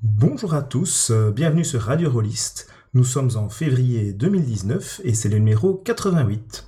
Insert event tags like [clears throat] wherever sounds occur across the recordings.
Bonjour à tous, euh, bienvenue sur Radio Rollist. Nous sommes en février 2019 et c'est le numéro 88.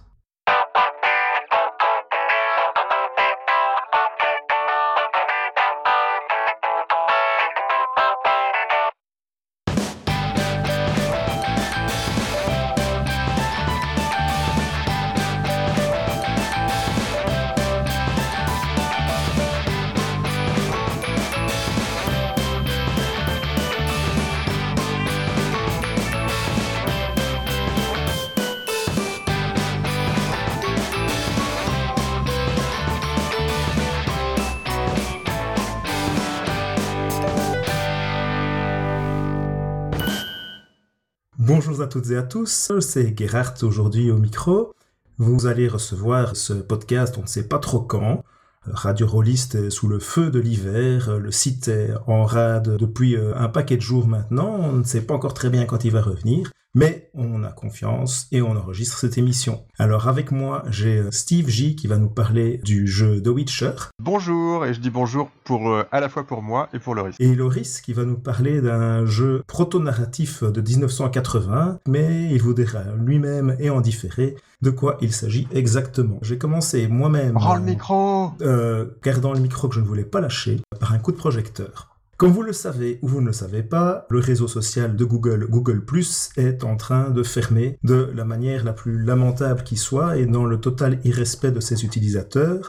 Toutes et à tous, c'est Gerhard aujourd'hui au micro. Vous allez recevoir ce podcast, on ne sait pas trop quand. Radio Rollist est sous le feu de l'hiver, le site est en rade depuis euh, un paquet de jours maintenant, on ne sait pas encore très bien quand il va revenir. Mais on a confiance et on enregistre cette émission. Alors avec moi, j'ai euh, Steve J qui va nous parler du jeu The Witcher. Bonjour, et je dis bonjour pour euh, à la fois pour moi et pour Loris. Et Loris qui va nous parler d'un jeu proto-narratif de 1980, mais il vous dira lui-même et en différé de quoi il s'agit exactement. J'ai commencé moi-même... Rends le micro euh, Gardant le micro que je ne voulais pas lâcher, par un coup de projecteur. Comme vous le savez ou vous ne le savez pas, le réseau social de Google, Google ⁇ est en train de fermer de la manière la plus lamentable qui soit et dans le total irrespect de ses utilisateurs.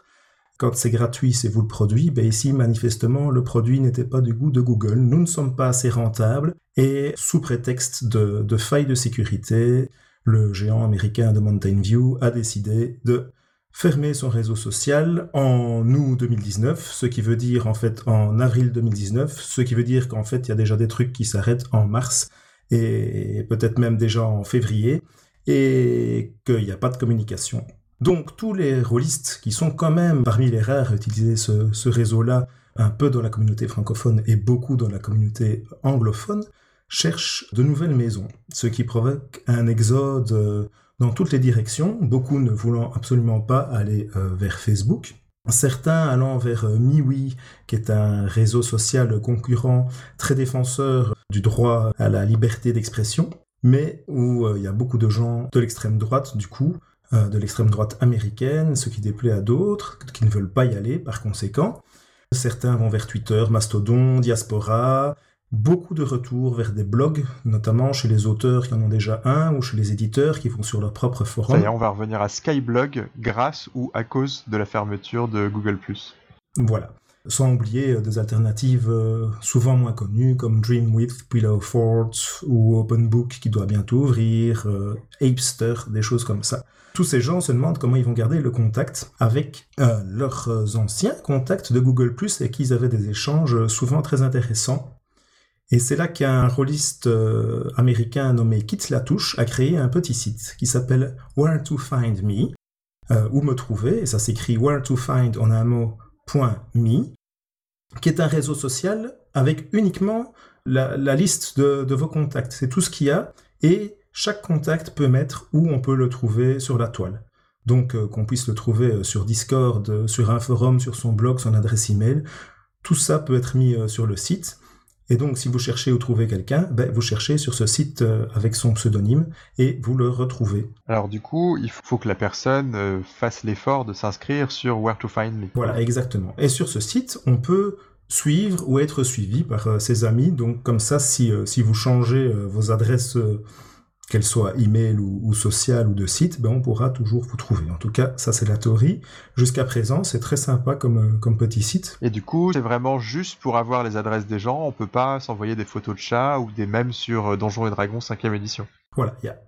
Quand c'est gratuit, c'est vous le produit. Ben ici, manifestement, le produit n'était pas du goût de Google. Nous ne sommes pas assez rentables et sous prétexte de, de failles de sécurité, le géant américain de Mountain View a décidé de fermer son réseau social en août 2019, ce qui veut dire en fait en avril 2019, ce qui veut dire qu'en fait il y a déjà des trucs qui s'arrêtent en mars et peut-être même déjà en février et qu'il n'y a pas de communication. Donc tous les rôlistes qui sont quand même parmi les rares à utiliser ce, ce réseau-là, un peu dans la communauté francophone et beaucoup dans la communauté anglophone, cherchent de nouvelles maisons, ce qui provoque un exode euh, dans toutes les directions, beaucoup ne voulant absolument pas aller euh, vers Facebook. Certains allant vers euh, MiWi, qui est un réseau social concurrent très défenseur du droit à la liberté d'expression, mais où euh, il y a beaucoup de gens de l'extrême droite, du coup, de l'extrême droite américaine, ce qui déplaît à d'autres, qui ne veulent pas y aller par conséquent. Certains vont vers Twitter, Mastodon, Diaspora, beaucoup de retours vers des blogs, notamment chez les auteurs qui en ont déjà un, ou chez les éditeurs qui vont sur leur propre forum. Ça y est, on va revenir à Skyblog grâce ou à cause de la fermeture de Google+. Voilà. Sans oublier euh, des alternatives euh, souvent moins connues comme Dreamwidth, Pillow Fort ou OpenBook qui doit bientôt ouvrir, euh, Apester, des choses comme ça. Tous ces gens se demandent comment ils vont garder le contact avec leurs anciens contacts de Google+, et qu'ils avaient des échanges souvent très intéressants et c'est là qu'un rôliste euh, américain nommé Kit Latouche a créé un petit site qui s'appelle Where to Find Me, euh, où me trouver, et ça s'écrit where to find en un mot, .me, qui est un réseau social avec uniquement la, liste de, vos contacts. C'est tout ce qu'il y a, et chaque contact peut mettre où on peut le trouver sur la toile. Donc euh, qu'on puisse le trouver sur Discord, sur un forum, sur son blog, son adresse email, tout ça peut être mis sur le site. Et donc, si vous cherchez ou trouvez quelqu'un, ben, vous cherchez sur ce site euh, avec son pseudonyme et vous le retrouvez. Alors du coup, il faut que la personne euh, fasse l'effort de s'inscrire sur Where to Find Me. Voilà, exactement. Et sur ce site, on peut suivre ou être suivi par euh, ses amis. Donc comme ça, si, si vous changez vos adresses qu'elle soit email ou, ou sociale ou de site, ben on pourra toujours vous trouver. En tout cas, ça c'est la théorie. Jusqu'à présent, c'est très sympa comme, euh, comme petit site. Et du coup, c'est vraiment juste pour avoir les adresses des gens, on peut pas s'envoyer des photos de chats ou des mèmes sur euh, Donjons et Dragons 5ème édition. Voilà, il y a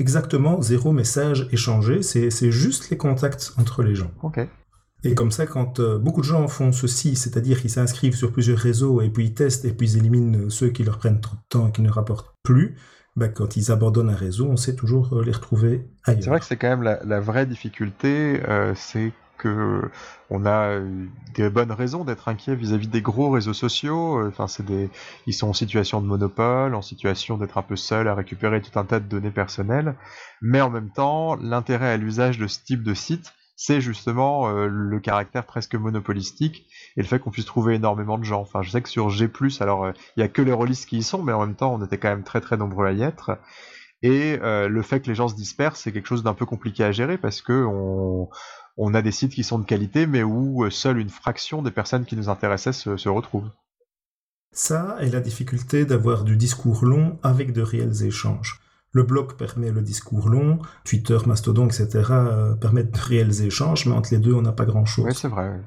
exactement zéro message échangé, c'est juste les contacts entre les gens. Ok. Et comme ça, quand euh, beaucoup de gens font ceci, c'est-à-dire qu'ils s'inscrivent sur plusieurs réseaux et puis ils testent et puis ils éliminent ceux qui leur prennent trop de temps et qui ne rapportent plus, bah, quand ils abandonnent un réseau, on sait toujours euh, les retrouver ailleurs. C'est vrai que c'est quand même la, vraie difficulté, euh, c'est que on a des bonnes raisons d'être inquiet vis-à-vis des gros réseaux sociaux. Enfin, c'est ils sont en situation de monopole, en situation d'être un peu seuls à récupérer tout un tas de données personnelles. Mais en même temps, l'intérêt à l'usage de ce type de site, c'est justement le caractère presque monopolistique et le fait qu'on puisse trouver énormément de gens. Enfin, je sais que sur G+, alors il y a que les releases qui y sont, mais en même temps, on était quand même très très nombreux à y être. Et le fait que les gens se dispersent, c'est quelque chose d'un peu compliqué à gérer parce que on, a des sites qui sont de qualité, mais où euh, seule une fraction des personnes qui nous intéressaient se, retrouvent. Ça et la difficulté d'avoir du discours long avec de réels échanges. Le blog permet le discours long, Twitter, Mastodon, etc. Euh, permettent de réels échanges, mais entre les deux, on n'a pas grand-chose. Oui, c'est vrai.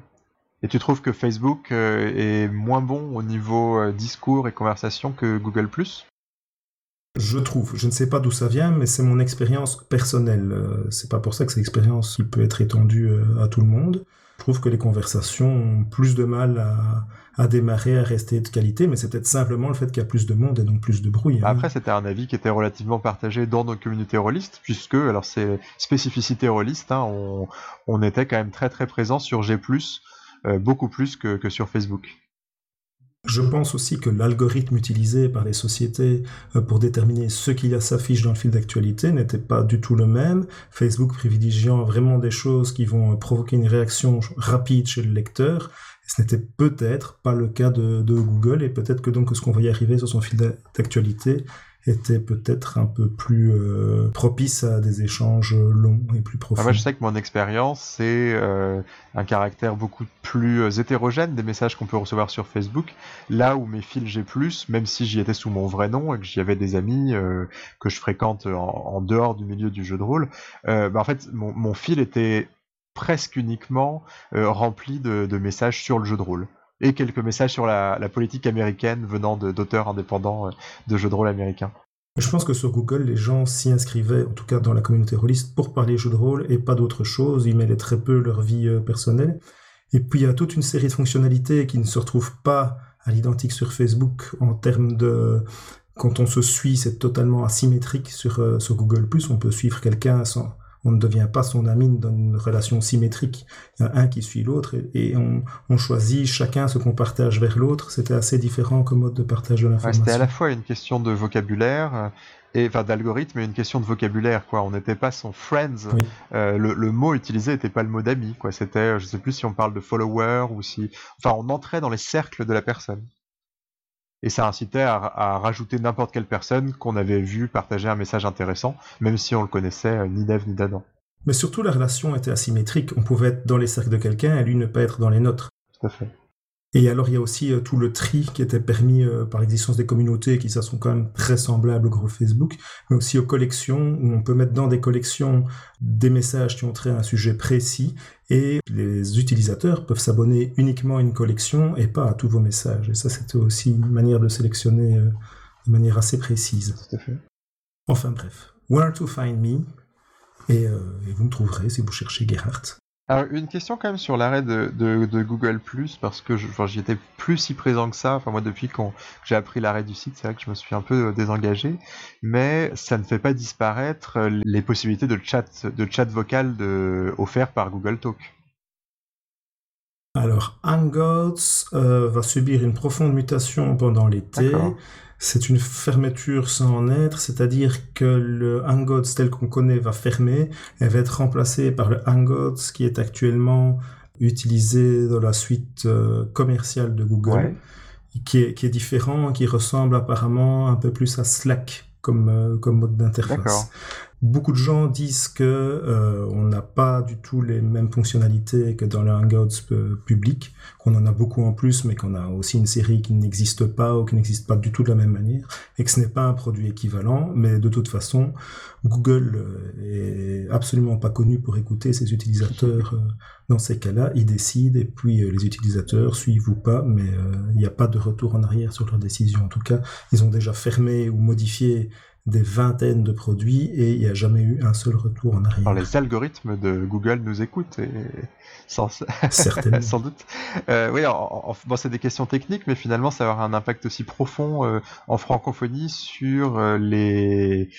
Et tu trouves que Facebook euh, est moins bon au niveau discours et conversation que Google ⁇ je trouve, je ne sais pas d'où ça vient, mais c'est mon expérience personnelle. Euh, c'est pas pour ça que c'est l'expérience qui peut être étendue euh, à tout le monde. Je trouve que les conversations ont plus de mal à, démarrer, à rester de qualité, mais c'est peut-être simplement le fait qu'il y a plus de monde et donc plus de bruit. Hein. Après, c'était un avis qui était relativement partagé dans nos communautés rôlistes, puisque, alors c'est spécificité rôliste, hein, on, était quand même très très présent sur G+, euh, beaucoup plus que sur Facebook. Je pense aussi que l'algorithme utilisé par les sociétés euh, pour déterminer ce qui s'affiche dans le fil d'actualité n'était pas du tout le même. Facebook privilégiant vraiment des choses qui vont provoquer une réaction rapide chez le lecteur. Ce n'était peut-être pas le cas de, Google et peut-être que donc ce qu'on voyait arriver sur son fil d'actualité était peut-être un peu plus euh, propice à des échanges longs et plus profonds. Ah, je sais que mon expérience, c'est euh, un caractère beaucoup plus euh, hétérogène des messages qu'on peut recevoir sur Facebook. Là où mes fils G+, même si j'y étais sous mon vrai nom et que j'y avais des amis que je fréquente en, dehors du milieu du jeu de rôle, bah, en fait, mon, fil était presque uniquement rempli de, messages sur le jeu de rôle et quelques messages sur la, politique américaine venant d'auteurs indépendants euh, de jeux de rôle américains. Je pense que sur Google, les gens s'y inscrivaient, en tout cas dans la communauté rôliste, pour parler jeux de rôle et pas d'autre chose. Ils mêlaient très peu leur vie euh, personnelle. Et puis il y a toute une série de fonctionnalités qui ne se retrouvent pas à l'identique sur Facebook en termes de... Quand on se suit, c'est totalement asymétrique sur, euh, sur Google ⁇ On peut suivre quelqu'un sans, on ne devient pas son ami dans une relation symétrique. Il y a un qui suit l'autre et, on, choisit chacun ce qu'on partage vers l'autre. C'était assez différent comme mode de partage de l'information. c'était à la fois une question de vocabulaire euh, et enfin d'algorithme et une question de vocabulaire quoi. On n'était pas son friends. Euh, le, mot utilisé n'était pas le mot d'ami quoi. C'était, je sais plus si on parle de follower ou si, enfin, on entrait dans les cercles de la personne et ça incitait à, rajouter n'importe quelle personne qu'on avait vu partager un message intéressant, même si on le connaissait euh, ni d'Ève ni d'Adam. Mais surtout, la relation était asymétrique. On pouvait être dans les cercles de quelqu'un et lui ne pas être dans les nôtres. Tout à fait. Et alors il y a aussi euh, tout le tri qui était permis euh, par l'existence des communautés qui ça sont quand même très semblables au groupe Facebook, mais aussi aux collections où on peut mettre dans des collections des messages qui ont trait à un sujet précis et les utilisateurs peuvent s'abonner uniquement à une collection et pas à tous vos messages. Et ça c'était aussi une manière de sélectionner euh, de manière assez précise. Tout à fait. Enfin bref, Where to Find Me? Et, et vous me trouverez si vous cherchez Gerhardt. Alors, une question quand même sur l'arrêt de, de, Google parce que j'y étais plus si présent que ça. Enfin, moi, depuis que j'ai appris l'arrêt du site, c'est vrai que je me suis un peu euh, désengagé. Mais ça ne fait pas disparaître euh, les possibilités de chat, de chat vocal de, offert par Google Talk. Alors, Hangouts euh, va subir une profonde mutation pendant l'été. C'est une fermeture sans en être, c'est-à-dire que le Hangouts tel qu'on connaît va fermer et va être remplacé par le Hangouts qui est actuellement utilisé dans la suite euh, commerciale de Google, qui, est, qui est différent, qui ressemble apparemment un peu plus à Slack comme, euh, comme mode d'interface. Beaucoup de gens disent que euh, on n'a pas du tout les mêmes fonctionnalités que dans le Hangouts euh, public, qu'on en a beaucoup en plus, mais qu'on a aussi une série qui n'existe pas ou qui n'existe pas du tout de la même manière, et que ce n'est pas un produit équivalent. Mais de toute façon, Google euh, est absolument pas connu pour écouter ses utilisateurs. Dans ces cas-là, ils décident et puis les utilisateurs suivent ou pas, mais il n'y a pas de retour en arrière sur leur décision. En tout cas, ils ont déjà fermé ou modifié des vingtaines de produits et il n'y a jamais eu un seul retour en arrière. Alors les algorithmes de Google nous écoutent et sans, [laughs] sans doute. Euh, oui, bon, c'est des questions techniques, mais finalement ça va avoir un impact aussi profond euh, en francophonie sur euh, les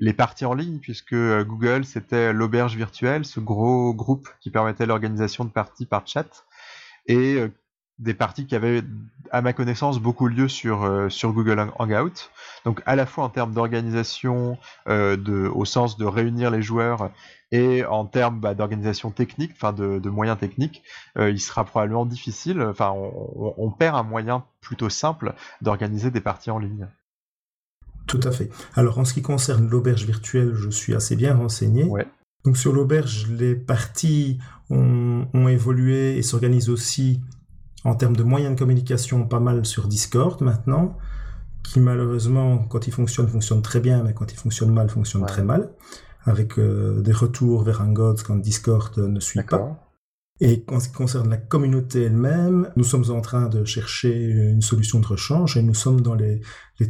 les parties en ligne, puisque Google c'était l'auberge virtuelle, ce gros groupe qui permettait l'organisation de parties par chat. Et des parties qui avaient, à ma connaissance, beaucoup lieu sur, euh, sur Google Hangout. Donc à la fois en termes d'organisation, euh, de, au sens de réunir les joueurs, Et en termes bah, d'organisation technique, enfin de, moyens techniques, il sera probablement difficile. Enfin, on, perd un moyen plutôt simple d'organiser des parties en ligne. Tout à fait. Alors en ce qui concerne l'auberge virtuelle, je suis assez bien renseigné. Donc sur l'auberge, les parties ont, évolué et s'organisent aussi en termes de moyens de communication pas mal sur Discord maintenant, qui malheureusement, quand il fonctionne, fonctionne très bien, mais quand il fonctionne mal, fonctionne très mal, avec euh, des retours vers un God quand Discord ne suit pas. Et en ce qui concerne la communauté elle-même, nous sommes en train de chercher une solution de rechange et nous sommes dans les,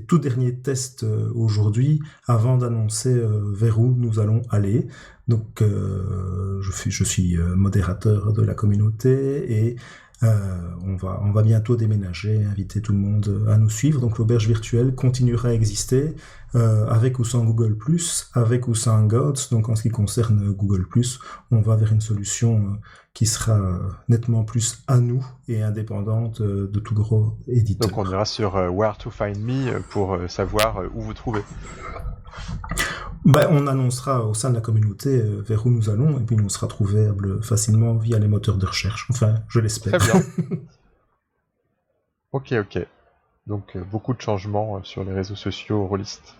tout derniers tests euh, aujourd'hui avant d'annoncer euh, vers où nous allons aller. Donc euh, je, je suis modérateur de la communauté et on, va, on va bientôt déménager, inviter tout le monde à nous suivre. Donc l'auberge virtuelle continuera à exister avec ou sans Google ⁇ avec ou sans Gods. Donc en ce qui concerne Google ⁇ on va vers une solution qui sera nettement plus à nous et indépendante euh, de tout gros éditeur. Donc on ira sur euh, Where to Find Me euh, pour savoir où vous trouvez. Ben, on annoncera au sein de la communauté vers où nous allons et puis on sera trouvable facilement via les moteurs de recherche. Enfin, je l'espère. Très bien. [laughs] ok, ok. Donc beaucoup de changements sur les réseaux sociaux rôlistes.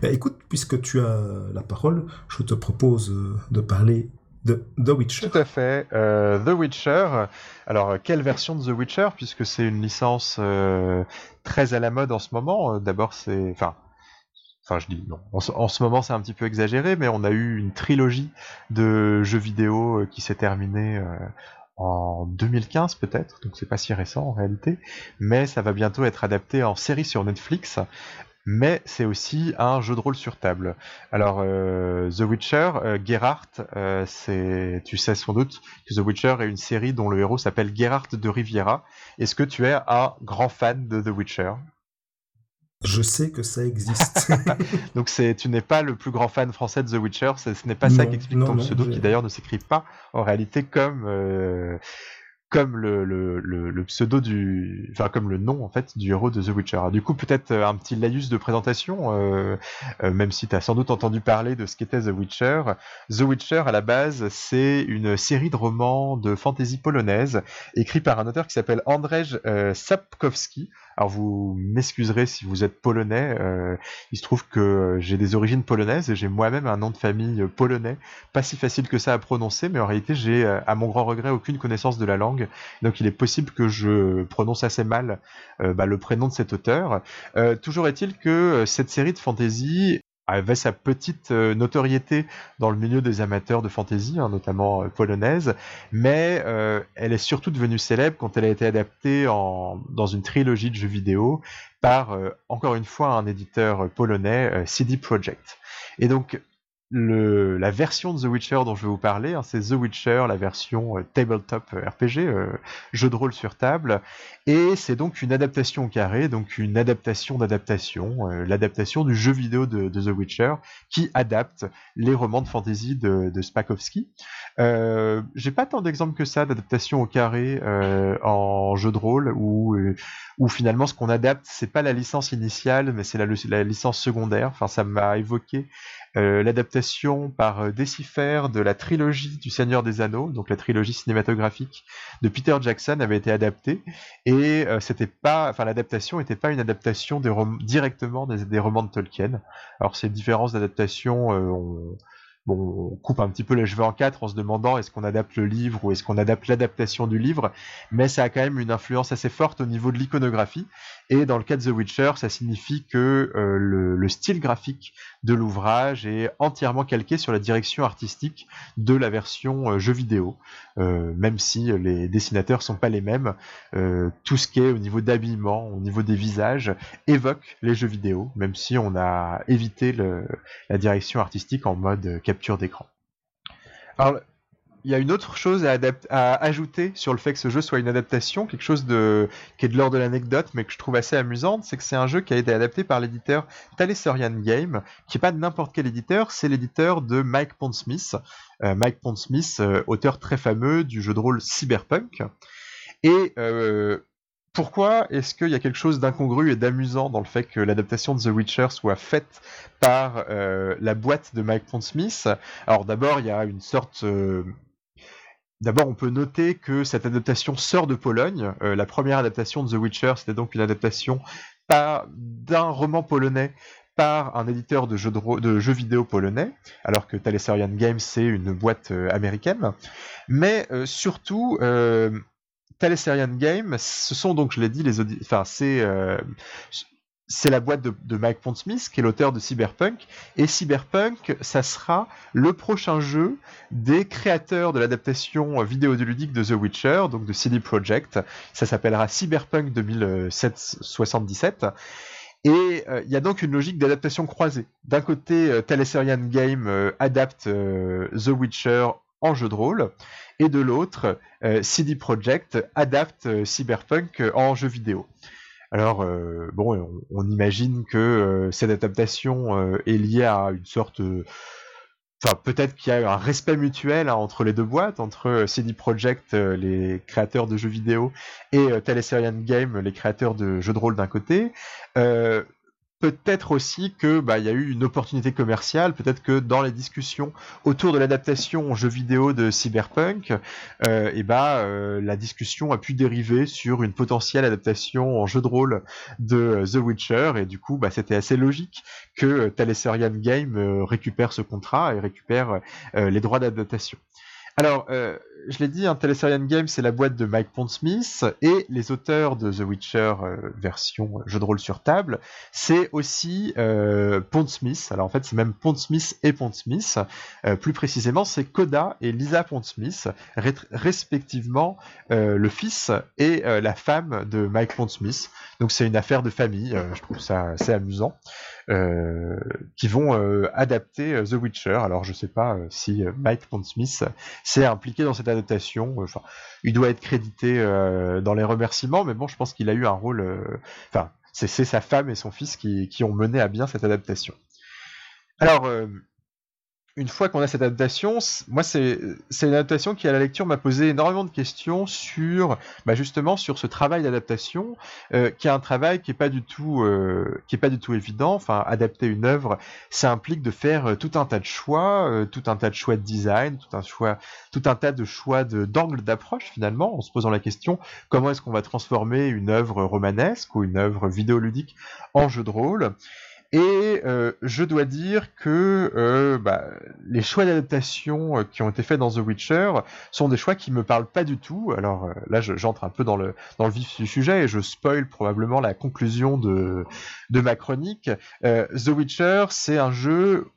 Ben, écoute, puisque tu as la parole, je te propose de parler de The Witcher. Tout à fait. Euh, The Witcher. Alors, quelle version de The Witcher? Puisque c'est une licence euh, très à la mode en ce moment. Euh, d'abord, c'est. Enfin. Enfin, je dis non. En, ce moment, c'est un petit peu exagéré, mais on a eu une trilogie de jeux vidéo qui s'est terminée en 2015 peut-être, donc c'est pas si récent en réalité, mais ça va bientôt être adapté en série sur Netflix mais c'est aussi un jeu de rôle sur table. Alors, euh, The Witcher, euh, euh, tu sais sans doute que The Witcher est une série dont le héros s'appelle Geralt de Riviera. Est-ce que tu es un grand fan de The Witcher? Je sais que ça existe. [laughs] Donc tu n'es pas le plus grand fan français de The Witcher. Ce n'est pas ça qui explique ton pseudo, qui d'ailleurs ne s'écrit pas en réalité comme comme le, le, le, pseudo du, enfin comme le nom en fait du héros de The Witcher. du coup, peut-être euh, un petit laïus de présentation, euh, euh, même si tu as sans doute entendu parler de ce qu'était The Witcher. The Witcher, à la base, c'est une série de romans de fantasy polonaise écrit par un auteur qui s'appelle Andrzej Sapkowski. Alors vous m'excuserez si vous êtes polonais, euh, il se trouve que j'ai des origines polonaises et j'ai moi-même un nom de famille polonais, pas si facile que ça à prononcer, mais en réalité j'ai euh, à mon grand regret aucune connaissance de la langue, donc il est possible que je prononce assez mal euh, bah, le prénom de cet auteur. toujours est-il que cette série de fantasy avait sa petite euh, notoriété dans le milieu des amateurs de fantasy, hein, notamment euh, polonaise, mais euh, elle est surtout devenue célèbre quand elle a été adaptée en, dans une trilogie de jeux vidéo par, encore une fois, un éditeur polonais, CD Projekt. Et donc, la version de The Witcher dont je vais vous parler, hein, c'est The Witcher, la version euh, tabletop euh, RPG, euh, jeu de rôle sur table, et c'est donc une adaptation au carré, donc une adaptation d'adaptation, l'adaptation du jeu vidéo de, The Witcher, qui adapte les romans de fantasy de, de Spakowski. J'ai pas tant d'exemples que ça d'adaptation au carré en jeu de rôle, où, où finalement ce qu'on adapte, c'est pas la licence initiale, mais c'est la, la licence secondaire. Enfin, ça m'a évoqué euh, l'adaptation par euh, Decifer de la trilogie du Seigneur des Anneaux, donc la trilogie cinématographique de Peter Jackson avait été adaptée et euh, c'était pas, enfin l'adaptation n'était pas une adaptation directement des, romans de Tolkien. Alors ces différences d'adaptation Bon, on coupe un petit peu les cheveux en quatre en se demandant est-ce qu'on adapte le livre ou est-ce qu'on adapte l'adaptation du livre, mais ça a quand même une influence assez forte au niveau de l'iconographie. Et dans le cas de The Witcher, ça signifie que euh, le, style graphique de l'ouvrage est entièrement calqué sur la direction artistique de la version euh, jeu vidéo, euh, même si les dessinateurs sont pas les mêmes. tout ce qui est au niveau d'habillement, au niveau des visages, évoque les jeux vidéo, même si on a évité la direction artistique en mode capture d'écran. Il y a une autre chose à, ajouter sur le fait que ce jeu soit une adaptation, quelque chose qui est de l'ordre de l'anecdote, mais que je trouve assez amusante, c'est que c'est un jeu qui a été adapté par l'éditeur Thalessorian Game, qui n'est pas n'importe quel éditeur, c'est l'éditeur de Mike Pondsmith. Euh, Mike Pondsmith, euh, auteur très fameux du jeu de rôle Cyberpunk. Et euh, pourquoi est-ce qu'il y a quelque chose d'incongru et d'amusant dans le fait que l'adaptation de The Witcher soit faite par euh, la boîte de Mike Pondsmith? Alors d'abord, il y a une sorte... d'abord, on peut noter que cette adaptation sort de Pologne. Euh, la première adaptation de The Witcher, c'était donc une adaptation d'un roman polonais par un éditeur de jeux, de, jeux vidéo polonais, alors que Talesarian Games c'est une boîte américaine. Mais surtout, Talesarian Game, ce sont donc, je l'ai dit, les enfin, c'est euh, c'est la boîte de, Mike Pondsmith, qui est l'auteur de Cyberpunk. Et Cyberpunk, ça sera le prochain jeu des créateurs de l'adaptation vidéoludique de The Witcher, donc de CD Projekt. Ça s'appellera Cyberpunk 2077. Et euh, il y a donc une logique d'adaptation croisée. D'un côté, euh, Talesarian Game adapte The Witcher en jeu de rôle, et de l'autre, euh, CD Projekt adapte euh, Cyberpunk euh, en jeu vidéo. Alors, bon, on, imagine que cette adaptation est liée à une sorte... Enfin, peut-être qu'il y a un respect mutuel hein, entre les deux boîtes, entre CD Projekt, les créateurs de jeux vidéo, et Teleserian Game, les créateurs de jeux de rôle d'un côté peut-être aussi que bah y a eu une opportunité commerciale, peut-être que dans les discussions autour de l'adaptation en jeu vidéo de Cyberpunk, euh, et bah euh, la discussion a pu dériver sur une potentielle adaptation en jeu de rôle de The Witcher et du coup bah c'était assez logique que Talesarian Game euh, récupère ce contrat et récupère euh, les droits d'adaptation. Alors, euh, je l'ai dit, un hein, Games, c'est la boîte de Mike Pondsmith, et les auteurs de The Witcher euh, version jeu de rôle sur table, c'est aussi euh, Pondsmith. Alors en fait, c'est même Pondsmith et Pondsmith. Euh, plus précisément, c'est Koda et Lisa Pondsmith, respectivement le fils et la femme de Mike Pondsmith. Donc c'est une affaire de famille, je trouve ça assez amusant. Euh, qui vont euh, adapter euh, The Witcher. Alors je sais pas si Mike Pondsmith s'est impliqué dans cette adaptation. Enfin, il doit être crédité dans les remerciements, mais bon, je pense qu'il a eu un rôle. Enfin, c'est sa femme et son fils qui, qui, ont mené à bien cette adaptation. Alors, une fois qu'on a cette adaptation, moi c'est une adaptation qui à la lecture m'a posé énormément de questions sur bah justement sur ce travail d'adaptation, euh, qui est un travail qui est pas du tout euh, qui est pas du tout évident. Enfin, adapter une œuvre, ça implique de faire euh, tout un tas de choix, tout un tas de choix de design, tout un choix, tout un tas de choix d'angle d'approche finalement, en se posant la question comment est-ce qu'on va transformer une œuvre romanesque ou une œuvre vidéoludique en jeu de rôle? Et euh, je dois dire que euh, bah, les choix d'adaptation euh, qui ont été faits dans The Witcher sont des choix qui me parlent pas du tout. Alors là, j'entre un peu dans le dans le vif du sujet et je spoil probablement la conclusion de de ma chronique. The Witcher, c'est un jeu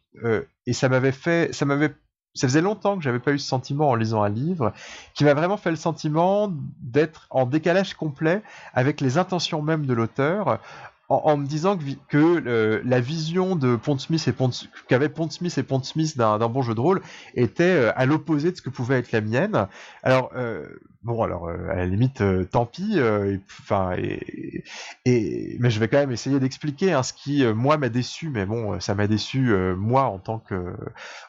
et ça m'avait fait, ça m'avait ça faisait longtemps que j'avais pas eu ce sentiment en lisant un livre, qui m'a vraiment fait le sentiment d'être en décalage complet avec les intentions même de l'auteur, en, me disant que, que la vision de Pondsmith et qu'avait Pondsmith et Pondsmith d'un bon jeu de rôle était euh, à l'opposé de ce que pouvait être la mienne. Alors euh, bon, alors euh, à la limite, tant pis. Enfin, et, et, mais je vais quand même essayer d'expliquer hein, ce qui moi m'a déçu. Mais bon, ça m'a déçu moi en tant que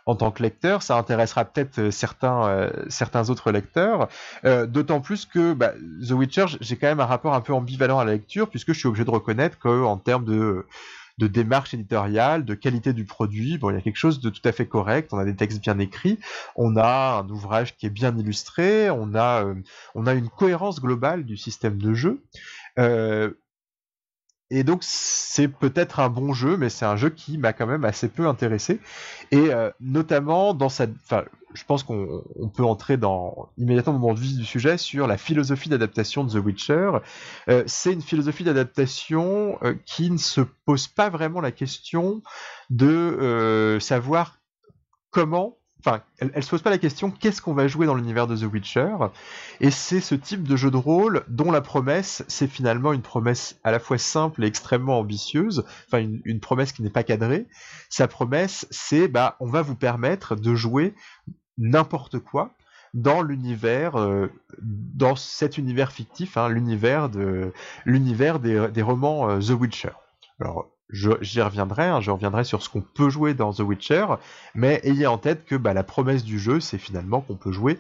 en tant que lecteur. Ça intéressera peut-être certains certains autres lecteurs. D'autant plus que bah, The Witcher, j'ai quand même un rapport un peu ambivalent à la lecture puisque je suis obligé de reconnaître que en termes de démarche éditoriale, de qualité du produit. Bon, il y a quelque chose de tout à fait correct. On a des textes bien écrits, on a un ouvrage qui est bien illustré, on a, euh, une cohérence globale du système de jeu. Euh, et donc c'est peut-être un bon jeu, mais c'est un jeu qui m'a quand même assez peu intéressé. Et euh, notamment dans sa, enfin, je pense qu'on peut entrer dans immédiatement dans le vif du sujet sur la philosophie d'adaptation de The Witcher. Euh, c'est une philosophie d'adaptation euh, qui ne se pose pas vraiment la question de savoir comment enfin, elle, se pose pas la question qu'est-ce qu'on va jouer dans l'univers de The Witcher, et c'est ce type de jeu de rôle dont la promesse, c'est finalement une promesse à la fois simple et extrêmement ambitieuse, enfin une, promesse qui n'est pas cadrée. Sa promesse, c'est bah on va vous permettre de jouer n'importe quoi dans l'univers, euh, dans cet univers fictif, hein, l'univers de l'univers des, romans euh, The Witcher. J'y reviendrai, hein, je reviendrai sur ce qu'on peut jouer dans The Witcher, mais ayez en tête que bah, la promesse du jeu, c'est finalement qu'on peut jouer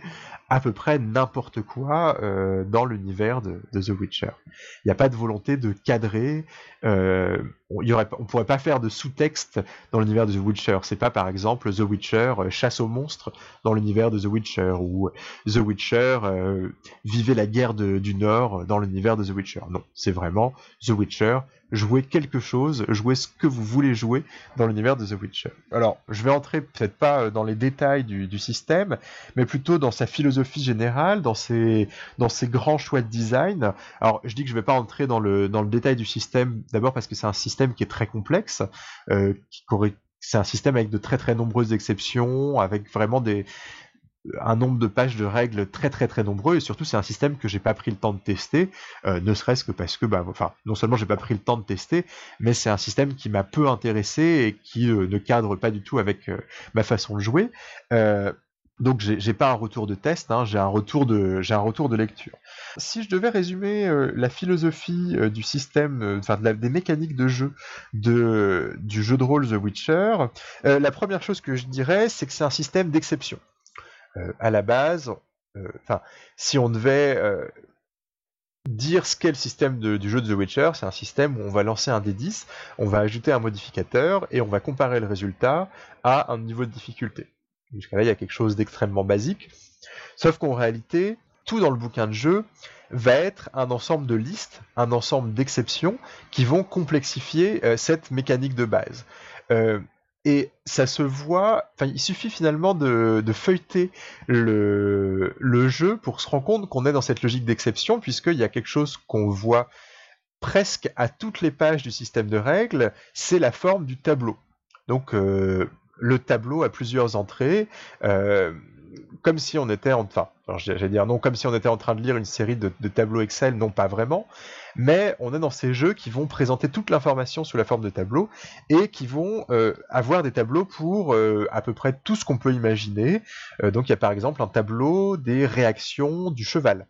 à peu près n'importe quoi euh, dans l'univers de, The Witcher. Il n'y a pas de volonté de cadrer, euh, on ne pourrait pas faire de sous-texte dans l'univers de The Witcher. C'est pas par exemple The Witcher euh, chasse aux monstres dans l'univers de The Witcher ou The Witcher vivait la guerre du Nord dans l'univers de The Witcher. Non, c'est vraiment The Witcher jouer quelque chose, jouer ce que vous voulez jouer dans l'univers de The Witcher. Alors, je vais entrer peut-être pas euh, dans les détails du, système, mais plutôt dans sa philosophie générale, dans ses, dans ses grands choix de design. Alors, je dis que je vais pas entrer dans le, dans le détail du système, d'abord parce que c'est un système qui est très complexe, euh, qui c'est un système avec de très très nombreuses exceptions, avec vraiment des, un nombre de pages de règles très très très nombreux et surtout c'est un système que j'ai pas pris le temps de tester, euh, ne serait-ce que parce que bah enfin non seulement j'ai pas pris le temps de tester, mais c'est un système qui m'a peu intéressé et qui euh, ne cadre pas du tout avec euh, ma façon de jouer. donc j'ai pas un retour de test, hein, j'ai un retour de j'ai un retour de lecture. Si je devais résumer la philosophie du système, enfin des mécaniques de jeu de du jeu de rôle The Witcher, la première chose que je dirais c'est que c'est un système d'exception. Euh, à la base, euh, enfin, si on devait euh, dire ce qu'est le système du jeu de The Witcher, c'est un système où on va lancer un D10, on va ajouter un modificateur et on va comparer le résultat à un niveau de difficulté. Jusqu'à là, il y a quelque chose d'extrêmement basique. Sauf qu'en réalité, tout dans le bouquin de jeu va être un ensemble de listes, un ensemble d'exceptions qui vont complexifier cette mécanique de base. Et ça se voit, enfin, il suffit finalement de, feuilleter le, jeu pour se rendre compte qu'on est dans cette logique d'exception, puisqu'il y a quelque chose qu'on voit presque à toutes les pages du système de règles, c'est la forme du tableau. Donc, euh, le tableau a plusieurs entrées, euh, comme si on était, en, enfin, j'allais dire non, comme si on était en train de lire une série de, tableaux Excel, non pas vraiment, mais on est dans ces jeux qui vont présenter toute l'information sous la forme de tableaux et qui vont euh, avoir des tableaux pour euh, à peu près tout ce qu'on peut imaginer. Euh, donc il y a par exemple un tableau des réactions du cheval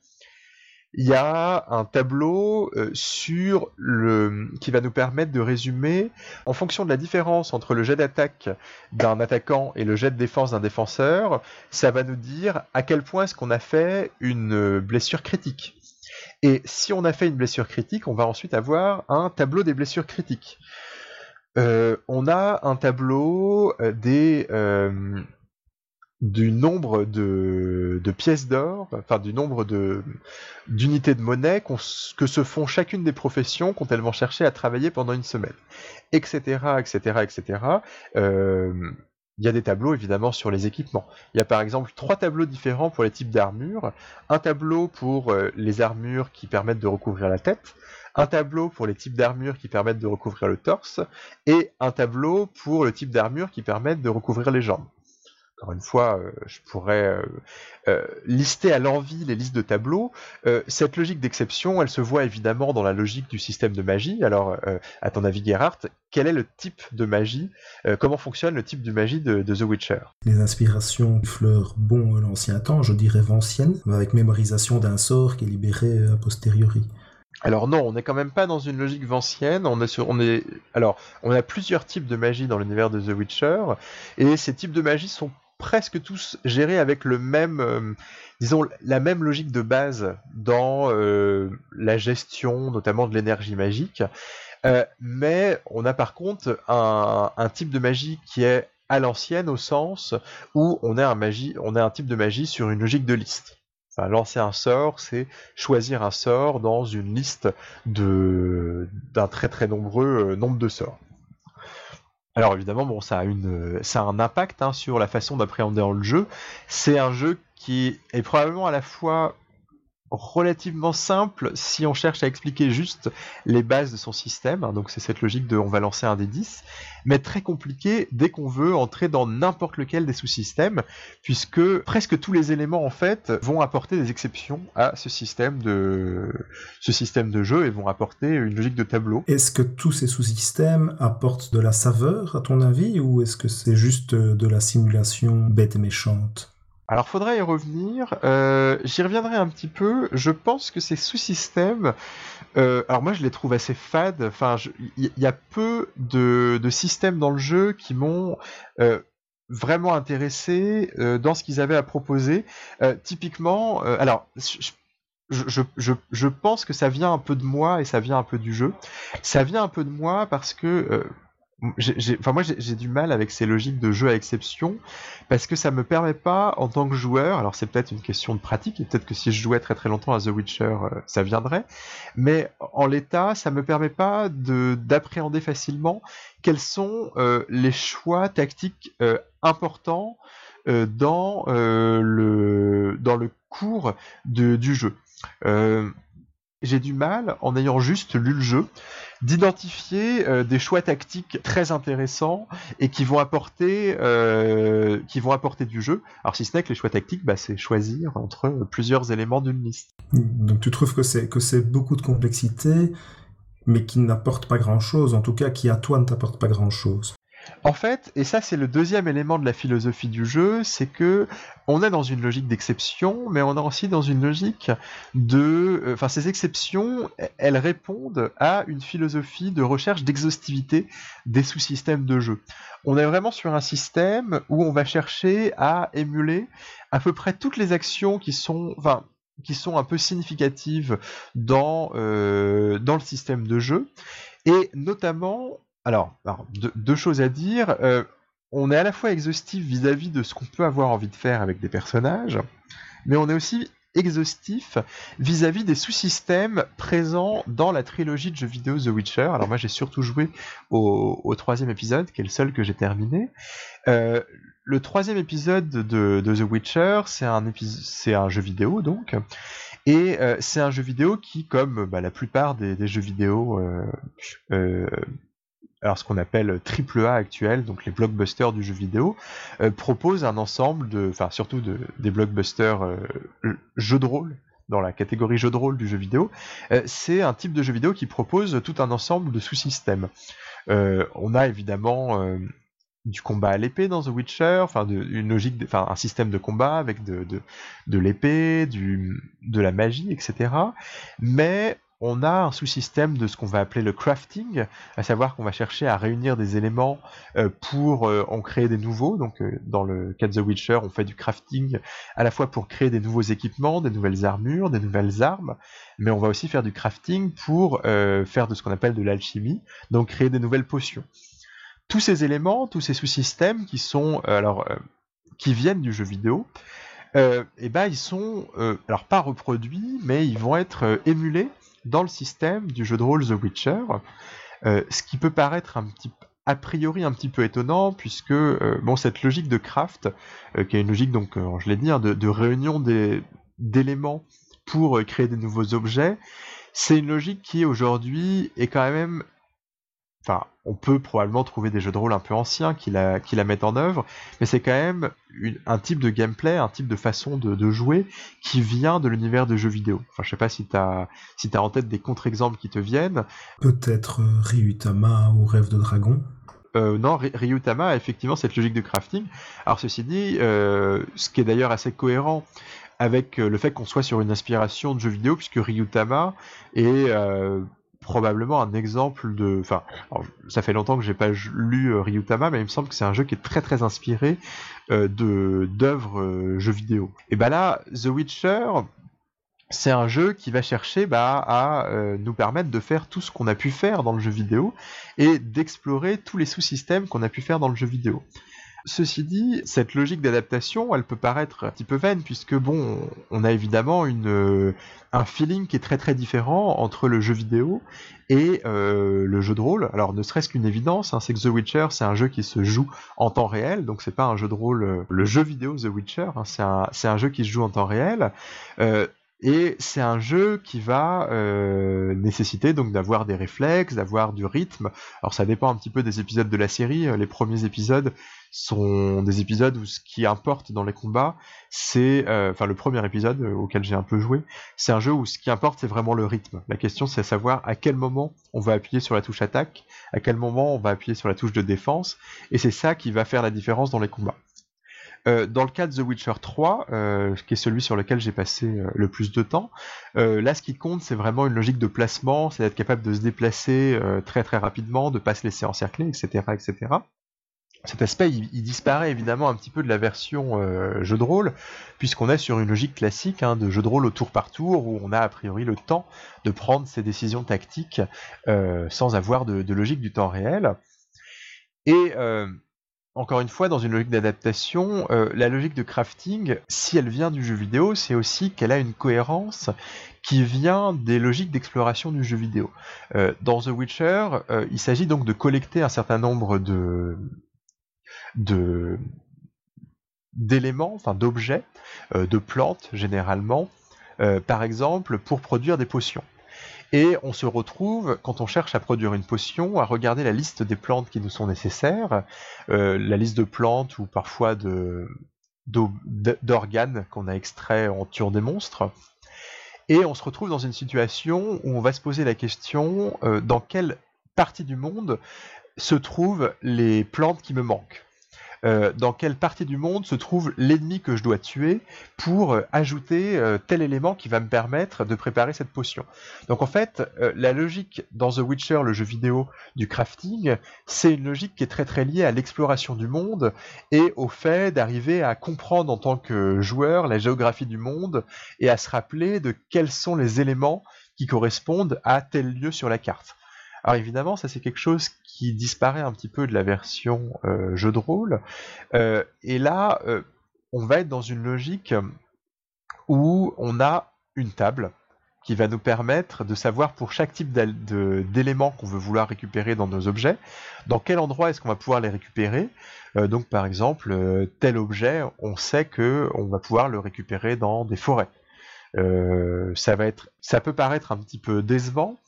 il y a un tableau euh, sur le qui va nous permettre de résumer en fonction de la différence entre le jet d'attaque d'un attaquant et le jet de défense d'un défenseur, ça va nous dire à quel point est-ce qu'on a fait une blessure critique. Et si on a fait une blessure critique, on va ensuite avoir un tableau des blessures critiques. Euh, on a un tableau euh, des du nombre de, pièces d'or, enfin du nombre de d'unités de monnaie que se font chacune des professions quand elles vont chercher à travailler pendant une semaine, etc., etc., etc. il y a des tableaux évidemment sur les équipements. Il y a par exemple trois tableaux différents pour les types d'armures. Un tableau pour euh, les armures qui permettent de recouvrir la tête, un tableau pour les types d'armures qui permettent de recouvrir le torse, et un tableau pour le type d'armure qui permettent de recouvrir les jambes encore une fois, euh, je pourrais euh, euh, lister à l'envie les listes de tableaux. cette logique d'exception, elle se voit évidemment dans la logique du système de magie. Alors, à ton avis, Gerhardt, quel est le type de magie Comment fonctionne le type de magie de, The Witcher? Les inspirations fleurent bon l'ancien temps, je dirais ancienne, avec mémorisation d'un sort qui est libéré a posteriori. Alors non, on n'est quand même pas dans une logique vancienne. On est sur, on est, alors, on a plusieurs types de magie dans l'univers de The Witcher, et ces types de magie sont presque tous gérés avec le même, euh, disons, la même logique de base dans euh, la gestion, notamment de l'énergie magique. Euh, mais on a par contre un, type de magie qui est à l'ancienne au sens où on a un magie, on a un type de magie sur une logique de liste. Lancer un sort, c'est choisir un sort dans une liste d'un très très nombreux nombre de sorts. Alors évidemment, bon, ça a une, ça a un impact hein, sur la façon d'appréhender le jeu. C'est un jeu qui est probablement à la fois relativement simple si on cherche à expliquer juste les bases de son système. Hein, donc c'est cette logique de on va lancer un des 10, mais très compliqué dès qu'on veut entrer dans n'importe lequel des sous-systèmes, puisque presque tous les éléments en fait vont apporter des exceptions à ce système de ce système de jeu et vont apporter une logique de tableau. Est-ce que tous ces sous-systèmes apportent de la saveur à ton avis ou est-ce que c'est juste de la simulation bête et méchante? Alors faudrait y revenir. Euh, j'y reviendrai un petit peu. Je pense que ces sous-systèmes, euh, alors moi je les trouve assez fades. Enfin, il y, a peu de, systèmes dans le jeu qui m'ont euh, vraiment intéressé dans ce qu'ils avaient à proposer. typiquement, alors je, pense que ça vient un peu de moi et ça vient un peu du jeu. Ça vient un peu de moi parce que enfin moi j'ai du mal avec ces logiques de jeu à exception parce que ça me permet pas en tant que joueur alors c'est peut-être une question de pratique et peut-être que si je jouais très très longtemps à The Witcher euh, ça viendrait mais en l'état ça me permet pas de d'appréhender facilement quels sont euh, les choix tactiques euh, importants dans le dans le cours de, du jeu. J'ai du mal en ayant juste lu le jeu d'identifier euh, des choix tactiques très intéressants et qui vont apporter euh, qui vont apporter du jeu. Alors si ce n'est que les choix tactiques, bah, c'est choisir entre plusieurs éléments d'une liste. Donc tu trouves que c'est que c'est beaucoup de complexité, mais qui n'apporte pas grand chose, en tout cas qui à toi ne t'apporte pas grand chose. En fait, et ça c'est le deuxième élément de la philosophie du jeu, c'est que on est dans une logique d'exception, mais on est aussi dans une logique de... Euh, enfin, ces exceptions, elles répondent à une philosophie de recherche d'exhaustivité des sous-systèmes de jeu. On est vraiment sur un système où on va chercher à émuler à peu près toutes les actions qui sont... Qui sont un peu significatives euh, dans le système de jeu. Et notamment, alors, deux, choses à dire. Euh, on est à la fois exhaustif vis-à-vis de ce qu'on peut avoir envie de faire avec des personnages, mais on est aussi exhaustif vis-à-vis des sous-systèmes présents dans la trilogie de jeux vidéo The Witcher. Alors moi j'ai surtout joué au, troisième épisode, qui est le seul que j'ai terminé. Euh, le troisième épisode de, The Witcher, c'est un, jeu vidéo donc, et euh, c'est un jeu vidéo qui, comme bah, la plupart des, jeux vidéo alors ce qu'on appelle triple A actuel, donc les blockbusters du jeu vidéo, euh, propose un ensemble de, enfin surtout de, des blockbusters euh, jeux de rôle dans la catégorie jeux de rôle du jeu vidéo. Euh, c'est un type de jeu vidéo qui propose tout un ensemble de sous-systèmes. on a évidemment du combat à l'épée dans The Witcher, enfin une logique, enfin un système de combat avec de, de, de l'épée, de la magie, etc. Mais on a un sous-système de ce qu'on va appeler le crafting, à savoir qu'on va chercher à réunir des éléments euh, pour euh, en créer des nouveaux. Donc euh, dans le cas de The Witcher, on fait du crafting à la fois pour créer des nouveaux équipements, des nouvelles armures, des nouvelles armes, mais on va aussi faire du crafting pour faire de ce qu'on appelle de l'alchimie, donc créer des nouvelles potions. Tous ces éléments, tous ces sous-systèmes qui sont alors qui viennent du jeu vidéo, et eh ben ils sont alors pas reproduits, mais ils vont être émulés dans le système du jeu de rôle The Witcher, euh, ce qui peut paraître un petit a priori un petit peu étonnant puisque euh, bon cette logique de craft euh, qui est une logique donc je l'ai dit hein, de, réunion d'éléments pour créer des nouveaux objets c'est une logique qui aujourd'hui est quand même enfin, on peut probablement trouver des jeux de rôle un peu anciens qui la, qui la mettent en œuvre, mais c'est quand même un type de gameplay, un type de façon de, jouer qui vient de l'univers de jeux vidéo. Enfin, je sais pas si tu as, si as en tête des contre-exemples qui te viennent. Peut-être euh, Ryutama ou Rêve de Dragon euh, non, Ryutama a effectivement cette logique de crafting. Alors ceci dit, euh, ce qui est d'ailleurs assez cohérent avec le fait qu'on soit sur une inspiration de jeux vidéo, puisque Ryutama est probablement un exemple de. Enfin, ça fait longtemps que j'ai pas lu euh, Ryutama, mais il me semble que c'est un jeu qui est très très inspiré euh, de d'œuvres euh, jeux vidéo. Et bah là, The Witcher, c'est un jeu qui va chercher bah, à nous permettre de faire tout ce qu'on a pu faire dans le jeu vidéo et d'explorer tous les sous-systèmes qu'on a pu faire dans le jeu vidéo. Ceci dit, cette logique d'adaptation, elle peut paraître un petit peu vaine, puisque bon, on a évidemment une, euh, un feeling qui est très très différent entre le jeu vidéo et euh, le jeu de rôle. Alors ne serait-ce qu'une évidence, hein, c'est que The Witcher, c'est un jeu qui se joue en temps réel, donc c'est pas un jeu de rôle, euh, le jeu vidéo The Witcher, hein, c'est un, un, jeu qui se joue en temps réel. Et c'est un jeu qui va euh, nécessiter donc d'avoir des réflexes, d'avoir du rythme. Alors ça dépend un petit peu des épisodes de la série. Les premiers épisodes sont des épisodes où ce qui importe dans les combats, c'est, euh, enfin le premier épisode auquel j'ai un peu joué, c'est un jeu où ce qui importe c'est vraiment le rythme. La question c'est à savoir à quel moment on va appuyer sur la touche attaque, à quel moment on va appuyer sur la touche de défense, et c'est ça qui va faire la différence dans les combats. Dans le cas de The Witcher 3, qui est celui sur lequel j'ai passé le plus de temps, là ce qui compte c'est vraiment une logique de placement, c'est d'être capable de se déplacer très très rapidement, de pas se laisser encercler, etc. etc cet aspect, il, disparaît évidemment un petit peu de la version euh, jeu de rôle, puisqu'on est sur une logique classique hein, de jeu de rôle au tour par tour, où on a a priori le temps de prendre ses décisions tactiques euh, sans avoir de, logique du temps réel. Et euh, encore une fois, dans une logique d'adaptation, la logique de crafting, si elle vient du jeu vidéo, c'est aussi qu'elle a une cohérence qui vient des logiques d'exploration du jeu vidéo. dans The Witcher, il s'agit donc de collecter un certain nombre de de d'éléments, enfin d'objets, euh, de plantes généralement, euh, par exemple pour produire des potions. Et on se retrouve, quand on cherche à produire une potion, à regarder la liste des plantes qui nous sont nécessaires, euh, la liste de plantes ou parfois d'organes qu'on a extraits en tuant des monstres. Et on se retrouve dans une situation où on va se poser la question dans quelle partie du monde se trouvent les plantes qui me manquent. Euh, dans quelle partie du monde se trouve l'ennemi que je dois tuer pour euh, ajouter euh, tel élément qui va me permettre de préparer cette potion? Donc en fait, la logique dans The Witcher, le jeu vidéo du crafting, c'est une logique qui est très très liée à l'exploration du monde et au fait d'arriver à comprendre en tant que joueur la géographie du monde et à se rappeler de quels sont les éléments qui correspondent à tel lieu sur la carte. Alors évidemment, ça c'est quelque chose qui disparaît un petit peu de la version euh, jeu de rôle. Euh, et là, euh, on va être dans une logique où on a une table qui va nous permettre de savoir pour chaque type d'éléments qu'on veut vouloir récupérer dans nos objets, dans quel endroit est-ce qu'on va pouvoir les récupérer. donc par exemple, tel objet, on sait que on va pouvoir le récupérer dans des forêts. ça va être, ça peut paraître un petit peu décevant,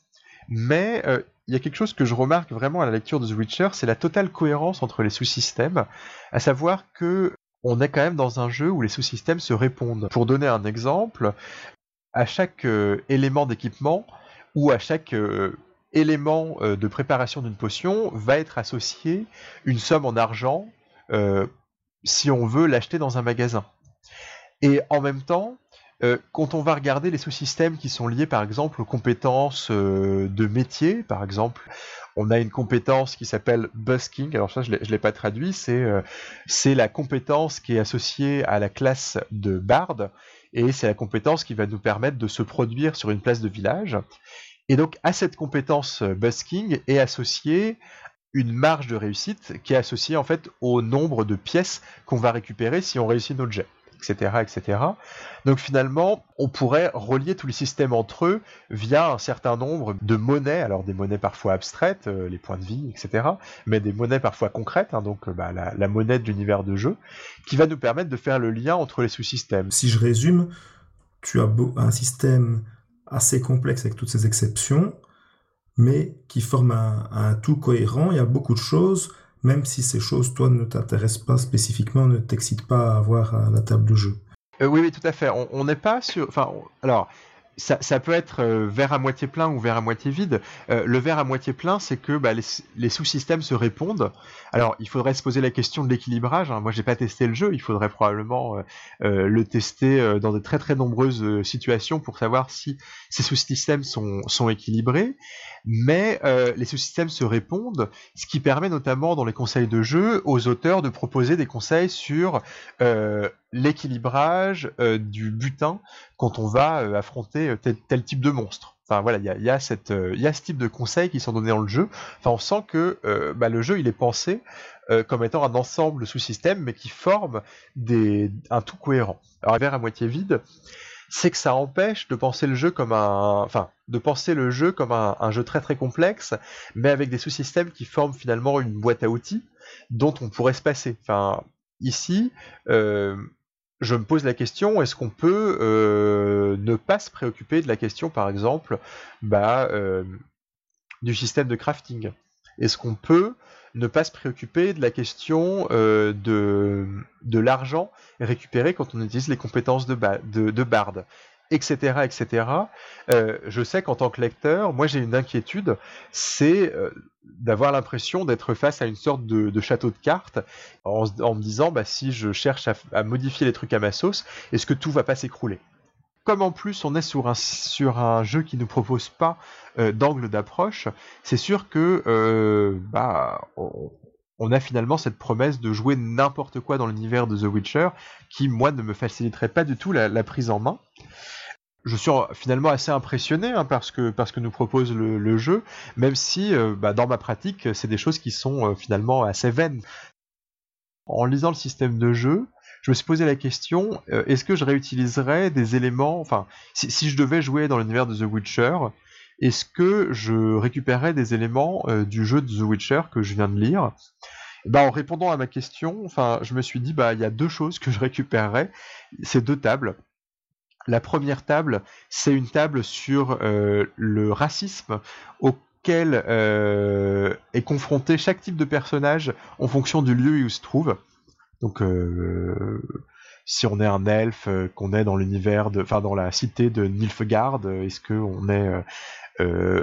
mais il y a quelque chose que je remarque vraiment à la lecture de The Witcher, c'est la totale cohérence entre les sous-systèmes, à savoir que on est quand même dans un jeu où les sous-systèmes se répondent. Pour donner un exemple, à chaque euh, élément d'équipement ou à chaque euh, élément euh, de préparation d'une potion va être associé une somme en argent si on veut l'acheter dans un magasin. Et en même temps, euh, quand on va regarder les sous-systèmes qui sont liés par exemple aux compétences euh, de métier, par exemple, on a une compétence qui s'appelle busking, alors ça je ne l'ai pas traduit, euh, c'est la compétence qui est associée à la classe de bard, et c'est la compétence qui va nous permettre de se produire sur une place de village. Et donc à cette compétence busking est associée une marge de réussite qui est associée en fait au nombre de pièces qu'on va récupérer si on réussit notre jet etc., etc. Donc finalement, on pourrait relier tous les systèmes entre eux via un certain nombre de monnaies, alors des monnaies parfois abstraites, euh, les points de vie, etc., mais des monnaies parfois concrètes, hein, donc bah, la, monnaie de l'univers de jeu, qui va nous permettre de faire le lien entre les sous-systèmes. Si je résume, tu as un système assez complexe avec toutes ces exceptions, mais qui forme un tout cohérent. Il y a beaucoup de choses même si ces choses, toi, ne t'intéressent pas spécifiquement, ne t'excitent pas à avoir à la table de jeu. Euh, oui, oui, tout à fait. On n'est pas sur. Enfin, alors, ça, peut être euh, verre à moitié plein ou verre à moitié vide. Euh, le verre à moitié plein, c'est que bah, les, sous-systèmes se répondent. Alors, il faudrait se poser la question de l'équilibrage. Hein. Moi, j'ai pas testé le jeu. Il faudrait probablement euh, le tester dans de très très nombreuses situations pour savoir si ces sous-systèmes sont, sont équilibrés. Mais les sous-systèmes se répondent, ce qui permet notamment dans les conseils de jeu aux auteurs de proposer des conseils sur l'équilibrage euh, du butin quand on va euh, affronter euh, tel, type de monstre. Enfin voilà, il y a, y a ce type de conseils qui sont donnés dans le jeu. Enfin, on sent que bah, le jeu il est pensé comme étant un ensemble de sous-systèmes, mais qui forme des, un tout cohérent. Alors, un verre à moitié vide, c'est que ça empêche de penser le jeu comme un, enfin, de penser le jeu comme un, jeu très très complexe, mais avec des sous-systèmes qui forment finalement une boîte à outils dont on pourrait se passer. Enfin, ici, je me pose la question, est-ce qu'on peut euh, ne pas se préoccuper de la question, par exemple, bah, euh, du système de crafting? Est-ce qu'on peut ne pas se préoccuper de la question euh, de, l'argent récupéré quand on utilise les compétences de, de, Bard? Etc., etc. Euh, je sais qu'en tant que lecteur, moi j'ai une inquiétude, c'est euh, d'avoir l'impression d'être face à une sorte de, château de cartes, en, me disant, bah, si je cherche à, modifier les trucs à ma sauce, est-ce que tout va pas s'écrouler? Comme en plus on est sur un, sur un jeu qui ne propose pas euh, d'angle d'approche, c'est sûr que bah, a finalement cette promesse de jouer n'importe quoi dans l'univers de The Witcher, qui moi ne me faciliterait pas du tout la prise en main je suis finalement assez impressionné hein, parce que parce que nous propose le, jeu, même si euh, bah, dans ma pratique c'est des choses qui sont euh, finalement assez vaines. En lisant le système de jeu, je me suis posé la question euh, est-ce que je réutiliserais des éléments, enfin si, je devais jouer dans l'univers de The Witcher, est-ce que je récupérerais des éléments du jeu de The Witcher que je viens de lire? Bah, en répondant à ma question, je me suis dit, bah, il y a deux choses que je récupérerais. Ces deux tables. La première table, c'est une table sur euh, le racisme auquel euh, est confronté chaque type de personnage en fonction du lieu où il se trouve. Donc, euh, si on est un elfe, qu'on est dans l'univers enfin, dans la cité de Nilfgaard, est-ce qu'on est,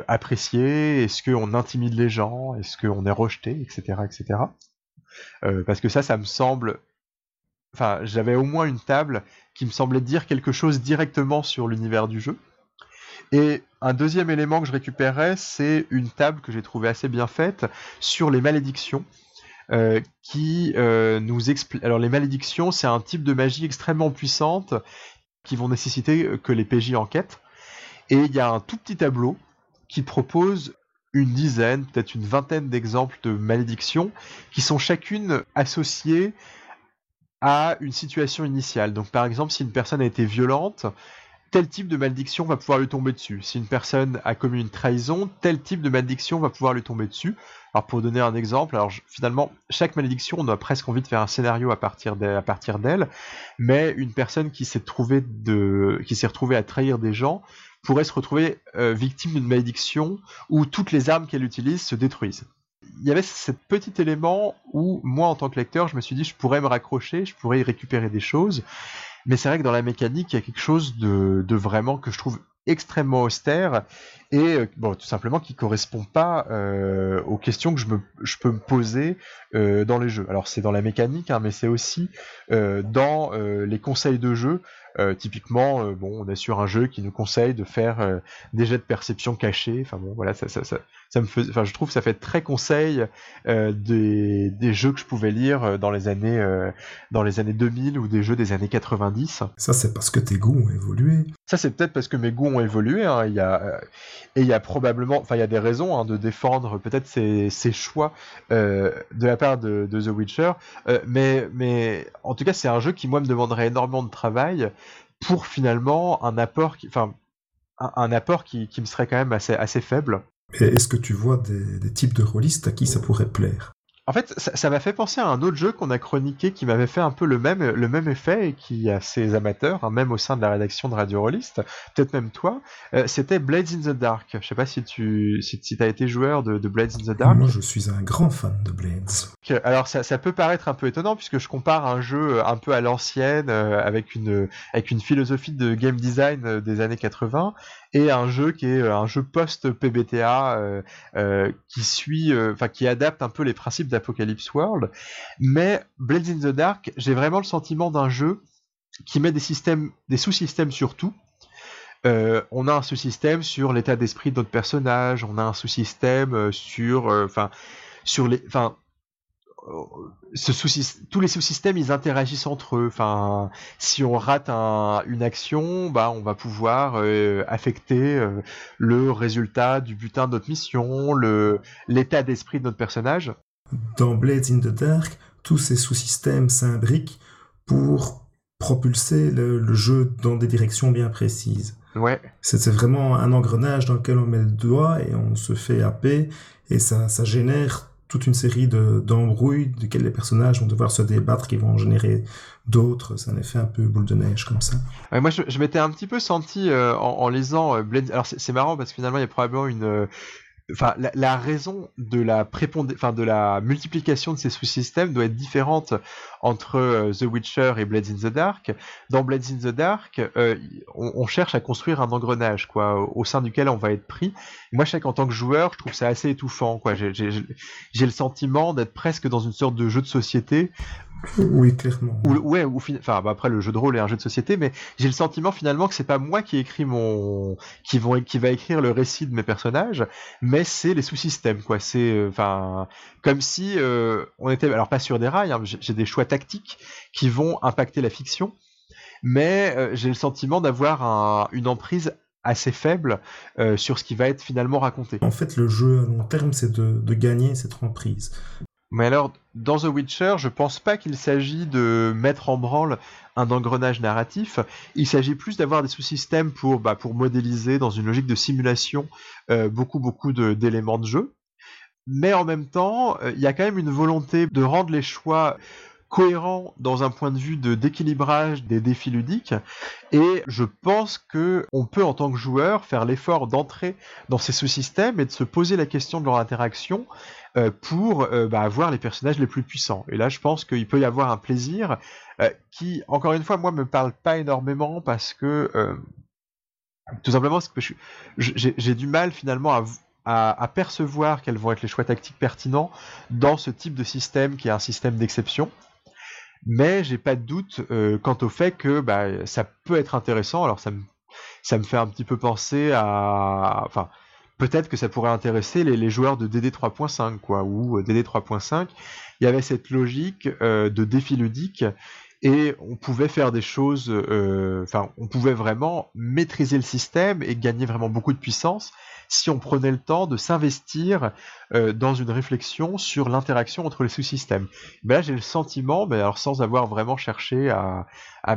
apprécié Est-ce qu'on intimide les gens Est-ce qu'on est rejeté, etc., etc. parce que ça, ça me semble enfin, j'avais au moins une table qui me semblait dire quelque chose directement sur l'univers du jeu. Et un deuxième élément que je récupérais, c'est une table que j'ai trouvée assez bien faite sur les malédictions. Euh, qui euh, nous explique. Alors les malédictions, c'est un type de magie extrêmement puissante qui vont nécessiter que les PJ enquêtent. Et il y a un tout petit tableau qui propose une dizaine, peut-être une vingtaine d'exemples de malédictions qui sont chacune associées à une situation initiale. Donc par exemple, si une personne a été violente, tel type de malédiction va pouvoir lui tomber dessus. Si une personne a commis une trahison, tel type de malédiction va pouvoir lui tomber dessus. Alors pour donner un exemple, alors finalement chaque malédiction, on a presque envie de faire un scénario à partir d'elle, mais une personne qui s'est trouvée de, qui s'est retrouvée à trahir des gens pourrait se retrouver euh, victime d'une malédiction où toutes les armes qu'elle utilise se détruisent il y avait ce petit élément où moi en tant que lecteur je me suis dit je pourrais me raccrocher, je pourrais y récupérer des choses, mais c'est vrai que dans la mécanique il y a quelque chose de, vraiment que je trouve extrêmement austère et euh, bon tout simplement qui correspond pas euh, aux questions que je, peux me poser dans les jeux. Alors c'est dans la mécanique, hein, mais c'est aussi dans les conseils de jeu. Euh, typiquement, euh, bon, on est sur un jeu qui nous conseille de faire euh, des jets de perception cachés. Enfin bon, voilà, ça, ça, ça, ça me fait, enfin, je trouve que ça fait très conseil des, des, jeux que je pouvais lire dans les années, dans les années 2000 ou des jeux des années 90. Ça, c'est parce que tes goûts ont évolué. Ça, c'est peut-être parce que mes goûts ont évolué. Hein. Il y a, et il y a probablement, enfin, il y a des raisons hein, de défendre peut-être ces, ces choix de la part de, de The Witcher. mais, mais en tout cas, c'est un jeu qui moi me demanderait énormément de travail pour finalement un apport qui, enfin, un, apport qui, qui, me serait quand même assez, assez faible. Est-ce que tu vois des, des types de rôlistes à qui ça pourrait plaire? En fait, ça m'a fait penser à un autre jeu qu'on a chroniqué qui m'avait fait un peu le même, le même effet et qui a ses amateurs, hein, même au sein de la rédaction de Radio Rollist, peut-être même toi. Euh, c'était Blades in the Dark. Je sais pas si tu si, si as été joueur de, Blades in the Dark. Moi, je suis un grand fan de Blades. Alors, ça, ça peut paraître un peu étonnant puisque je compare un jeu un peu à l'ancienne euh, avec une avec une philosophie de game design euh, des années 80 et un jeu qui est un jeu post PBTA qui suit, enfin qui adapte un peu les principes d'Apocalypse World, mais Blades in the Dark, j'ai vraiment le sentiment d'un jeu qui met des systèmes, des sous-systèmes sur tout. Euh, on a un sous-système sur l'état d'esprit de notre personnage, on a un sous-système euh, sur, euh, enfin, sur les, enfin, tous les sous-systèmes ils interagissent entre eux. Enfin, si on rate une action, bah on va pouvoir affecter le résultat du butin de notre mission, l'état d'esprit de notre personnage dans Blades in the Dark, tous ces sous-systèmes s'imbriquent pour propulser le, jeu dans des directions bien précises. Ouais. C'est vraiment un engrenage dans lequel on met le doigt et on se fait happer et ça, ça génère toute une série d'embrouilles de, desquelles les personnages vont devoir se débattre, qui vont en générer d'autres. C'est un effet un peu boule de neige comme ça. moi, je, m'étais un petit peu senti euh, en, lisant euh, Blades. Alors, c'est marrant parce que finalement, il y a probablement une, enfin, la, raison de la enfin, de la multiplication de ces sous-systèmes doit être différente entre euh, The Witcher et Blades in the Dark. Dans Blades in the Dark, euh, on, cherche à construire un engrenage, quoi, au sein duquel on va être pris. Moi, je sais qu'en tant que joueur, je trouve ça assez étouffant, quoi. J'ai le sentiment d'être presque dans une sorte de jeu de société oui, clairement. ouais, ou enfin bah, après le jeu de rôle est un jeu de société, mais j'ai le sentiment finalement que c'est pas moi qui écris mon, qui vont, qui va écrire le récit de mes personnages, mais c'est les sous-systèmes quoi. C'est euh, enfin comme si euh, on était, alors pas sur des rails, hein, j'ai des choix tactiques qui vont impacter la fiction, mais euh, j'ai le sentiment d'avoir une emprise assez faible sur ce qui va être finalement raconté. En fait, le jeu à long terme, c'est de, de, gagner cette emprise. Mais alors, dans The Witcher, je pense pas qu'il s'agit de mettre en branle un engrenage narratif. Il s'agit plus d'avoir des sous-systèmes pour, bah, pour modéliser dans une logique de simulation euh, beaucoup beaucoup d'éléments de, jeu. Mais en même temps, euh, il y a quand même une volonté de rendre les choix cohérent dans un point de vue de d'équilibrage des défis ludiques et je pense que on peut en tant que joueur faire l'effort d'entrer dans ces sous-systèmes et de se poser la question de leur interaction euh, pour euh, bah, avoir les personnages les plus puissants. Et là, je pense qu'il peut y avoir un plaisir euh, qui, encore une fois, moi, me parle pas énormément parce que tout simplement, j'ai du mal finalement à à, percevoir quels vont être les choix tactiques pertinents dans ce type de système qui est un système d'exception mais j'ai pas de doute euh, quant au fait que bah, ça peut être intéressant. Alors ça me, ça me fait un petit peu penser à, enfin, peut-être que ça pourrait intéresser les, joueurs de DD 3.5 quoi, ou euh, DD 3.5. Il y avait cette logique euh, de défi ludique et on pouvait faire des choses, enfin, on pouvait vraiment maîtriser le système et gagner vraiment beaucoup de puissance si on prenait le temps de s'investir euh, dans une réflexion sur l'interaction entre les sous-systèmes. Là, j'ai le sentiment, alors sans avoir vraiment cherché à,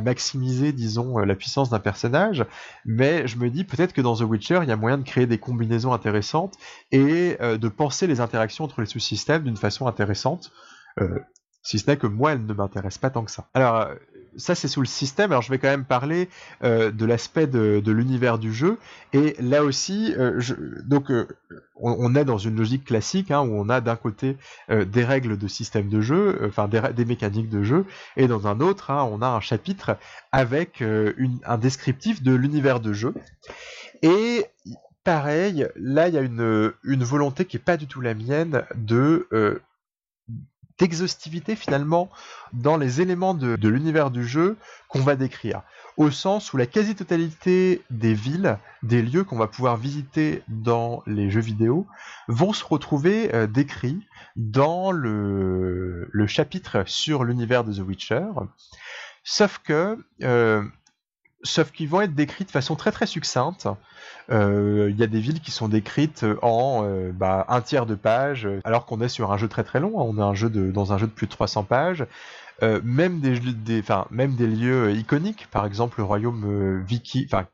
maximiser, disons, euh, la puissance d'un personnage, mais je me dis peut-être que dans The Witcher, il y a moyen de créer des combinaisons intéressantes et euh, de penser les interactions entre les sous-systèmes d'une façon intéressante. Si ce n'est que moi, elle ne m'intéresse pas tant que ça. Alors, ça c'est sous le système. Alors je vais quand même parler euh, de l'aspect de, l'univers du jeu. Et là aussi, euh, donc euh, on, est dans une logique classique hein, où on a d'un côté des règles de système de jeu, enfin des, mécaniques de jeu, et dans un autre, hein, on a un chapitre avec un descriptif de l'univers de jeu. Et pareil, là il y a une, volonté qui est pas du tout la mienne de d'exhaustivité finalement dans les éléments de, l'univers du jeu qu'on va décrire. Au sens où la quasi-totalité des villes, des lieux qu'on va pouvoir visiter dans les jeux vidéo vont se retrouver euh, décrits dans le, chapitre sur l'univers de The Witcher. Sauf que euh, sauf qu'ils vont être décrits de façon très très succincte. Euh, il y a des villes qui sont décrites en euh, bah, un tiers de page, alors qu'on est sur un jeu très très long. Hein. On est un jeu de, dans un jeu de plus de 300 pages. Euh, même des, lieux iconiques, par exemple le royaume enfin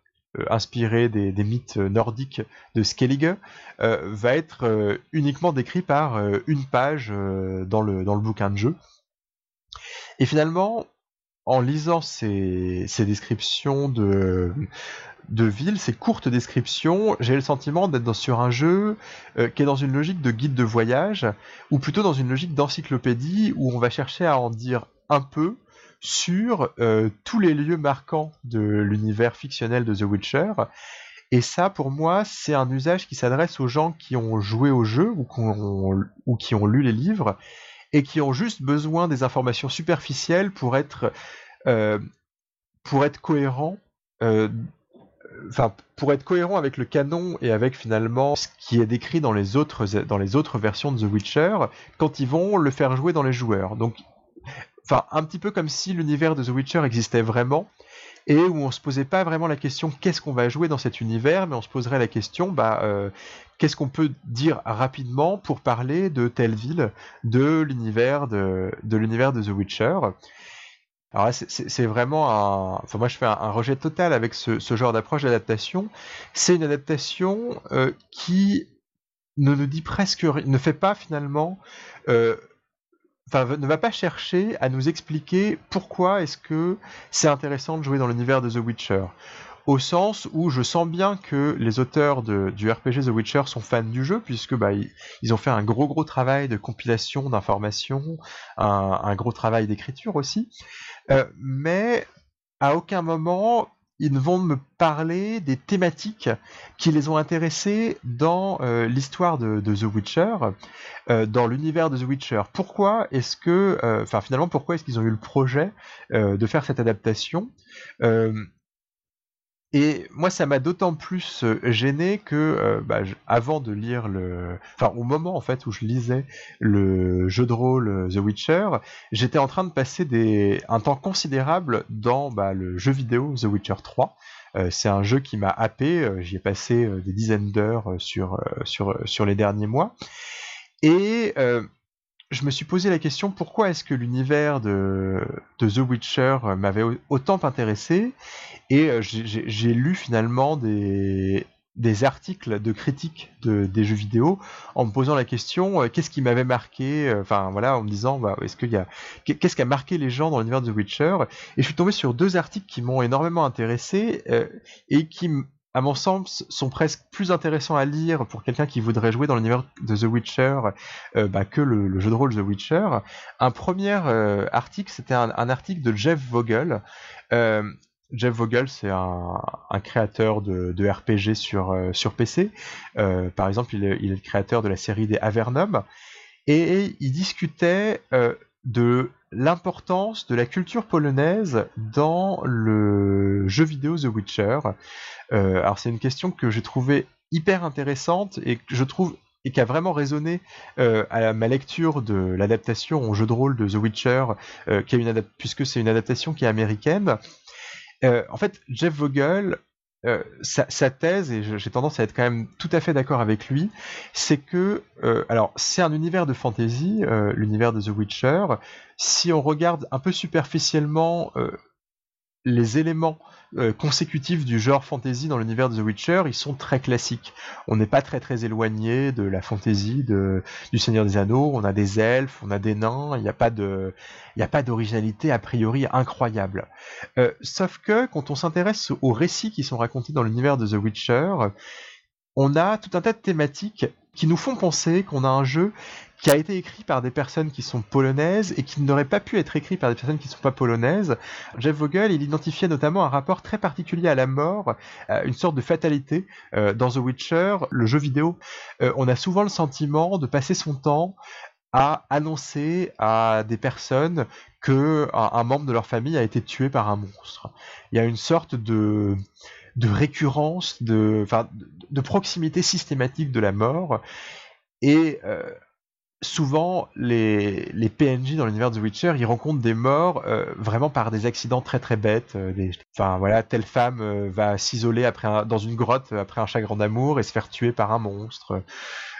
inspiré des, mythes nordiques de Skellige, va être uniquement décrit par une page dans le dans le bouquin de jeu. Et finalement, en lisant ces, descriptions de, villes, ces courtes descriptions, j'ai le sentiment d'être sur un jeu euh, qui est dans une logique de guide de voyage, ou plutôt dans une logique d'encyclopédie, où on va chercher à en dire un peu sur euh, tous les lieux marquants de l'univers fictionnel de The Witcher. Et ça, pour moi, c'est un usage qui s'adresse aux gens qui ont joué au jeu ou qui ont lu les livres et qui ont juste besoin des informations superficielles pour être, euh, pour être cohérents. Euh, enfin, pour être cohérent avec le canon et avec finalement ce qui est décrit dans les autres, dans les autres versions de The Witcher, quand ils vont le faire jouer dans les joueurs. Donc, enfin, un petit peu comme si l'univers de The Witcher existait vraiment, et où on se posait pas vraiment la question qu'est-ce qu'on va jouer dans cet univers, mais on se poserait la question bah, euh, qu'est-ce qu'on peut dire rapidement pour parler de telle ville, de l'univers de, de l'univers de The Witcher. Alors là, c'est vraiment un. Enfin, moi, je fais un, rejet total avec ce, genre d'approche d'adaptation. C'est une adaptation euh, qui ne nous dit presque rien, ne fait pas finalement. Euh, enfin, ne va pas chercher à nous expliquer pourquoi est-ce que c'est intéressant de jouer dans l'univers de The Witcher. au sens où je sens bien que les auteurs du RPG The Witcher sont fans du jeu, puisque bah, ils, ont fait un gros gros travail de compilation d'informations, un, gros travail d'écriture aussi, euh, mais à aucun moment ils vont me parler des thématiques qui les ont intéressés dans euh, l'histoire de, The Witcher, euh, dans l'univers de The Witcher. Pourquoi est-ce que, enfin finalement, pourquoi est-ce qu'ils ont eu le projet de faire cette adaptation? Et moi, ça m'a d'autant plus euh, gêné que, euh, bah, avant de lire le, enfin, au moment en fait où je lisais le jeu de rôle euh, The Witcher, j'étais en train de passer des, un temps considérable dans bah, le jeu vidéo The Witcher 3. c'est un jeu qui m'a happé. J'y ai passé des dizaines d'heures sur sur sur les derniers mois. Et je me suis posé la question pourquoi est-ce que l'univers de, The Witcher m'avait autant intéressé? Et euh, j'ai lu finalement des, articles de critique des jeux vidéo en me posant la question euh, qu'est-ce qui m'avait marqué euh, enfin voilà en me disant bah, est-ce qu'il y a qu'est-ce qui a marqué les gens dans l'univers de The Witcher? Et je suis tombé sur deux articles qui m'ont énormément intéressé et qui à mon sens, sont presque plus intéressants à lire pour quelqu'un qui voudrait jouer dans l'univers de The Witcher euh, bah, que le, jeu de rôle The Witcher. Un premier euh, article, c'était un, article de Jeff Vogel. Euh, Jeff Vogel, c'est un, créateur de, RPG sur, sur PC. par exemple, il est, il est, le créateur de la série des Avernum. Et il discutait de l'importance de la culture polonaise dans le jeu vidéo The Witcher. Euh, alors c'est une question que j'ai trouvée hyper intéressante et que je trouve et qui a vraiment résonné euh, à ma lecture de l'adaptation au jeu de rôle de The Witcher, euh, puisque c'est une adaptation qui est américaine. en fait, Jeff Vogel, sa, thèse, et j'ai tendance à être quand même tout à fait d'accord avec lui, c'est que, alors, c'est un univers de fantasy, l'univers de The Witcher. Si on regarde un peu superficiellement les éléments euh, consécutifs du genre fantasy dans l'univers de The Witcher, ils sont très classiques. On n'est pas très très éloigné de la fantasy de, du Seigneur des Anneaux. On a des elfes, on a des nains. Il n'y a pas d'originalité a priori incroyable. Euh, sauf que quand on s'intéresse aux récits qui sont racontés dans l'univers de The Witcher, on a tout un tas de thématiques qui nous font penser qu'on a un jeu qui a été écrit par des personnes qui sont polonaises et qui n'aurait pas pu être écrit par des personnes qui ne sont pas polonaises. Jeff Vogel, il identifiait notamment un rapport très particulier à la mort, une sorte de fatalité. Euh, dans The Witcher, le jeu vidéo, euh, on a souvent le sentiment de passer son temps à annoncer à des personnes que un, membre de leur famille a été tué par un monstre. Il y a une sorte de de récurrence, de, de, proximité systématique de la mort. Et souvent, les, les, PNJ dans l'univers de Witcher, ils rencontrent des morts euh, vraiment par des accidents très très bêtes. Euh, enfin voilà, telle femme euh, va s'isoler après dans une grotte après un chagrin d'amour et se faire tuer par un monstre.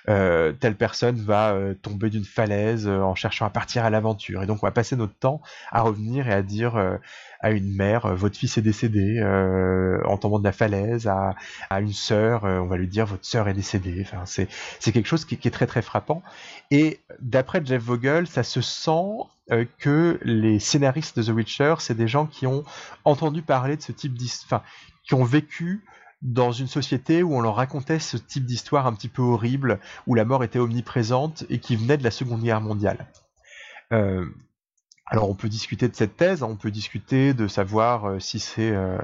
Telle personne va tomber d'une falaise en cherchant à partir à l'aventure. Et donc on va passer notre temps à revenir et à dire à une mère, euh, votre fils est décédé euh, en tombant de la falaise, à, à une sœur, euh, on va lui dire votre sœur est décédée. Enfin, c'est, c'est quelque chose qui, est très très frappant. Et d'après Jeff Vogel, ça se sent que les scénaristes de The Witcher, c'est des gens qui ont entendu parler de ce type d'histoire, qui ont vécu dans une société où on leur racontait ce type d'histoire un petit peu horrible, où la mort était omniprésente et qui venait de la Seconde Guerre mondiale. Euh, alors on peut discuter de cette thèse, on peut discuter de savoir euh, si c'est euh,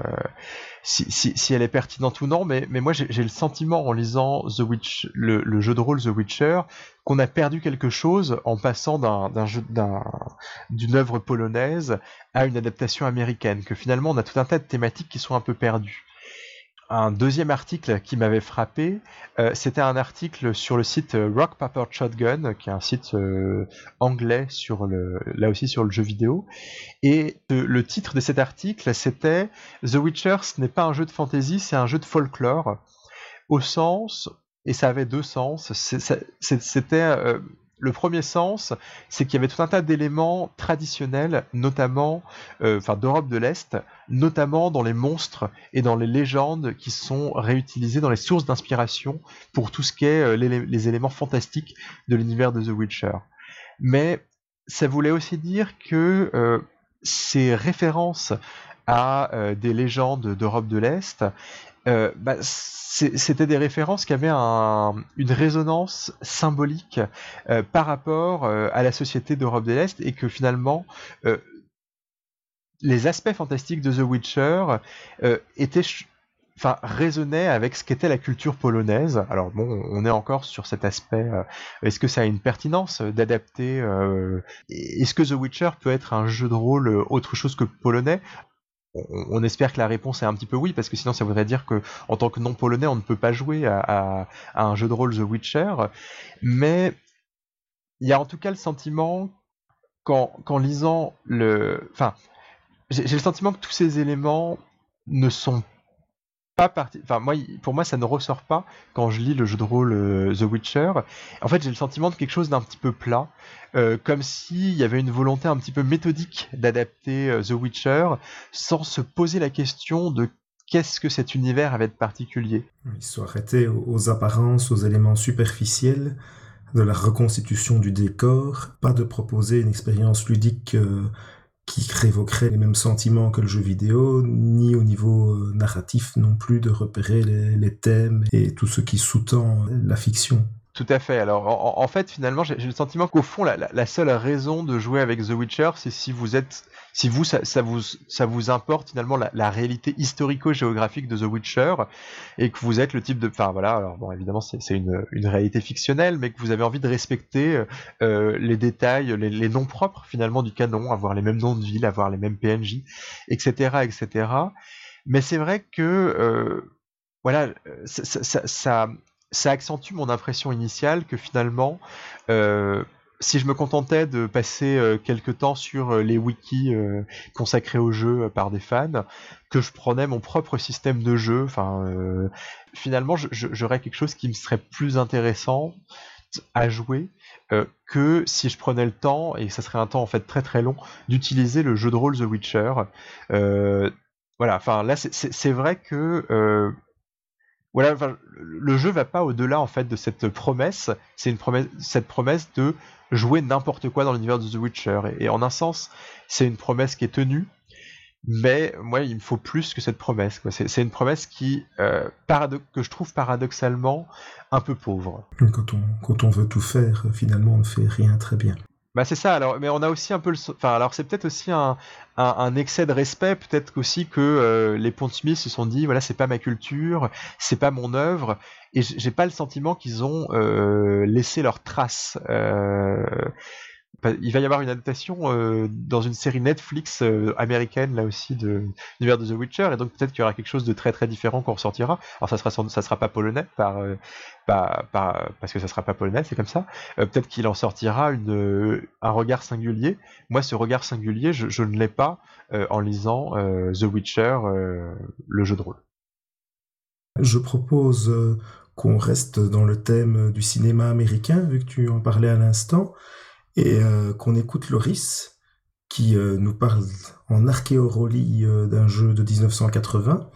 si, elle est pertinente ou non, mais, mais moi j'ai le sentiment en lisant The Witch, le, jeu de rôle The Witcher qu'on a perdu quelque chose en passant d'un jeu d'une œuvre polonaise à une adaptation américaine, que finalement on a tout un tas de thématiques qui sont un peu perdues un deuxième article qui m'avait frappé, euh, c'était un article sur le site euh, Rock Paper Shotgun, qui est un site euh, anglais sur le, là aussi sur le jeu vidéo. Et le titre de cet article, c'était The Witcher, ce n'est pas un jeu de fantasy, c'est un jeu de folklore, au sens, et ça avait deux sens. C'était le premier sens, c'est qu'il y avait tout un tas d'éléments traditionnels, notamment, euh, enfin d'Europe de l'Est, notamment dans les monstres et dans les légendes qui sont réutilisés dans les sources d'inspiration pour tout ce qui est euh, les, éléments fantastiques de l'univers de The Witcher. Mais ça voulait aussi dire que euh, ces références à des légendes d'Europe de l'Est, bah, c'était des références qui avaient une résonance symbolique par rapport à la société d'Europe de l'Est et que finalement les aspects fantastiques de The Witcher étaient enfin avec ce qu'était la culture polonaise. Alors bon, on est encore sur cet aspect. Euh, est-ce que ça a une pertinence d'adapter euh, Est-ce que The Witcher peut être un jeu de rôle euh, autre chose que polonais? On, espère que la réponse est un petit peu oui, parce que sinon ça voudrait dire que en tant que non polonais, on ne peut pas jouer à, un jeu de rôle The Witcher. Mais il y a en tout cas le sentiment qu'en lisant le, enfin, j'ai le sentiment que tous ces éléments ne sont Enfin, moi, pour moi, ça ne ressort pas quand je lis le jeu de rôle euh, The Witcher. En fait, j'ai le sentiment de quelque chose d'un petit peu plat, euh, comme s'il y avait une volonté un petit peu méthodique d'adapter euh, The Witcher, sans se poser la question de qu'est-ce que cet univers avait de particulier. Ils sont arrêtés aux apparences, aux éléments superficiels de la reconstitution du décor, pas de proposer une expérience ludique qui révoquerait les mêmes sentiments que le jeu vidéo, ni au niveau euh, narratif non plus de repérer les, thèmes et tout ce qui sous-tend la fiction. Tout à fait. Alors, en, fait, finalement, j'ai le sentiment qu'au fond, la, seule raison de jouer avec The Witcher, c'est si vous êtes, si vous, ça, vous, ça vous importe finalement la, réalité historico-géographique de The Witcher, et que vous êtes le type de, enfin voilà, alors bon, évidemment, c'est une, réalité fictionnelle, mais que vous avez envie de respecter euh, les détails, les, noms propres finalement du canon, avoir les mêmes noms de villes, avoir les mêmes PNJ, etc., etc. Mais c'est vrai que euh, voilà, ça accentue mon impression initiale que finalement, euh, si je me contentais de passer euh, quelques temps sur euh, les wikis consacrés au jeu par des fans, que je prenais mon propre système de jeu, enfin, finalement, j'aurais quelque chose qui me serait plus intéressant à jouer que si je prenais le temps, et ça serait un temps en fait très très long, d'utiliser le jeu de rôle The Witcher. voilà, enfin là c'est vrai que voilà, le jeu va pas au-delà en fait de cette promesse. C'est une promesse, cette promesse de jouer n'importe quoi dans l'univers de The Witcher. Et, en un sens, c'est une promesse qui est tenue, mais moi, il me faut plus que cette promesse. C'est une promesse qui, euh, que je trouve paradoxalement un peu pauvre. Quand on, quand on veut tout faire, finalement, on ne fait rien très bien. Bah c'est ça. Alors, mais on a aussi un peu le, enfin alors c'est peut-être aussi un, un, excès de respect, peut-être aussi que euh, les Pontsmith se sont dit voilà c'est pas ma culture, c'est pas mon œuvre, et j'ai pas le sentiment qu'ils ont euh, laissé leur trace. Euh, il va y avoir une adaptation euh, dans une série Netflix euh, américaine là aussi de l'univers de The Witcher et donc peut-être qu'il y aura quelque chose de très très différent qu'on ressortira. Alors ça sera sera pas polonais euh, parce que ça sera pas polonais, c'est comme ça. peut-être qu'il en sortira un regard singulier. Moi ce regard singulier, je ne l'ai pas en lisant The Witcher, le jeu de rôle. Je propose qu'on reste dans le thème du cinéma américain vu que tu en parlais à l'instant et euh, qu'on écoute Loris qui euh, nous parle en archéorolie euh, d'un jeu de 1980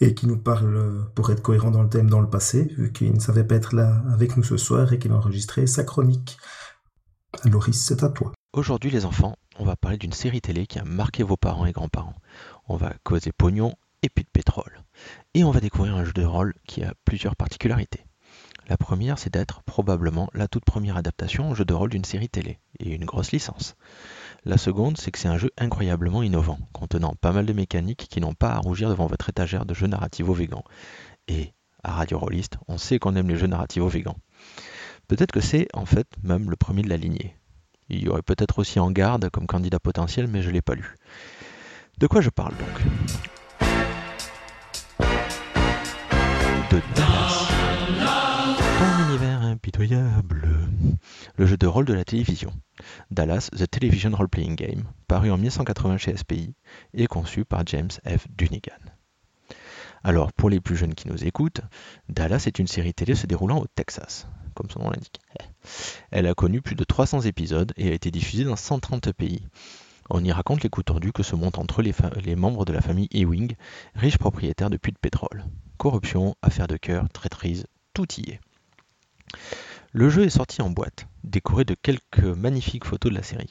et qui nous parle, pour être cohérent dans le thème, dans le passé, vu qu'il ne savait pas être là avec nous ce soir et qu'il a enregistré sa chronique. Loris, c'est à toi. Aujourd'hui les enfants, on va parler d'une série télé qui a marqué vos parents et grands-parents. On va causer pognon et puis de pétrole. Et on va découvrir un jeu de rôle qui a plusieurs particularités. La première, c'est d'être probablement la toute première adaptation au jeu de rôle d'une série télé, et une grosse licence. La seconde, c'est que c'est un jeu incroyablement innovant, contenant pas mal de mécaniques qui n'ont pas à rougir devant votre étagère de jeux narrativos végans. Et, à Radio Rollist, on sait qu'on aime les jeux narrativos végans. Peut-être que c'est, en fait, même le premier de la lignée. Il y aurait peut-être aussi en garde comme candidat potentiel, mais je ne l'ai pas lu. De quoi je parle donc? De impitoyable. Le jeu de rôle de la télévision. Dallas The Television Role Playing Game, paru en 1980 chez SPI et conçu par James F. Dunnigan. Alors, pour les plus jeunes qui nous écoutent, Dallas est une série télé se déroulant au Texas, comme son nom l'indique. Elle a connu plus de 300 épisodes et a été diffusée dans 130 pays. On y raconte les coups tordus que se montent entre les, les membres de la famille Ewing, riches propriétaires de puits de pétrole. Corruption, affaires de cœur, traîtrise, tout y est. Le jeu est sorti en boîte, décoré de quelques magnifiques photos de la série.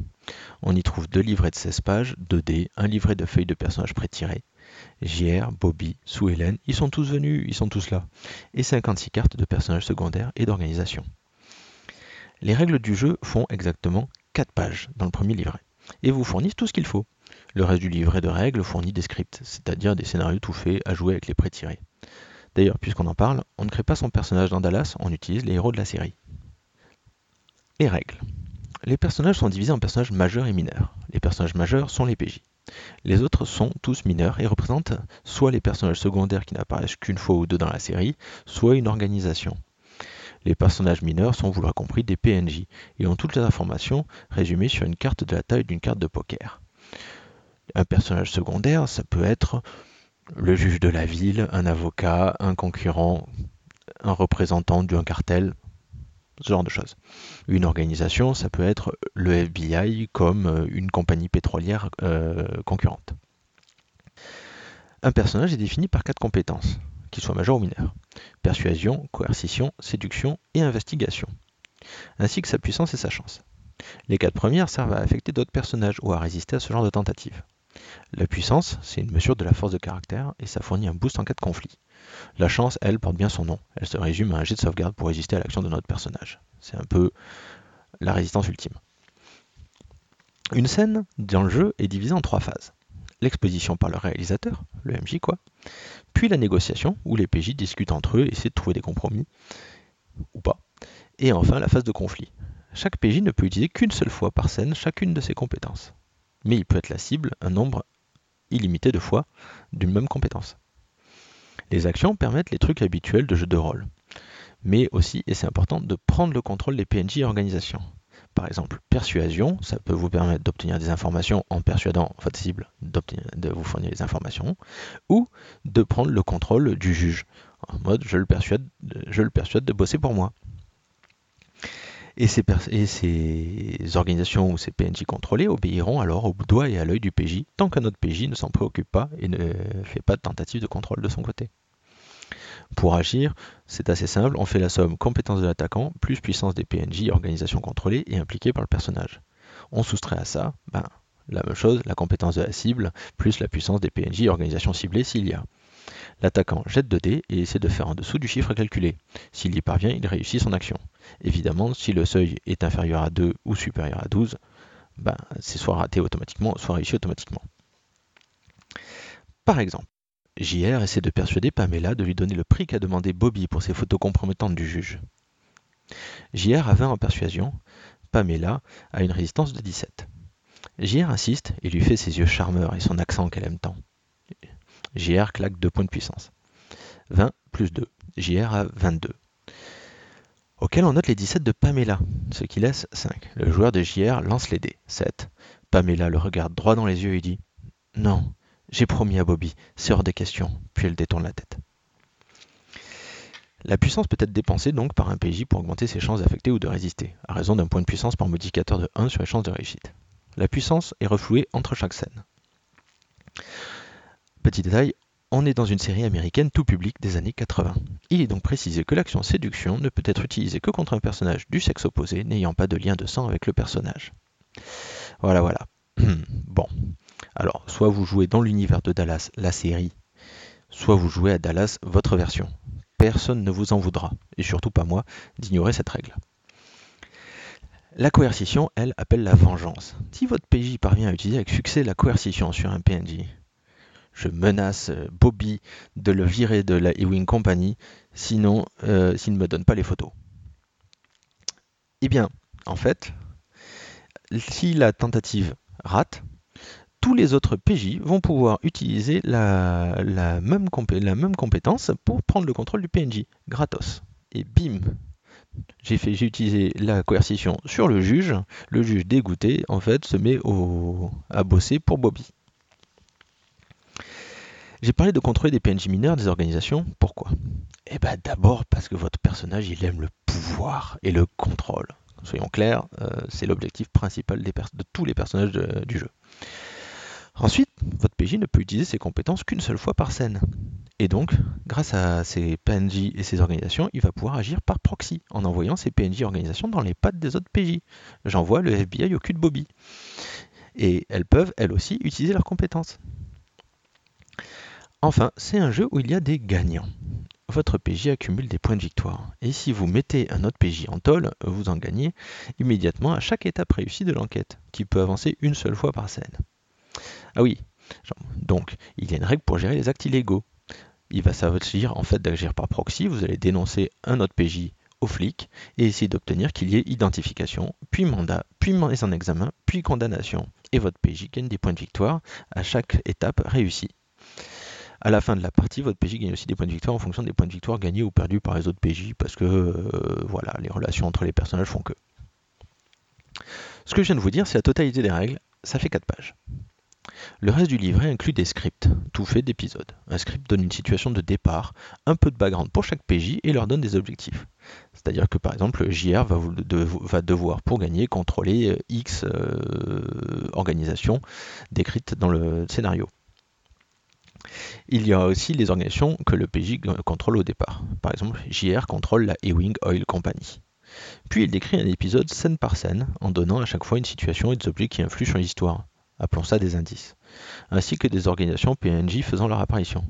On y trouve deux livrets de 16 pages, 2D, un livret de feuilles de personnages pré-tirés. JR, Bobby, Sue Helen, ils sont tous venus, ils sont tous là. Et 56 cartes de personnages secondaires et d'organisation. Les règles du jeu font exactement 4 pages dans le premier livret et vous fournissent tout ce qu'il faut. Le reste du livret de règles fournit des scripts, c'est-à-dire des scénarios tout faits à jouer avec les pré-tirés. D'ailleurs, puisqu'on en parle, on ne crée pas son personnage dans Dallas, on utilise les héros de la série. Les règles. Les personnages sont divisés en personnages majeurs et mineurs. Les personnages majeurs sont les PJ. Les autres sont tous mineurs et représentent soit les personnages secondaires qui n'apparaissent qu'une fois ou deux dans la série, soit une organisation. Les personnages mineurs sont, vous l'aurez compris, des PNJ et ont toutes les informations résumées sur une carte de la taille d'une carte de poker. Un personnage secondaire, ça peut être le juge de la ville, un avocat, un concurrent, un représentant d'un cartel, ce genre de choses. Une organisation, ça peut être le FBI comme euh, une compagnie pétrolière euh, concurrente. Un personnage est défini par quatre compétences, qu'ils soient majeurs ou mineurs. Persuasion, coercition, séduction et investigation. Ainsi que sa puissance et sa chance. Les quatre premières servent à affecter d'autres personnages ou à résister à ce genre de tentative. La puissance, c'est une mesure de la force de caractère et ça fournit un boost en cas de conflit. La chance, elle, porte bien son nom. Elle se résume à un jet de sauvegarde pour résister à l'action de notre personnage. C'est un peu la résistance ultime. Une scène dans le jeu est divisée en trois phases. L'exposition par le réalisateur, le MJ quoi, puis la négociation, où les PJ discutent entre eux et essaient de trouver des compromis, ou pas, et enfin la phase de conflit. Chaque PJ ne peut utiliser qu'une seule fois par scène chacune de ses compétences mais il peut être la cible un nombre illimité de fois d'une même compétence. Les actions permettent les trucs habituels de jeu de rôle, mais aussi, et c'est important, de prendre le contrôle des PNJ et organisations. Par exemple, persuasion, ça peut vous permettre d'obtenir des informations en persuadant votre cible de vous fournir des informations, ou de prendre le contrôle du juge, en mode je le persuade, je le persuade de bosser pour moi. Et ces, organisations ou ces PNJ contrôlés obéiront alors au doigt et à l'œil du PJ, tant qu'un autre PJ ne s'en préoccupe pas et ne fait pas de tentative de contrôle de son côté. Pour agir, c'est assez simple, on fait la somme compétence de l'attaquant plus puissance des PNJ, organisation contrôlée et impliquée par le personnage. On soustrait à ça, ben, la même chose, la compétence de la cible plus la puissance des PNJ, organisation ciblée s'il y a. L'attaquant jette 2 dés et essaie de faire en dessous du chiffre calculé. S'il y parvient, il réussit son action. Évidemment, si le seuil est inférieur à 2 ou supérieur à 12, ben, c'est soit raté automatiquement, soit réussi automatiquement. Par exemple, JR essaie de persuader Pamela de lui donner le prix qu'a demandé Bobby pour ses photos compromettantes du juge. JR a 20 en persuasion, Pamela a une résistance de 17. JR insiste et lui fait ses yeux charmeurs et son accent qu'elle aime tant. JR claque 2 points de puissance. 20 plus 2. JR a 22 auquel on note les 17 de Pamela, ce qui laisse 5. Le joueur de JR lance les dés. 7. Pamela le regarde droit dans les yeux et dit Non, j'ai promis à Bobby, c'est hors des questions. Puis elle détourne la tête. La puissance peut être dépensée donc par un PJ pour augmenter ses chances d'affecter ou de résister, à raison d'un point de puissance par modificateur de 1 sur les chances de réussite. La puissance est reflouée entre chaque scène. Petit détail, on est dans une série américaine tout public des années 80. Il est donc précisé que l'action séduction ne peut être utilisée que contre un personnage du sexe opposé n'ayant pas de lien de sang avec le personnage. Voilà, voilà. [clears throat] bon. Alors, soit vous jouez dans l'univers de Dallas, la série, soit vous jouez à Dallas, votre version. Personne ne vous en voudra, et surtout pas moi, d'ignorer cette règle. La coercition, elle, appelle la vengeance. Si votre PJ parvient à utiliser avec succès la coercition sur un PNJ, je menace euh, Bobby de le virer de la Ewing Company, sinon euh, s'il ne me donne pas les photos. Eh bien, en fait, si la tentative rate, tous les autres PJ vont pouvoir utiliser la, même, compétence pour prendre le contrôle du PNJ, gratos. Et bim, j'ai utilisé la coercition sur le juge. Le juge dégoûté, en fait, se met à bosser pour Bobby. J'ai parlé de contrôler des PNJ mineurs des organisations. Pourquoi? Eh bien d'abord parce que votre personnage, il aime le pouvoir et le contrôle. Soyons clairs, euh, c'est l'objectif principal de tous les personnages du jeu. Ensuite, votre PJ ne peut utiliser ses compétences qu'une seule fois par scène. Et donc, grâce à ces PNJ et ces organisations, il va pouvoir agir par proxy, en envoyant ces PNJ organisations dans les pattes des autres PJ. J'envoie le FBI au cul de Bobby. Et elles peuvent, elles aussi, utiliser leurs compétences. Enfin, c'est un jeu où il y a des gagnants. Votre PJ accumule des points de victoire. Et si vous mettez un autre PJ en tôle, vous en gagnez immédiatement à chaque étape réussie de l'enquête, qui peut avancer une seule fois par scène. Ah oui, donc il y a une règle pour gérer les actes illégaux. Il va s'agir en fait d'agir par proxy, vous allez dénoncer un autre PJ au flic et essayer d'obtenir qu'il y ait identification, puis mandat, puis mise en examen, puis condamnation. Et votre PJ gagne des points de victoire à chaque étape réussie. À la fin de la partie, votre PJ gagne aussi des points de victoire en fonction des points de victoire gagnés ou perdus par les autres PJ, parce que euh, voilà, les relations entre les personnages font que. Ce que je viens de vous dire, c'est la totalité des règles, ça fait 4 pages. Le reste du livret inclut des scripts, tout fait d'épisodes. Un script donne une situation de départ, un peu de background pour chaque PJ et leur donne des objectifs. C'est-à-dire que par exemple, JR va, devoir, pour gagner, contrôler X euh, organisations décrites dans le scénario. Il y a aussi les organisations que le PJ contrôle au départ. Par exemple, JR contrôle la Ewing Oil Company. Puis il décrit un épisode scène par scène, en donnant à chaque fois une situation et des objets qui influent sur l'histoire. Appelons ça des indices. Ainsi que des organisations PNJ faisant leur apparition.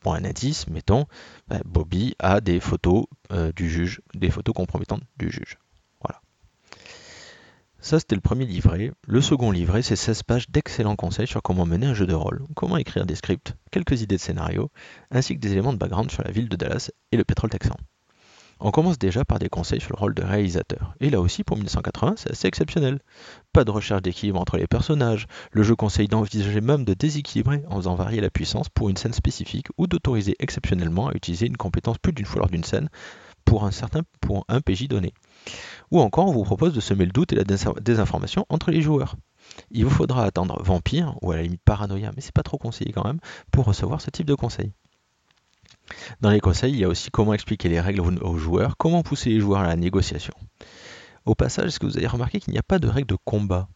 Pour un indice, mettons, bah, Bobby a des photos euh, du juge, des photos compromettantes du juge. Ça, c'était le premier livret. Le second livret, c'est 16 pages d'excellents conseils sur comment mener un jeu de rôle, comment écrire des scripts, quelques idées de scénario, ainsi que des éléments de background sur la ville de Dallas et le pétrole texan. On commence déjà par des conseils sur le rôle de réalisateur. Et là aussi, pour 1980, c'est assez exceptionnel. Pas de recherche d'équilibre entre les personnages, le jeu conseille d'envisager même de déséquilibrer en faisant varier la puissance pour une scène spécifique ou d'autoriser exceptionnellement à utiliser une compétence plus d'une fois lors d'une scène pour un certain pour un PJ donné. Ou encore, on vous propose de semer le doute et la désinformation entre les joueurs. Il vous faudra attendre Vampire, ou à la limite Paranoia, mais c'est pas trop conseillé quand même, pour recevoir ce type de conseils. Dans les conseils, il y a aussi comment expliquer les règles aux joueurs, comment pousser les joueurs à la négociation. Au passage, est-ce que vous avez remarqué qu'il n'y a pas de règle de combat?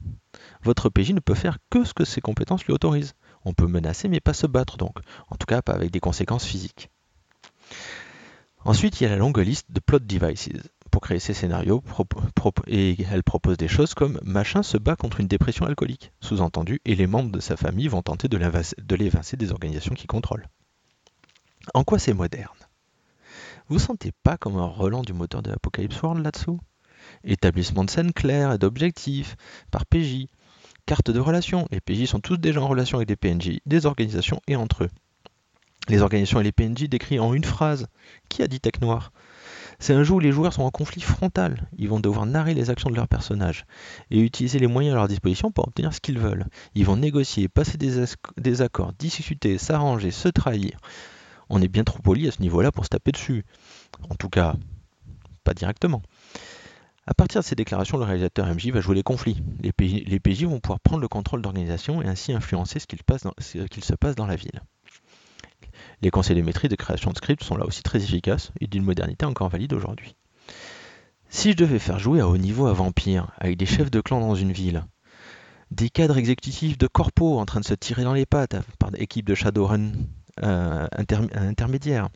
Votre PJ ne peut faire que ce que ses compétences lui autorisent. On peut menacer mais pas se battre donc, en tout cas pas avec des conséquences physiques. Ensuite, il y a la longue liste de plot devices pour créer ces scénarios et elle propose des choses comme machin se bat contre une dépression alcoolique. Sous-entendu, et les membres de sa famille vont tenter de l'évincer des organisations qui contrôlent. En quoi c'est moderne? Vous sentez pas comme un relan du moteur de Apocalypse World là-dessous? Établissement de scènes claires et d'objectifs par PJ. Carte de relation. Les PJ sont tous déjà en relation avec des PNJ, des organisations et entre eux. Les organisations et les PNJ décrits en une phrase. Qui a dit tech noir? C'est un jeu où les joueurs sont en conflit frontal. Ils vont devoir narrer les actions de leur personnage et utiliser les moyens à leur disposition pour obtenir ce qu'ils veulent. Ils vont négocier, passer des, accords, discuter, s'arranger, se trahir. On est bien trop poli à ce niveau-là pour se taper dessus. En tout cas, pas directement. À partir de ces déclarations, le réalisateur MJ va jouer les conflits. Les PJ, vont pouvoir prendre le contrôle d'organisation et ainsi influencer ce qu'il se passe dans la ville. Les conseils de maîtrise de création de scripts sont là aussi très efficaces et d'une modernité encore valide aujourd'hui. Si je devais faire jouer à haut niveau à Vampire, avec des chefs de clan dans une ville, des cadres exécutifs de corpo en train de se tirer dans les pattes par des équipes de Shadowrun euh, intermédiaires,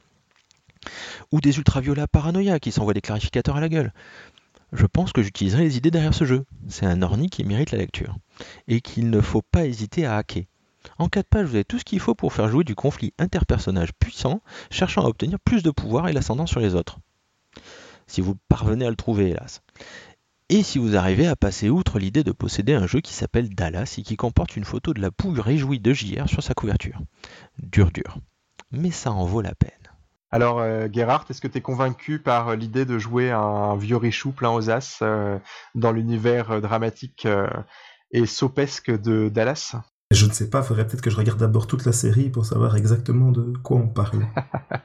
ou des ultraviolats paranoïa qui s'envoient des clarificateurs à la gueule, je pense que j'utiliserai les idées derrière ce jeu. C'est un orni qui mérite la lecture, et qu'il ne faut pas hésiter à hacker. En 4 pages, vous avez tout ce qu'il faut pour faire jouer du conflit interpersonnage puissant, cherchant à obtenir plus de pouvoir et l'ascendant sur les autres. Si vous parvenez à le trouver, hélas. Et si vous arrivez à passer outre l'idée de posséder un jeu qui s'appelle Dallas et qui comporte une photo de la poule réjouie de JR sur sa couverture. Dur dur. Mais ça en vaut la peine. Alors, euh, Gerhardt, est-ce que tu es convaincu par l'idée de jouer un vieux richou plein aux as euh, dans l'univers euh, dramatique et sopesque de Dallas? Je ne sais pas, il faudrait peut-être que je regarde d'abord toute la série pour savoir exactement de quoi on parle.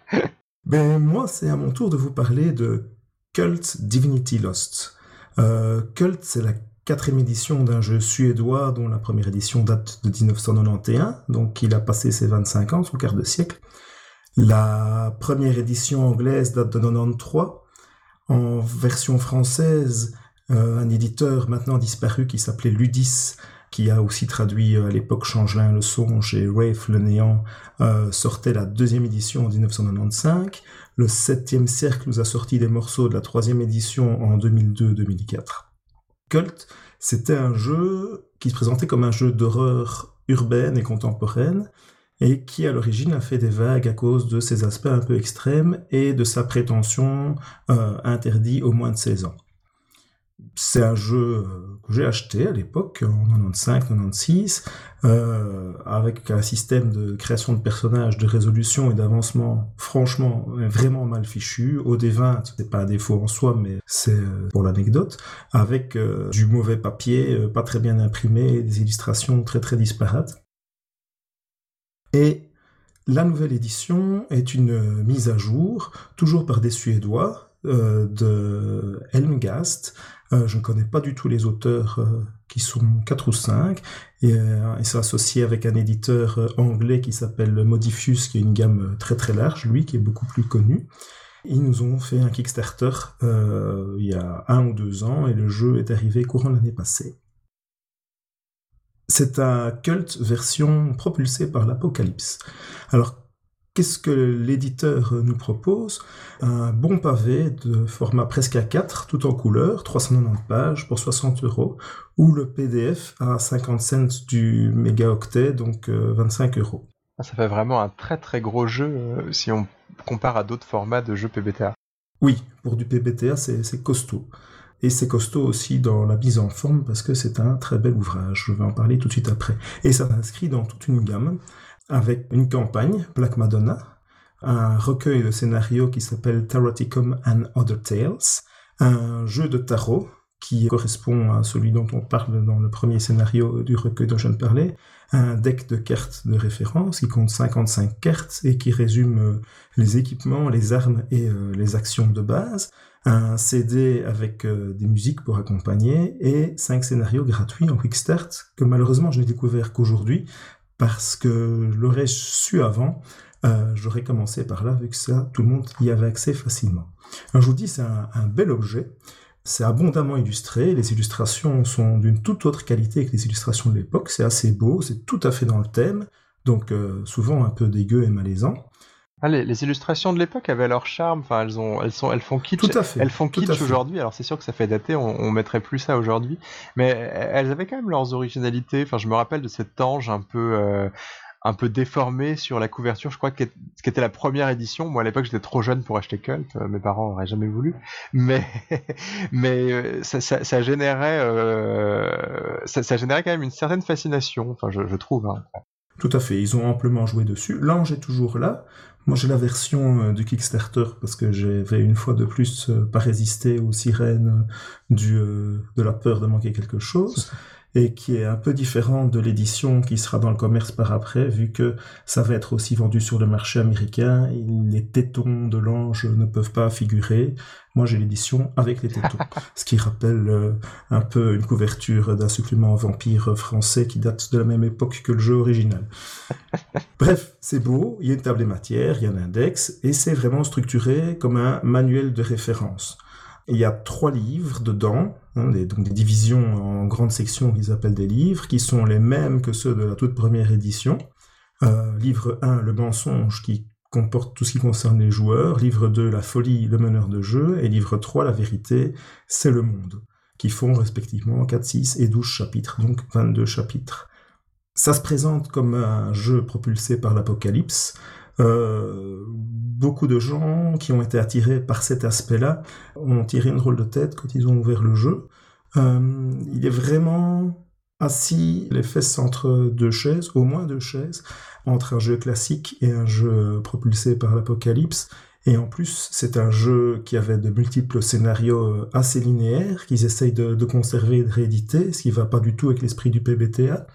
[laughs] ben, moi, c'est à mon tour de vous parler de Cult Divinity Lost. Euh, Cult, c'est la quatrième édition d'un jeu suédois dont la première édition date de 1991, donc il a passé ses 25 ans, son quart de siècle. La première édition anglaise date de 93. En version française, euh, un éditeur maintenant disparu qui s'appelait Ludis qui a aussi traduit à l'époque Changelin le songe et Rafe le néant, sortait la deuxième édition en 1995. Le septième cercle nous a sorti des morceaux de la troisième édition en 2002-2004. Cult, c'était un jeu qui se présentait comme un jeu d'horreur urbaine et contemporaine, et qui à l'origine a fait des vagues à cause de ses aspects un peu extrêmes et de sa prétention euh, interdit au moins de 16 ans. C'est un jeu euh, que j'ai acheté à l'époque, en 95-96, euh, avec un système de création de personnages, de résolution et d'avancement franchement vraiment mal fichu. Au D20, c'est pas un défaut en soi, mais c'est euh, pour l'anecdote, avec du mauvais papier, pas très bien imprimé, des illustrations très très disparates. Et la nouvelle édition est une mise à jour, toujours par des Suédois, de Helmgast, euh, je ne connais pas du tout les auteurs euh, qui sont quatre ou cinq. Et, euh, ils sont associés avec un éditeur anglais qui s'appelle Modifius, qui a une gamme très très large, lui, qui est beaucoup plus connu. Ils nous ont fait un Kickstarter il y a un ou deux ans et le jeu est arrivé courant l'année passée. C'est un cult version propulsée par l'Apocalypse. Alors Qu'est-ce que l'éditeur nous propose? Un bon pavé de format presque A4, tout en couleur, 390 pages pour 60 euros, ou le PDF à 50 cents du mégaoctet, donc 25 euh, euros. Ah, ça fait vraiment un très très gros jeu euh, si on compare à d'autres formats de jeux PBTA. Oui, pour du PBTA, c'est costaud. Et c'est costaud aussi dans la mise en forme parce que c'est un très bel ouvrage. Je vais en parler tout de suite après. Et ça s'inscrit dans toute une gamme avec une campagne, Black Madonna, un recueil de scénarios qui s'appelle Taroticum and Other Tales, un jeu de tarot qui correspond à celui dont on parle dans le premier scénario du recueil dont je viens de parler, un deck de cartes de référence qui compte 55 cartes et qui résume euh, les équipements, les armes et euh, les actions de base, un CD avec euh, des musiques pour accompagner et 5 scénarios gratuits en Quick Start que malheureusement je n'ai découvert qu'aujourd'hui parce que l'aurais su avant, euh, j'aurais commencé par là, vu que ça, tout le monde y avait accès facilement. Alors je vous dis, c'est un, bel objet, c'est abondamment illustré, les illustrations sont d'une toute autre qualité que les illustrations de l'époque, c'est assez beau, c'est tout à fait dans le thème, donc euh, souvent un peu dégueu et malaisant. Ah, les, illustrations de l'époque avaient leur charme. Enfin, elles ont, elles sont, elles font kitsch. Tout à fait. Elles font kitsch aujourd'hui. Alors c'est sûr que ça fait dater. On, on mettrait plus ça aujourd'hui. Mais elles avaient quand même leurs originalités. Enfin, je me rappelle de cet ange un peu, euh, un peu déformé sur la couverture. Je crois qui était la première édition. Moi à l'époque j'étais trop jeune pour acheter Cult. Euh, mes parents n'auraient jamais voulu. Mais, [laughs] mais euh, ça, ça, ça générait, ça, ça, générait quand même une certaine fascination. Enfin, je, je trouve. Hein. Tout à fait, ils ont amplement joué dessus. L'ange est toujours là. Moi j'ai la version euh, du Kickstarter parce que j'avais une fois de plus euh, pas résisté aux sirènes euh, de la peur de manquer quelque chose et qui est un peu différent de l'édition qui sera dans le commerce par après, vu que ça va être aussi vendu sur le marché américain. Les tétons de l'ange ne peuvent pas figurer. Moi, j'ai l'édition avec les tétons, [laughs] ce qui rappelle euh, un peu une couverture d'un supplément vampire français qui date de la même époque que le jeu original. [laughs] Bref, c'est beau, il y a une table des matières, il y a un index, et c'est vraiment structuré comme un manuel de référence. Il y a trois livres dedans, hein, des, donc des divisions en grandes sections qu'ils appellent des livres, qui sont les mêmes que ceux de la toute première édition. Euh, livre 1, le mensonge, qui comporte tout ce qui concerne les joueurs. Livre 2, la folie, le meneur de jeu. Et livre 3, la vérité, c'est le monde, qui font respectivement 4, 6 et 12 chapitres, donc 22 chapitres. Ça se présente comme un jeu propulsé par l'apocalypse, euh, beaucoup de gens qui ont été attirés par cet aspect-là ont tiré une drôle de tête quand ils ont ouvert le jeu. Euh, il est vraiment assis les fesses entre deux chaises, au moins deux chaises, entre un jeu classique et un jeu propulsé par l'apocalypse. Et en plus, c'est un jeu qui avait de multiples scénarios assez linéaires, qu'ils essayent de, conserver et de rééditer, ce qui va pas du tout avec l'esprit du PBTA.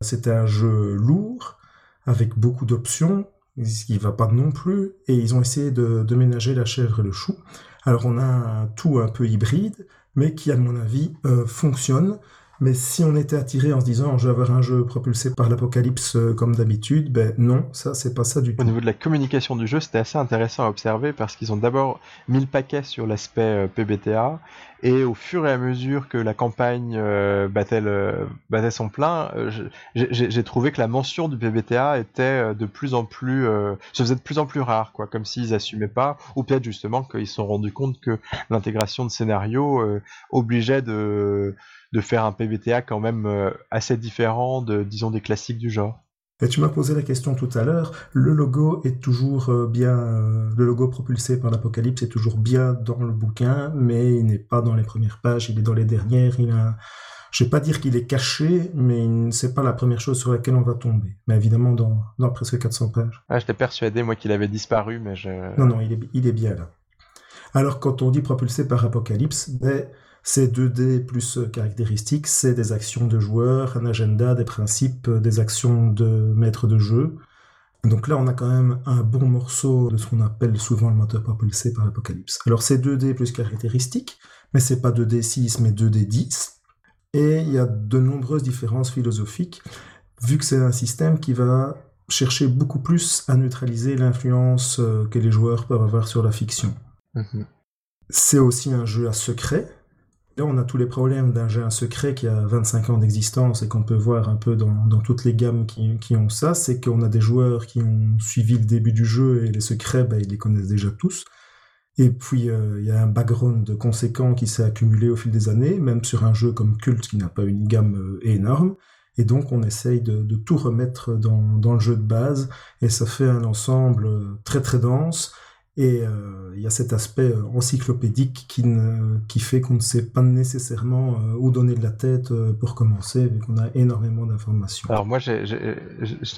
C'est un jeu lourd, avec beaucoup d'options, ce qui va pas non plus, et ils ont essayé de, ménager la chèvre et le chou. Alors on a un tout un peu hybride, mais qui à mon avis euh, fonctionne. Mais si on était attiré en se disant je vais avoir un jeu propulsé par l'apocalypse euh, comme d'habitude, ben non, ça c'est pas ça du tout. Au niveau de la communication du jeu, c'était assez intéressant à observer parce qu'ils ont d'abord mis le paquet sur l'aspect euh, PBTA Et au fur et à mesure que la campagne euh, battait, battait, son plein, euh, j'ai trouvé que la mention du PBTA était de plus en plus, se faisait de plus en plus rare, quoi, comme s'ils assumaient pas, ou peut-être justement qu'ils se sont rendus compte que l'intégration de scénario obligeait de, de faire un PBTA quand même assez différent de, disons, des classiques du genre. Et tu m'as posé la question tout à l'heure, le logo est toujours euh, bien, euh, le logo propulsé par l'Apocalypse est toujours bien dans le bouquin, mais il n'est pas dans les premières pages, il est dans les dernières, il a, je vais pas dire qu'il est caché, mais c'est pas la première chose sur laquelle on va tomber. Mais évidemment, dans, dans presque 400 pages. Ah, j'étais persuadé, moi, qu'il avait disparu, mais je... Non, non, il est, il est bien là. Alors, quand on dit propulsé par Apocalypse, ben, c'est 2D plus caractéristiques, c'est des actions de joueurs, un agenda, des principes, des actions de maître de jeu. Donc là, on a quand même un bon morceau de ce qu'on appelle souvent le moteur propulsé par l'Apocalypse. Alors c'est 2D plus caractéristiques, mais c'est pas 2D6, mais 2D10. Et il y a de nombreuses différences philosophiques, vu que c'est un système qui va chercher beaucoup plus à neutraliser l'influence euh, que les joueurs peuvent avoir sur la fiction. Mhm. C'est aussi un jeu à secret, on a tous les problèmes d'un jeu secret qui a 25 ans d'existence et qu'on peut voir un peu dans, toutes les gammes qui, ont ça, c'est qu'on a des joueurs qui ont suivi le début du jeu et les secrets, ben, ils les connaissent déjà tous. Et puis, euh, il y a un background conséquent qui s'est accumulé au fil des années, même sur un jeu comme Cult qui n'a pas une gamme euh, énorme. Et donc, on essaye de, tout remettre dans, dans, le jeu de base, et ça fait un ensemble euh, très très dense, et euh, il y a cet aspect euh, encyclopédique qui, ne, qui fait qu'on ne sait pas nécessairement euh, où donner de la tête pour commencer, vu qu'on a énormément d'informations. Alors moi, je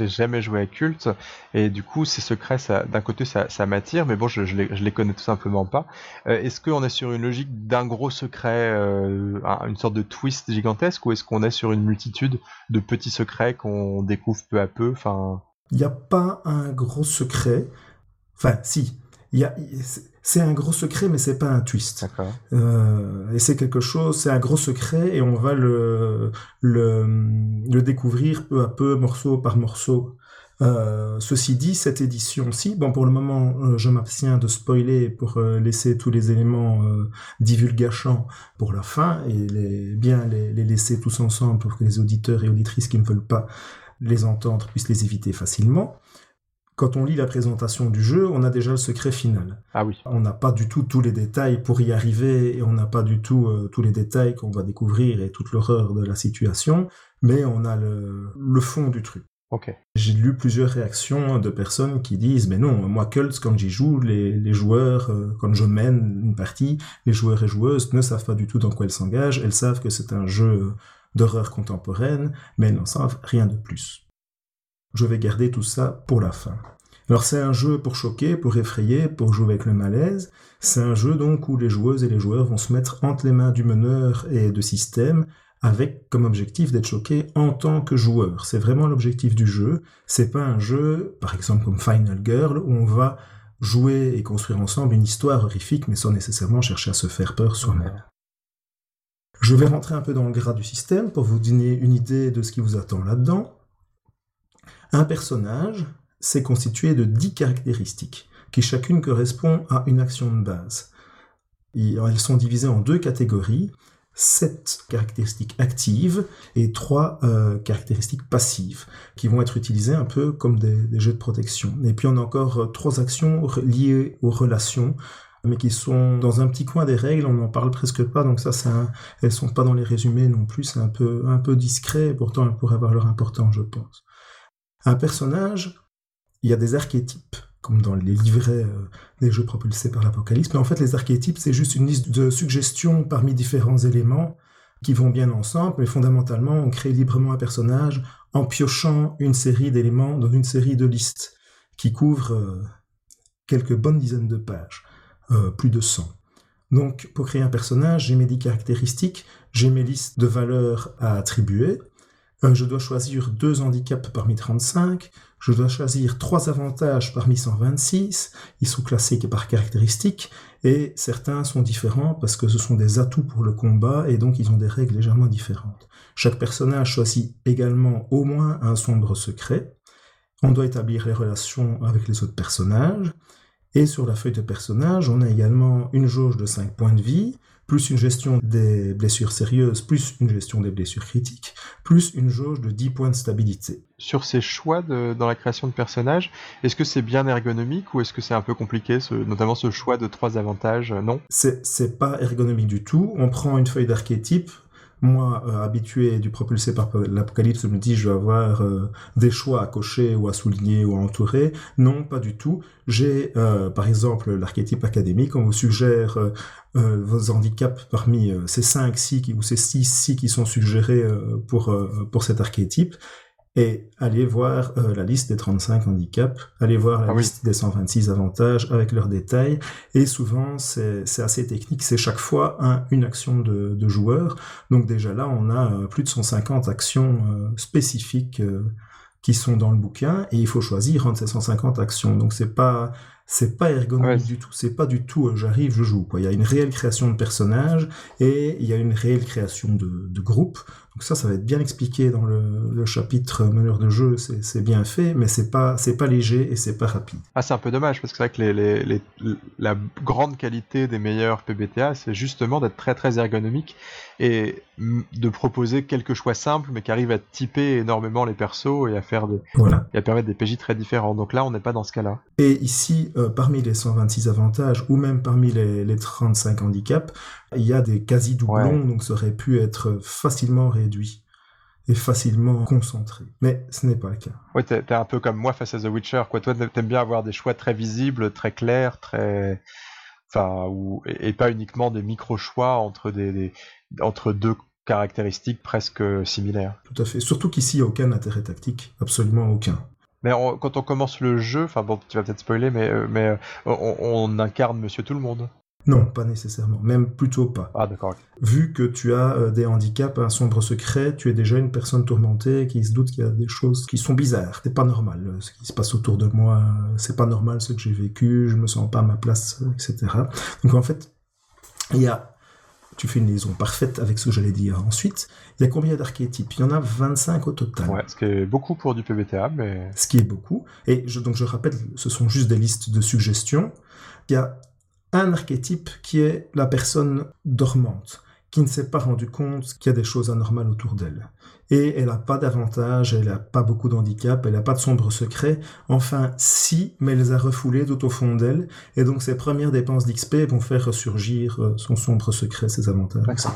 n'ai jamais joué à Culte, et du coup, ces secrets, d'un côté, ça, ça m'attire, mais bon, je, je, les, je les connais tout simplement pas. est-ce qu'on est sur une logique d'un gros secret, une sorte de twist gigantesque, ou est-ce qu'on est sur une multitude de petits secrets qu'on découvre peu à peu? Enfin... Il n'y a pas un gros secret. Enfin, si, c'est un gros secret, mais c'est pas un twist. Euh, et c'est quelque chose, c'est un gros secret, et on va le, le, le découvrir peu à peu, morceau par morceau. Euh, ceci dit, cette édition-ci, bon, pour le moment, euh, je m'abstiens de spoiler pour euh, laisser tous les éléments divulgachants pour la fin et les, bien les, les, laisser tous ensemble pour que les auditeurs et auditrices qui ne veulent pas les entendre puissent les éviter facilement quand on lit la présentation du jeu, on a déjà le secret final. Ah oui. On n'a pas du tout tous les détails pour y arriver et on n'a pas du tout euh, tous les détails qu'on va découvrir et toute l'horreur de la situation, mais on a le, fond du truc. Ok. J'ai lu plusieurs réactions de personnes qui disent mais non, moi Cults quand j'y joue, les, joueurs euh, quand je mène une partie, les joueurs et joueuses ne savent pas du tout dans quoi elles s'engagent, elles savent que c'est un jeu d'horreur contemporaine, mais elles n'en savent rien de plus. Je vais garder tout ça pour la fin. Alors c'est un jeu pour choquer, pour effrayer, pour jouer avec le malaise. C'est un jeu donc où les joueuses et les joueurs vont se mettre entre les mains du meneur et de système avec comme objectif d'être choqués en tant que joueur. C'est vraiment l'objectif du jeu. C'est pas un jeu, par exemple comme Final Girl, où on va jouer et construire ensemble une histoire horrifique, mais sans nécessairement chercher à se faire peur soi-même. Je vais rentrer un peu dans le gras du système pour vous donner une idée de ce qui vous attend là-dedans. Un personnage, c'est constitué de 10 caractéristiques, qui chacune correspond à une action de base. elles sont divisées en deux catégories, 7 caractéristiques actives et 3 euh, caractéristiques passives, qui vont être utilisées un peu comme des, jeux de protection. Et puis on a encore euh, trois actions liées aux relations, mais qui sont dans un petit coin des règles, on n'en parle presque pas, donc ça, ça elles sont pas dans les résumés non plus, c'est un peu, un peu discret, pourtant elles pourraient avoir leur importance, je pense. Un personnage, il y a des archétypes, comme dans les livrets euh, des jeux propulsés par l'Apocalypse, mais en fait les archétypes, c'est juste une liste de suggestions parmi différents éléments qui vont bien ensemble, mais fondamentalement, on crée librement un personnage en piochant une série d'éléments dans une série de listes qui couvrent euh, quelques bonnes dizaines de pages, euh, plus de 100. Donc, pour créer un personnage, j'ai mes 10 caractéristiques, j'ai mes listes de valeurs à attribuer, je dois choisir deux handicaps parmi 35, je dois choisir trois avantages parmi 126, ils sont classés par caractéristiques, et certains sont différents parce que ce sont des atouts pour le combat, et donc ils ont des règles légèrement différentes. Chaque personnage choisit également au moins un sombre secret, on doit établir les relations avec les autres personnages, et sur la feuille de personnage, on a également une jauge de 5 points de vie, plus une gestion des blessures sérieuses, plus une gestion des blessures critiques, plus une jauge de 10 points de stabilité. Sur ces choix dans la création de personnages, est-ce que c'est bien ergonomique ou est-ce que c'est un peu compliqué, notamment ce choix de trois avantages Non? C'est pas ergonomique du tout. On prend une feuille d'archétype, moi, euh, habitué du propulsé par l'apocalypse, me dis je vais avoir euh, des choix à cocher ou à souligner ou à entourer. Non, pas du tout. J'ai euh, par exemple l'archétype académique. On vous suggère vos handicaps parmi ces 5 ci ou ces 6 ci qui sont suggérés pour, pour cet archétype et allez voir euh, la liste des 35 handicaps, allez voir la ah liste des 126 avantages avec leurs détails, et souvent c'est assez technique, c'est chaque fois une action de, de, joueur, donc déjà là on a euh, plus de 150 actions euh, spécifiques qui sont dans le bouquin, et il faut choisir entre ces 150 actions, donc c'est pas c'est pas ergonomique du tout, c'est pas du tout j'arrive, je joue. Quoi. Il y a une réelle création de personnages et il y a une réelle création de, de groupe. Donc ça, ça va être bien expliqué dans le, chapitre meneur de jeu, c'est bien fait, mais c'est pas pas léger et c'est pas rapide. Ah, c'est un peu dommage parce que c'est vrai que la grande qualité des meilleurs PBTA, c'est justement d'être très très ergonomique et de proposer quelques choix simples, mais qui arrivent à typer énormément les persos et à faire des voilà. et à permettre des PJ très différents. Donc là, on n'est pas dans ce cas-là. Et ici, euh, parmi les 126 avantages ou même parmi les, les 35 handicaps, il y a des quasi-doublons, donc ça aurait pu être facilement réduit et facilement concentré. Mais ce n'est pas le cas. Ouais, t'es, un peu comme moi face à The Witcher, quoi. Toi, t'aimes bien avoir des choix très visibles, très clairs, très... Enfin, ou... et, pas uniquement des micro-choix entre, des, entre deux caractéristiques presque similaires. Tout à fait. Surtout qu'ici, il n'y a aucun intérêt tactique. Absolument aucun. Mais quand on commence le jeu, enfin bon, tu vas peut-être spoiler, mais, euh, mais euh, on, on, incarne Monsieur Tout le Monde. Non, pas nécessairement, même plutôt pas. Ah d'accord. Vu que tu as euh, des handicaps, un sombre secret, tu es déjà une personne tourmentée qui se doute qu'il y a des choses qui sont bizarres. C'est pas normal ce qui se passe autour de moi, c'est pas normal ce que j'ai vécu, je me sens pas à ma place, etc. Donc en fait, il y a, tu fais une liaison parfaite avec ce que j'allais dire ensuite. Il y a combien d'archétypes? Il y en a 25 au total. Ouais, ce qui est beaucoup pour du PBTA, mais... Ce qui est beaucoup. Et je, donc je rappelle, ce sont juste des listes de suggestions. Il y a un archétype qui est la personne dormante, qui ne s'est pas rendu compte qu'il y a des choses anormales autour d'elle. Et elle n'a pas d'avantage, elle n'a pas beaucoup d'handicap, elle n'a pas de sombre secret. Enfin, si, mais elle les a refoulés tout au fond d'elle. Et donc, ses premières dépenses d'XP vont faire ressurgir euh, son sombre secret, ses avantages, etc.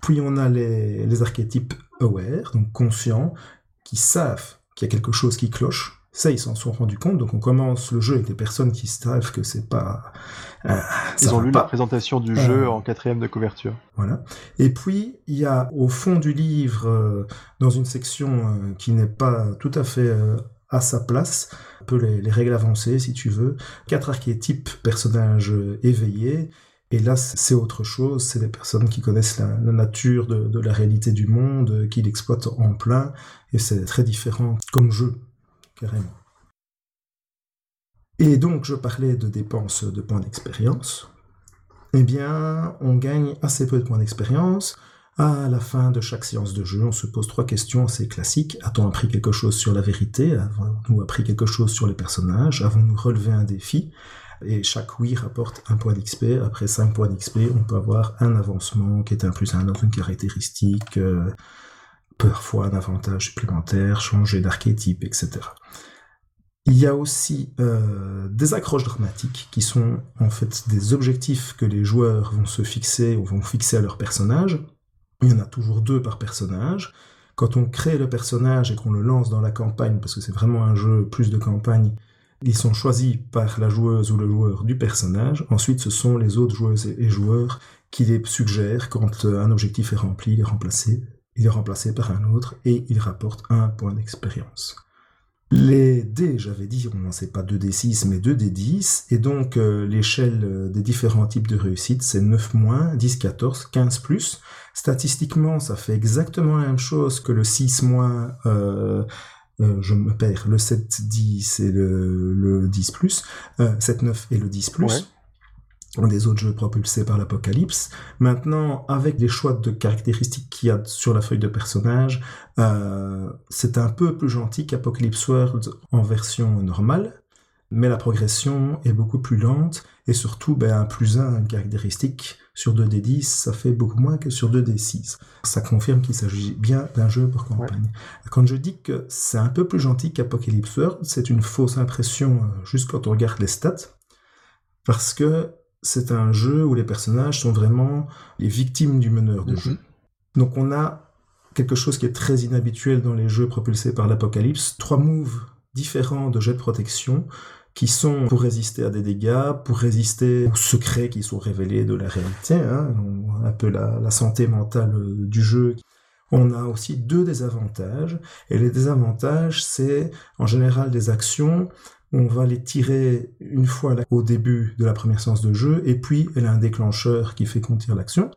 Puis, on a les, les archétypes aware, donc conscients, qui savent qu'il y a quelque chose qui cloche, ça, ils s'en sont rendus compte. Donc, on commence le jeu avec des personnes qui savent que c'est pas. Euh, ils ont lu la présentation du jeu euh, en quatrième de couverture. Voilà. Et puis, il y a au fond du livre, euh, dans une section qui n'est pas tout à fait à sa place, un peu les, règles avancées, si tu veux, quatre archétypes personnages éveillés. Et là, c'est autre chose, c'est des personnes qui connaissent la, nature de, de, la réalité du monde, qui l'exploitent en plein, et c'est très différent comme jeu carrément. Et donc, je parlais de dépenses de points d'expérience. Eh bien, on gagne assez peu de points d'expérience. À la fin de chaque séance de jeu, on se pose trois questions assez classiques. A-t-on appris quelque chose sur la vérité? Avons-nous appris quelque chose sur les personnages? Avons-nous relevé un défi? Et chaque oui rapporte un point d'XP. Après cinq points d'XP, on peut avoir un avancement qui est un plus un dans une caractéristique. Euh, parfois un avantage supplémentaire, changer d'archétype, etc. Il y a aussi euh, des accroches dramatiques qui sont en fait des objectifs que les joueurs vont se fixer ou vont fixer à leur personnage. Il y en a toujours deux par personnage. Quand on crée le personnage et qu'on le lance dans la campagne, parce que c'est vraiment un jeu plus de campagne, ils sont choisis par la joueuse ou le joueur du personnage. Ensuite, ce sont les autres joueuses et joueurs qui les suggèrent quand euh, un objectif est rempli, il est remplacé il est remplacé par un autre et il rapporte un point d'expérience. Les dés, j'avais dit, on n'en sait pas 2d6 mais 2d10, et donc euh, l'échelle euh, des différents types de réussite, c'est 9 moins, 10, 14, 15 plus. Statistiquement, ça fait exactement la même chose que le 6 moins, euh, je me perds, le 7, 10 et le, 10 plus, 7, 9 et le 10 plus des autres jeux propulsés par l'Apocalypse. Maintenant, avec les choix de caractéristiques qu'il y a sur la feuille de personnage, euh, c'est un peu plus gentil qu'Apocalypse World en version normale, mais la progression est beaucoup plus lente, et surtout, ben, un plus un, une caractéristique sur 2D10, ça fait beaucoup moins que sur 2D6. Ça confirme qu'il s'agit bien d'un jeu pour campagne. Quand je dis que c'est un peu plus gentil qu'Apocalypse World, c'est une fausse impression euh, juste quand on regarde les stats, parce que c'est un jeu où les personnages sont vraiment les victimes du meneur de Mhm. jeu. Donc on a quelque chose qui est très inhabituel dans les jeux propulsés par l'Apocalypse, trois moves différents de jets de protection qui sont pour résister à des dégâts, pour résister aux secrets qui sont révélés de la réalité, hein, un peu la, la santé mentale euh, du jeu. On a aussi deux désavantages, et les désavantages, c'est en général des actions, on va les tirer une fois au début de la première séance de jeu, et puis elle a un déclencheur qui fait qu'on tire l'action.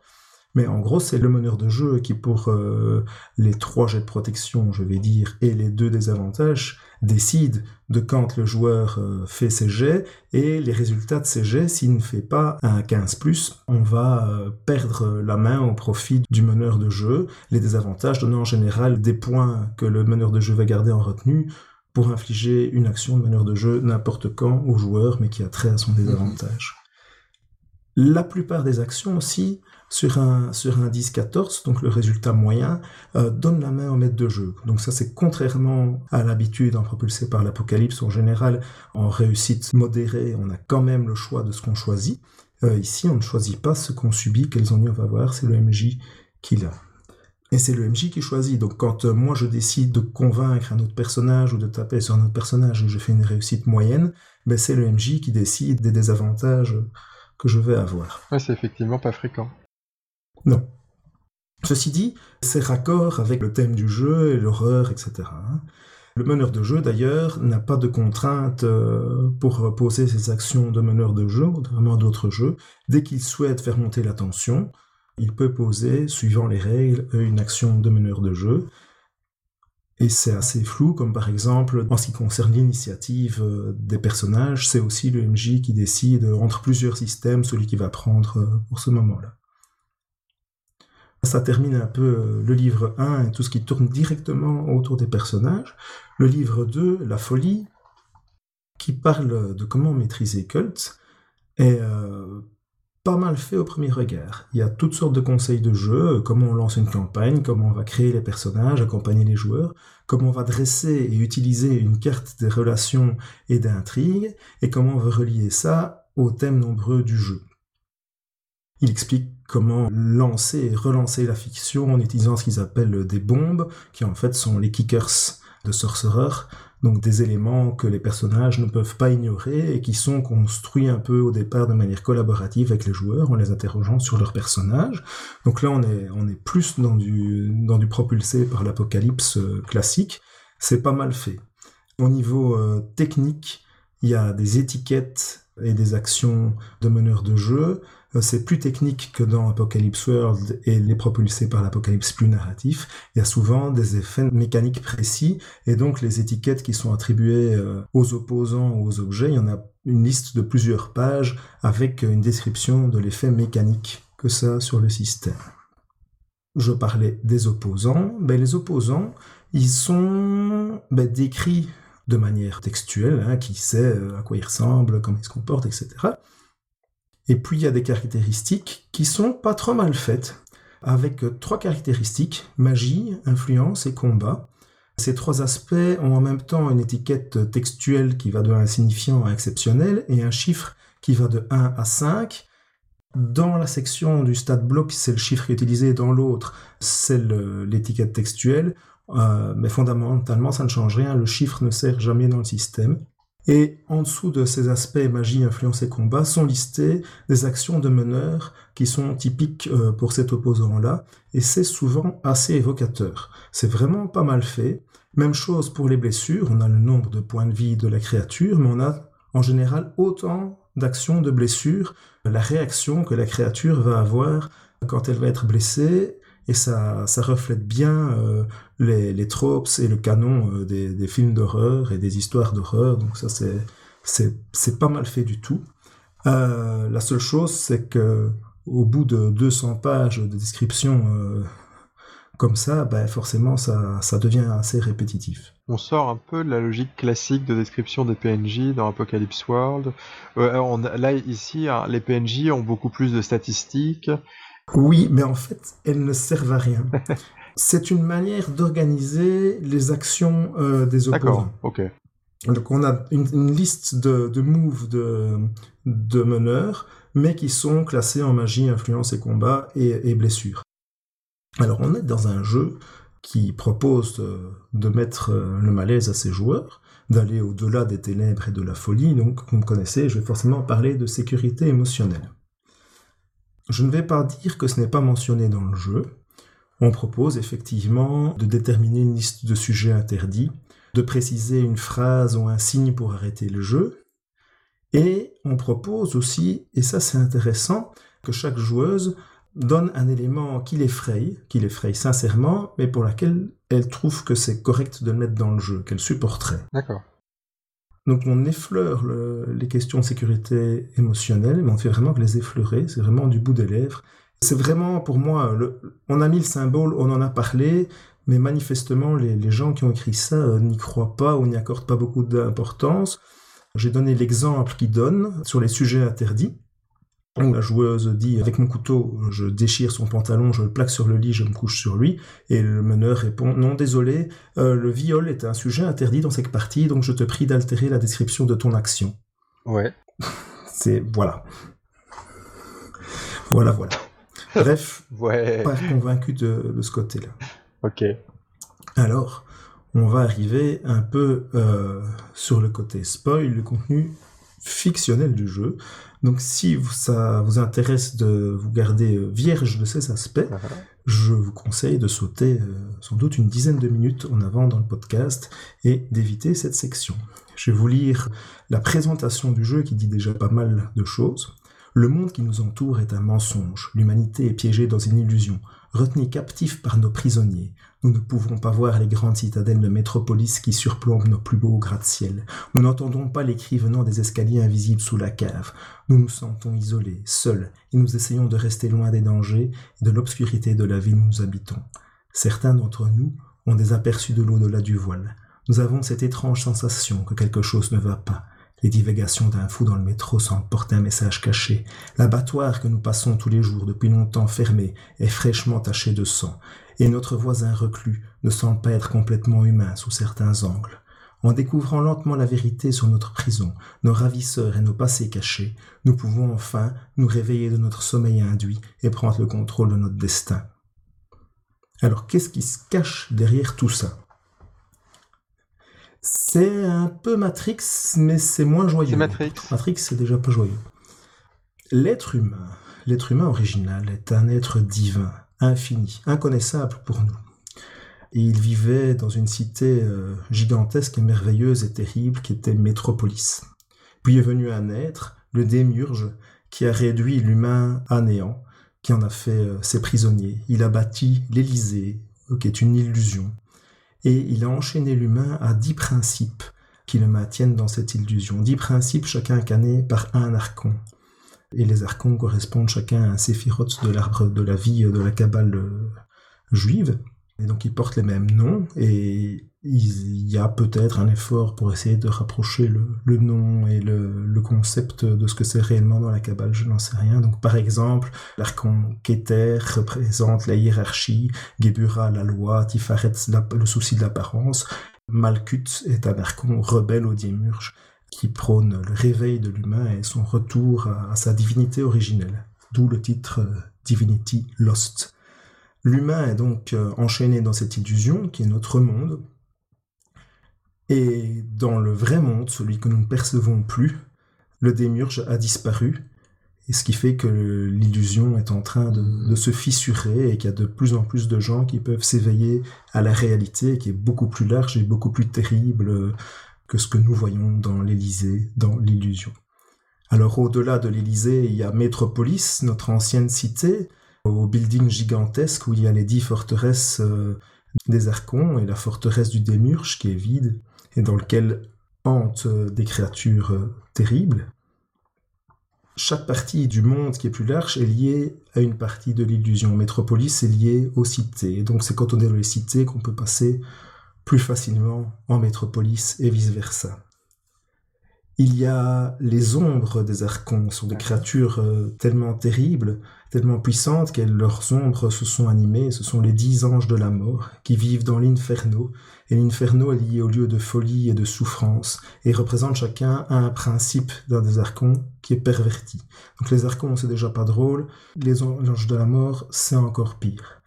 Mais en gros, c'est le meneur de jeu qui, pour euh, les trois jets de protection, je vais dire, et les deux désavantages, décide de quand le joueur euh, fait ses jets et les résultats de ces jets, s'il ne fait pas un 15+, on va euh, perdre la main au profit du meneur de jeu. Les désavantages donnant en général des points que le meneur de jeu va garder en retenue pour infliger une action de meneur de jeu n'importe quand au joueur, mais qui a trait à son désavantage. La plupart des actions aussi, sur un, sur un 10-14, donc le résultat moyen, euh, donne la main au maître de jeu. Donc ça, c'est contrairement à l'habitude en propulsé par l'Apocalypse. En général, en réussite modérée, on a quand même le choix de ce qu'on choisit. Euh, ici, on ne choisit pas ce qu'on subit, quels ennuis on va avoir, c'est le MJ qui l'a. Et c'est le MJ qui choisit. Donc quand euh, moi je décide de convaincre un autre personnage ou de taper sur un autre personnage et je fais une réussite moyenne, ben c'est le MJ qui décide des désavantages que je vais avoir. Ouais, c'est effectivement pas fréquent. Non. Ceci dit, c'est raccord avec le thème du jeu et l'horreur, etc. hein. Le meneur de jeu, d'ailleurs, n'a pas de contrainte euh, pour poser ses actions de meneur de jeu, contrairement à d'autres jeux. Dès qu'il souhaite faire monter la tension, il peut poser, suivant les règles, une action de meneur de jeu. Et c'est assez flou, comme par exemple, en ce qui concerne l'initiative euh, des personnages, c'est aussi le MJ qui décide entre plusieurs systèmes celui qui va prendre euh, pour ce moment-là. Ça termine un peu euh, le livre 1 et tout ce qui tourne directement autour des personnages. Le livre 2, La folie, qui parle de comment maîtriser Cult, est euh, pas mal fait au premier regard. Il y a toutes sortes de conseils de jeu, euh, comment on lance une campagne, comment on va créer les personnages, accompagner les joueurs, comment on va dresser et utiliser une carte des relations et d'intrigues, et comment on va relier ça aux thèmes nombreux du jeu. Il explique comment lancer et relancer la fiction en utilisant ce qu'ils appellent des bombes, qui en fait sont les kickers de Sorcerer, donc des éléments que les personnages ne peuvent pas ignorer et qui sont construits un peu au départ de manière collaborative avec les joueurs en les interrogeant sur leurs personnages. Donc là, on est, plus dans du, propulsé par l'apocalypse euh, classique. C'est pas mal fait. Au niveau euh, technique, il y a des étiquettes et des actions de meneurs de jeu. Euh, C'est plus technique que dans Apocalypse World et les propulsés par l'Apocalypse plus narratif. Il y a souvent des effets mécaniques précis et donc les étiquettes qui sont attribuées euh, aux opposants ou aux objets, il y en a une liste de plusieurs pages avec une description de l'effet mécanique que ça a sur le système. Je parlais des opposants. Ben, les opposants, ils sont ben, décrits de manière textuelle, hein, qui sait euh, à quoi ils ressemblent, comment ils se comportent, etc. Et puis il y a des caractéristiques qui sont pas trop mal faites, avec euh, trois caractéristiques, magie, influence et combat. Ces trois aspects ont en même temps une étiquette textuelle qui va de insignifiant à exceptionnel et un chiffre qui va de 1 à 5. Dans la section du stade bloc, c'est le chiffre utilisé, dans l'autre, c'est l'étiquette textuelle. Euh, mais fondamentalement, ça ne change rien, le chiffre ne sert jamais dans le système. Et en dessous de ces aspects magie, influence et combat sont listés des actions de meneur qui sont typiques euh, pour cet opposant-là, et c'est souvent assez évocateur. C'est vraiment pas mal fait. Même chose pour les blessures, on a le nombre de points de vie de la créature, mais on a en général autant d'actions de blessures, la réaction que la créature va avoir quand elle va être blessée, et ça, ça reflète bien euh, les, les tropes et le canon euh, des, des films d'horreur et des histoires d'horreur, donc ça c'est, pas mal fait du tout. Euh, la seule chose, c'est que au bout de 200 pages de description euh, Comme ça, ben, forcément, ça, ça devient assez répétitif. On sort un peu de la logique classique de description des PNJ dans Apocalypse World. Euh, on, là, ici, hein, les PNJ ont beaucoup plus de statistiques. Oui, mais en fait, elles ne servent à rien. [laughs] C'est une manière d'organiser les actions euh, des opposants. D'accord, ok. Donc on a une, une liste de, de moves de, de meneurs, mais qui sont classés en magie, influence et combat et, et blessures. Alors on est dans un jeu qui propose de, de mettre euh, le malaise à ses joueurs, d'aller au-delà des ténèbres et de la folie. Donc, vous me connaissez, je vais forcément parler de sécurité émotionnelle. Je ne vais pas dire que ce n'est pas mentionné dans le jeu. On propose effectivement de déterminer une liste de sujets interdits, de préciser une phrase ou un signe pour arrêter le jeu. Et on propose aussi, et ça c'est intéressant, que chaque joueuse donne un élément qui l'effraie, qui l'effraie sincèrement, mais pour laquelle elle trouve que c'est correct de le mettre dans le jeu, qu'elle supporterait. D'accord. Donc on effleure le- les questions de sécurité émotionnelle, mais on fait vraiment que les effleurer, c'est vraiment du bout des lèvres. C'est vraiment pour moi, le- on a mis le symbole, on en a parlé, mais manifestement les, les gens qui ont écrit ça euh, n'y croient pas ou n'y accordent pas beaucoup d'importance. J'ai donné l'exemple qui donne sur les sujets interdits. où la joueuse dit avec mon couteau, je déchire son pantalon, je le plaque sur le lit, je me couche sur lui, et le meneur répond non désolé, euh, le viol est un sujet interdit dans cette partie, donc je te prie d'altérer la description de ton action. Ouais. [laughs] C'est voilà, voilà voilà. Bref, [laughs] Ouais. pas convaincu de, de ce côté-là. Ok. Alors, on va arriver un peu euh, sur le côté spoil, le contenu fictionnel du jeu. Donc si ça vous intéresse de vous garder euh, vierge de ces aspects, je vous conseille de sauter euh, sans doute une dizaine de minutes en avant dans le podcast et d'éviter cette section. Je vais vous lire la présentation du jeu qui dit déjà pas mal de choses. Le monde qui nous entoure est un mensonge. L'humanité est piégée dans une illusion, retenue captive par nos prisonniers. Nous ne pouvons pas voir les grandes citadelles de métropolis qui surplombent nos plus beaux gratte-ciel. Nous n'entendons pas les cris venant des escaliers invisibles sous la cave. Nous nous sentons isolés, seuls, et nous essayons de rester loin des dangers et de l'obscurité de la ville où nous habitons. Certains d'entre nous ont des aperçus de l'au-delà du voile. Nous avons cette étrange sensation que quelque chose ne va pas. Les divagations d'un fou dans le métro semblent porter un message caché. L'abattoir que nous passons tous les jours depuis longtemps fermé est fraîchement taché de sang. Et notre voisin reclus ne semble pas être complètement humain sous certains angles. En découvrant lentement la vérité sur notre prison, nos ravisseurs et nos passés cachés, nous pouvons enfin nous réveiller de notre sommeil induit et prendre le contrôle de notre destin. Alors qu'est-ce qui se cache derrière tout ça? C'est un peu Matrix, mais c'est moins joyeux. C'est Matrix. Matrix, c'est déjà pas joyeux. L'être humain, l'être humain original est un être divin, infini, inconnaissable pour nous. Et il vivait dans une cité euh, gigantesque et merveilleuse et terrible qui était Métropolis. Puis est venu un être, le démiurge, qui a réduit l'humain à néant, qui en a fait euh, ses prisonniers. Il a bâti l'Élysée, qui est une illusion. Et il a enchaîné l'humain à dix principes qui le maintiennent dans cette illusion. Dix principes, chacun incarné par un archon. Et les archons correspondent chacun à un séphirote de l'arbre de la vie de la cabale euh, juive. Et donc ils portent les mêmes noms et il y a peut-être un effort pour essayer de rapprocher le, nom et le, concept de ce que c'est réellement dans la cabale, je n'en sais rien. Donc par exemple, l'archon Keter représente la hiérarchie, Gebura la loi, Tiferet la, le souci de l'apparence, Malkuth est un archon rebelle au Diemurge qui prône le réveil de l'humain et son retour à, à, sa divinité originelle, d'où le titre euh, Divinity Lost. L'humain est donc euh, enchaîné dans cette illusion qui est notre monde, et dans le vrai monde, celui que nous ne percevons plus, le démurge a disparu, et ce qui fait que l'illusion est en train de, se fissurer et qu'il y a de plus en plus de gens qui peuvent s'éveiller à la réalité qui est beaucoup plus large et beaucoup plus terrible que ce que nous voyons dans l'Élysée, dans l'illusion. Alors au-delà de l'Élysée, il y a Métropolis, notre ancienne cité, au building gigantesque où il y a les dix forteresses euh, des archons et la forteresse du démurge qui est vide et dans lequel hantent euh, des créatures euh, terribles. chaque partie du monde qui est plus large est liée à une partie de l'illusion. Métropolis est liée aux cités. Donc c'est quand on est dans les cités qu'on peut passer plus facilement en métropolis et vice-versa. Il y a les ombres des archons, sont des créatures euh, tellement terribles, tellement puissantes que leurs ombres se sont animées, ce sont les dix anges de la mort qui vivent dans l'inferno, et l'inferno est lié au lieu de folie et de souffrance, et représente chacun un principe d'un des archons qui est perverti. Donc les archons c'est déjà pas drôle, les anges de la mort c'est encore pire.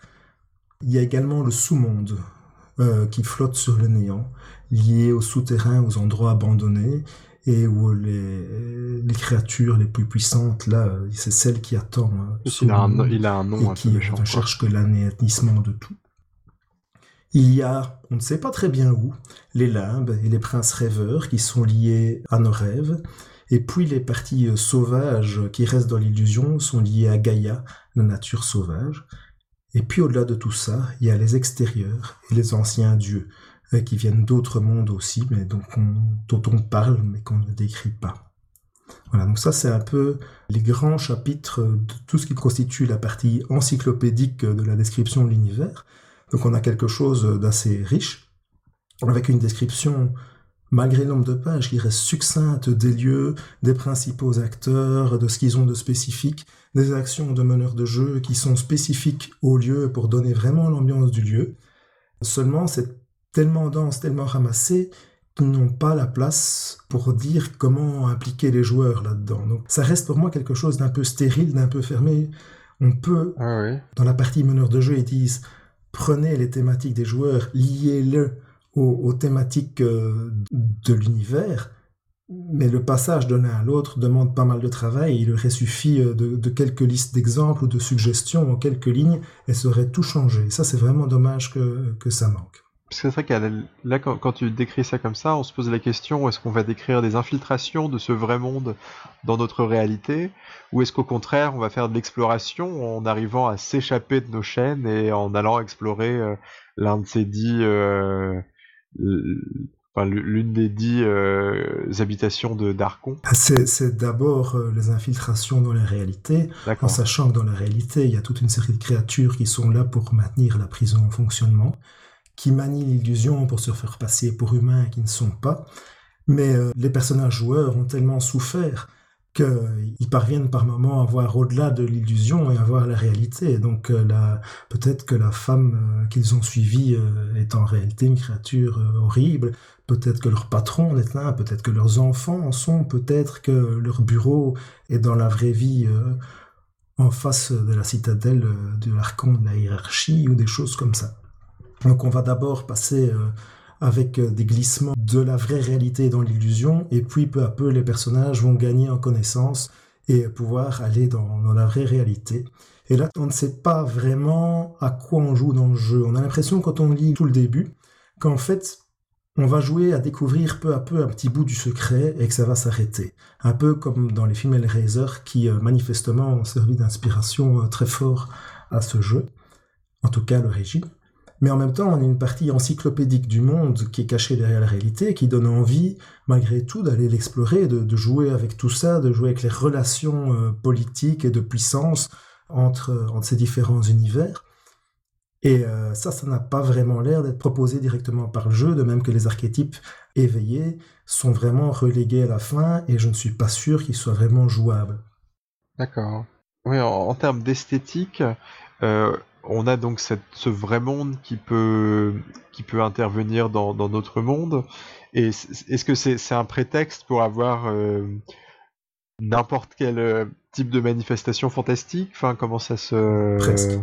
Il y a également le sous-monde, euh, qui flotte sur le néant, lié au souterrain, aux endroits abandonnés, et où les, les, créatures les plus puissantes, là, c'est celle qui attend. Hein, il, a un, il, a un, nom et qui ne cherche que l'anéantissement de tout. Il y a, on ne sait pas très bien où, les limbes et les princes rêveurs qui sont liés à nos rêves, et puis les parties sauvages qui restent dans l'illusion sont liées à Gaïa, la nature sauvage. Et puis au-delà de tout ça, il y a les extérieurs et les anciens dieux, euh, qui viennent d'autres mondes aussi, mais dont on, parle, mais qu'on ne décrit pas. Voilà, donc ça c'est un peu les grands chapitres de tout ce qui constitue la partie encyclopédique de la description de l'univers. Donc on a quelque chose d'assez riche, avec une description, malgré le nombre de pages, qui reste succincte des lieux, des principaux acteurs, de ce qu'ils ont de spécifique, des actions de meneurs de jeu qui sont spécifiques au lieu pour donner vraiment l'ambiance du lieu. Seulement, cette tellement dense, tellement ramassé qu'ils n'ont pas la place pour dire comment impliquer les joueurs là-dedans. Donc ça reste pour moi quelque chose d'un peu stérile, d'un peu fermé. On peut, ah dans la partie meneur de jeu, ils disent prenez les thématiques des joueurs, liez-le aux, thématiques euh, de l'univers, mais le passage de l'un à l'autre demande pas mal de travail. Il aurait suffi euh, de, quelques listes d'exemples ou de suggestions en quelques lignes et ça aurait tout changé. Ça, c'est vraiment dommage que ça manque. Parce que c'est vrai que là, quand, tu décris ça comme ça, on se pose la question est-ce qu'on va décrire des infiltrations de ce vrai monde dans notre réalité Ou est-ce qu'au contraire, on va faire de l'exploration en arrivant à s'échapper de nos chaînes et en allant explorer euh, l'un de ces dix. Euh, l'une des dix euh, habitations de d'Arcon C'est d'abord les infiltrations dans la réalité, en sachant que dans la réalité, il y a toute une série de créatures qui sont là pour maintenir la prison en fonctionnement qui manient l'illusion pour se faire passer pour humains qui ne sont pas. Mais euh, les personnages joueurs ont tellement souffert qu'ils parviennent par moments à voir au-delà de l'illusion et à voir la réalité. Donc euh, peut-être que la femme euh, qu'ils ont suivie est en réalité une créature horrible, peut-être que leur patron est là, peut-être que leurs enfants en sont, peut-être que leur bureau est dans la vraie vie en face de la citadelle de l'archon de la hiérarchie ou des choses comme ça. Donc on va d'abord passer euh, avec euh, des glissements de la vraie réalité dans l'illusion, et puis peu à peu les personnages vont gagner en connaissance et pouvoir aller dans, la vraie réalité. Et là, on ne sait pas vraiment à quoi on joue dans le jeu. On a l'impression quand on lit tout le début qu'en fait, on va jouer à découvrir peu à peu un petit bout du secret et que ça va s'arrêter. Un peu comme dans les films Hellraiser qui euh, manifestement ont servi d'inspiration très fort à ce jeu, en tout cas l'origine mais en même temps, on a une partie encyclopédique du monde qui est cachée derrière la réalité, qui donne envie, malgré tout, d'aller l'explorer, de, jouer avec tout ça, de jouer avec les relations euh, politiques et de puissance entre, entre ces différents univers. Et euh, ça, ça n'a pas vraiment l'air d'être proposé directement par le jeu, de même que les archétypes éveillés sont vraiment relégués à la fin, et je ne suis pas sûr qu'ils soient vraiment jouables. D'accord. Oui, en, termes d'esthétique, euh, on a donc ce vrai monde qui peut, qui peut intervenir dans, notre monde. Et est-ce que c'est un prétexte pour avoir euh, n'importe quel euh, type de manifestation fantastique? Enfin, comment ça se... Presque.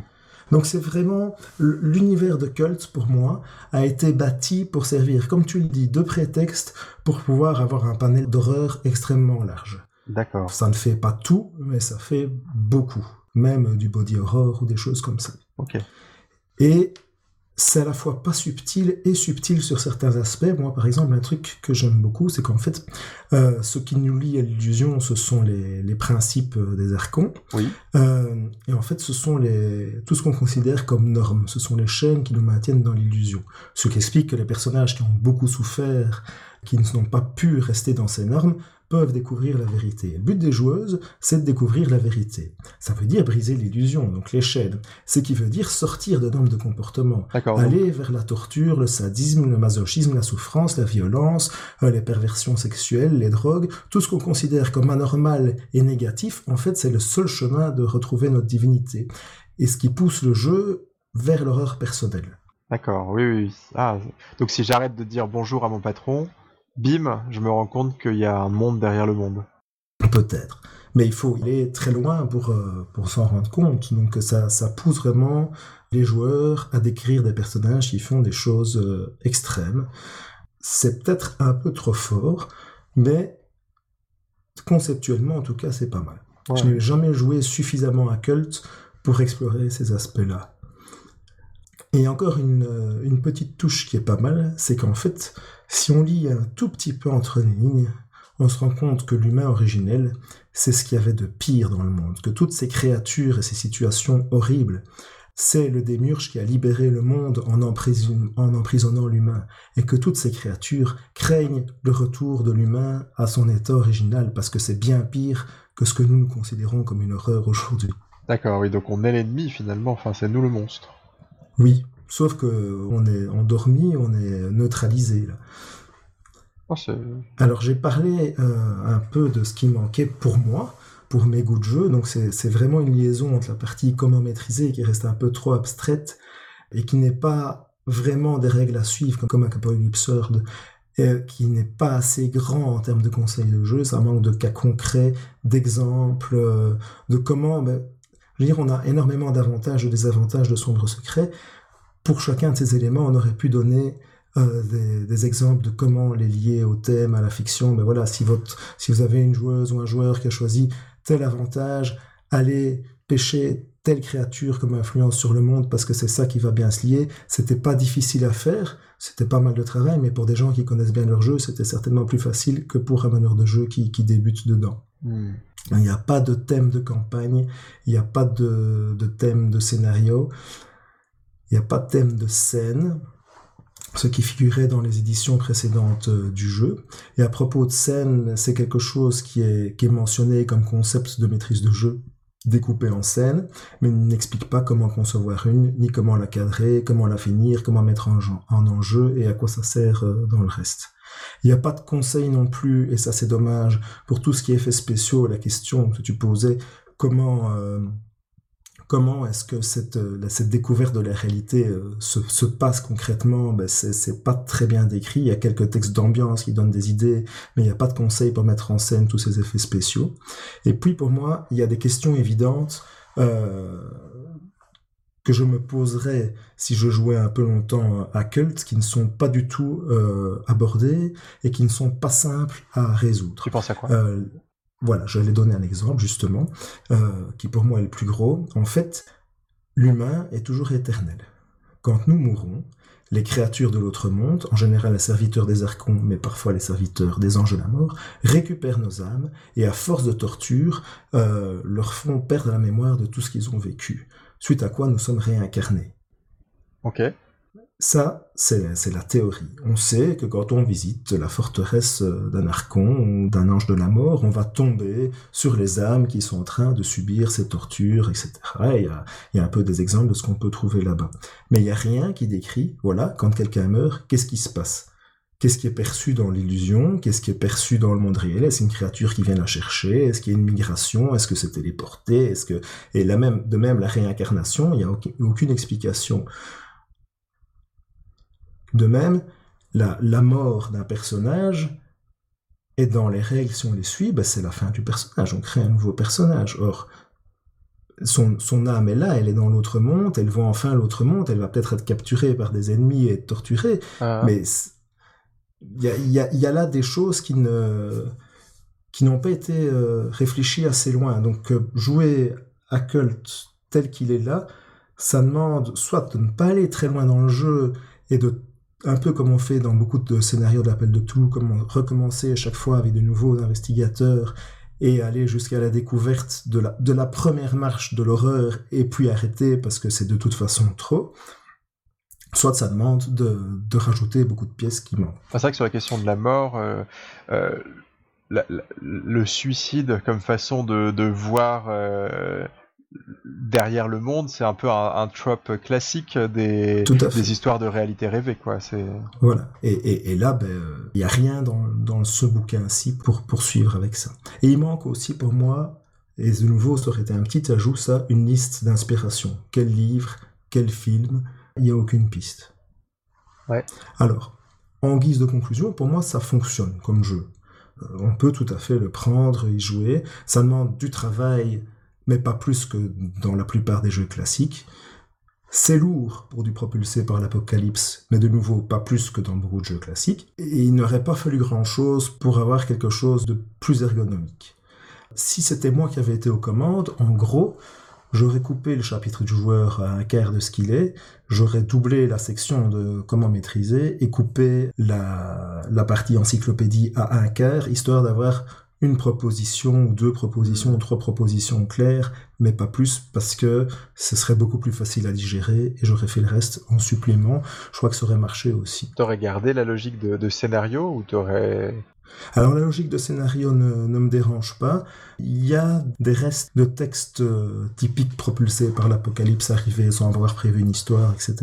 Donc c'est vraiment l'univers de Cult pour moi a été bâti pour servir, comme tu le dis, de prétexte pour pouvoir avoir un panel d'horreur extrêmement large. D'accord. Ça ne fait pas tout, mais ça fait beaucoup, même du body horror ou des choses comme ça. Et c'est à la fois pas subtil et subtil sur certains aspects. Moi, par exemple, un truc que j'aime beaucoup, c'est qu'en fait, euh, ce qui nous lie à l'illusion, ce sont les, principes euh, des archons. Oui. Euh, et en fait, ce sont les, tout ce qu'on considère comme normes. Ce sont les chaînes qui nous maintiennent dans l'illusion. Ce qui explique que les personnages qui ont beaucoup souffert, qui ne sont pas pu rester dans ces normes, peuvent découvrir la vérité. Le but des joueuses, c'est de découvrir la vérité. Ça veut dire briser l'illusion, donc les chaînes. Ce qui veut dire sortir de normes de comportement. Aller vers la torture, le sadisme, le masochisme, la souffrance, la violence, euh, les perversions sexuelles, les drogues, tout ce qu'on considère comme anormal et négatif, en fait, c'est le seul chemin de retrouver notre divinité. Et ce qui pousse le jeu vers l'horreur personnelle. D'accord, oui, oui. Ah, donc si j'arrête de dire bonjour à mon patron, bim, je me rends compte qu'il y a un monde derrière le monde. Peut-être. Mais il faut aller très loin pour, euh, pour s'en rendre compte. Donc ça, ça pousse vraiment les joueurs à décrire des personnages qui font des choses euh, extrêmes. C'est peut-être un peu trop fort, mais conceptuellement, en tout cas, c'est pas mal. Je n'ai jamais joué suffisamment à Cult pour explorer ces aspects-là. Et encore euh, une, petite touche qui est pas mal, c'est qu'en fait, si on lit un tout petit peu entre les lignes, on se rend compte que l'humain originel, c'est ce qu'il y avait de pire dans le monde, que toutes ces créatures et ces situations horribles, c'est le démurge qui a libéré le monde en, en emprisonnant l'humain, et que toutes ces créatures craignent le retour de l'humain à son état original, parce que c'est bien pire que ce que nous nous considérons comme une horreur aujourd'hui. D'accord, oui, donc on est l'ennemi finalement, enfin c'est nous le monstre. Oui, sauf que on est endormi, on est neutralisé. Oh, Alors j'ai parlé euh, un peu de ce qui manquait pour moi, pour mes goûts de jeu. Donc c'est vraiment une liaison entre la partie comment maîtriser qui reste un peu trop abstraite et qui n'est pas vraiment des règles à suivre comme, un Apocalypse et qui n'est pas assez grand en termes de conseils de jeu. Ça manque de cas concrets, d'exemples, euh, de comment. Ben, je veux dire, on a énormément d'avantages et désavantages de Sombre Secret. Pour chacun de ces éléments, on aurait pu donner euh, des, exemples de comment les lier au thème, à la fiction. Mais voilà, si, votre, si vous avez une joueuse ou un joueur qui a choisi tel avantage, allez pêcher telle créature comme influence sur le monde parce que c'est ça qui va bien se lier. C'était pas difficile à faire, c'était pas mal de travail, mais pour des gens qui connaissent bien leur jeu, c'était certainement plus facile que pour un meneur de jeu qui, qui débute dedans. Hmm. Il n'y a pas de thème de campagne, il n'y a pas de, thème de scénario, a pas de thème de scène, ce qui figurait dans les éditions précédentes euh, du jeu. Et à propos de scène, c'est quelque chose qui est, qui mentionné comme concept de maîtrise de jeu découpé en scène, mais n'explique pas comment concevoir une, ni comment la cadrer, comment la finir, comment mettre en, en enjeu et à quoi ça sert euh, dans le reste. Il n'y a pas de conseil non plus, et ça c'est dommage, pour tout ce qui est effets spéciaux, la question que tu posais, comment, euh, comment est-ce que cette, euh, cette découverte de la réalité euh, se, passe concrètement? Ben C'est pas très bien décrit, il y a quelques textes d'ambiance qui donnent des idées, mais il n'y a pas de conseil pour mettre en scène tous ces effets spéciaux. Et puis pour moi, il y a des questions évidentes que je me poserais si je jouais un peu longtemps à Cult, qui ne sont pas du tout euh, abordés et qui ne sont pas simples à résoudre. Tu penses à quoi? Euh, Voilà, je vais donner un exemple justement, euh, qui pour moi est le plus gros. En fait, l'humain est toujours éternel. Quand nous mourrons, les créatures de l'autre monde, en général les serviteurs des archons, mais parfois les serviteurs des anges de la mort, récupèrent nos âmes et à force de torture, leur font perdre la mémoire de tout ce qu'ils ont vécu suite à quoi nous sommes réincarnés. Ok. Ça, c'est la théorie. On sait que quand on visite la forteresse d'un archon ou d'un ange de la mort, on va tomber sur les âmes qui sont en train de subir ces tortures, etc. il, y a, un peu des exemples de ce qu'on peut trouver là-bas. Mais il n'y a rien qui décrit, voilà, quand quelqu'un meurt, qu'est-ce qui se passe? Qu'est-ce qui est perçu dans l'illusion? Qu'est-ce qui est perçu dans le monde réel? Est-ce une créature qui vient la chercher? Est-ce qu'il y a une migration? Est-ce que c'est téléporté? Est-ce que et même de même la réincarnation, il n'y a aucune explication. De même, la, la mort d'un personnage est dans les règles, si on les suit, ben c'est la fin du personnage. On crée un nouveau personnage. Or, son, son, âme est là, elle est dans l'autre monde, elle voit enfin l'autre monde, elle va peut-être être capturée par des ennemis et torturée, ah. mais il y a, là des choses qui ne qui n'ont pas été euh, réfléchies assez loin. Donc euh, jouer à Cult tel qu'il est là, ça demande soit de ne pas aller très loin dans le jeu et de un peu comme on fait dans beaucoup de scénarios de l'appel de tout, comme recommencer à chaque fois avec de nouveaux investigateurs et aller jusqu'à la découverte de la, première marche de l'horreur et puis arrêter parce que c'est de toute façon trop soit ça demande de, rajouter beaucoup de pièces qui manquent. C'est vrai que sur la question de la mort, euh, euh, le suicide comme façon de, voir derrière le monde, c'est un peu un, trope classique des, des histoires de réalité rêvée, quoi. C'est voilà. Et, là, ben, il n'y a rien dans, dans ce bouquin-ci pour poursuivre avec ça. Et il manque aussi pour moi, et de nouveau, ça aurait été un petit ajout, ça, une liste d'inspiration. Quel livre, quel film, il n'y a aucune piste. Ouais. Alors, en guise de conclusion, pour moi, ça fonctionne comme jeu. Euh, on peut tout à fait le prendre, y jouer. Ça demande du travail mais pas plus que dans la plupart des jeux classiques. C'est lourd pour du propulsé par l'apocalypse, mais de nouveau pas plus que dans beaucoup de jeux classiques, et il n'aurait pas fallu grand-chose pour avoir quelque chose de plus ergonomique. Si c'était moi qui avais été aux commandes, en gros, j'aurais coupé le chapitre du joueur à un quart de ce qu'il est, j'aurais doublé la section de comment maîtriser et coupé la, la partie encyclopédie à un quart, histoire d'avoir une proposition ou deux propositions ou trois propositions claires, mais pas plus parce que ce serait beaucoup plus facile à digérer et j'aurais fait le reste en supplément. Je crois que ça aurait marché aussi. T'aurais gardé la logique de, scénario ou t'aurais... Alors la logique de scénario ne, me dérange pas. Il y a des restes de textes euh, typiques propulsés par l'apocalypse arrivé sans avoir prévu une histoire, etc.,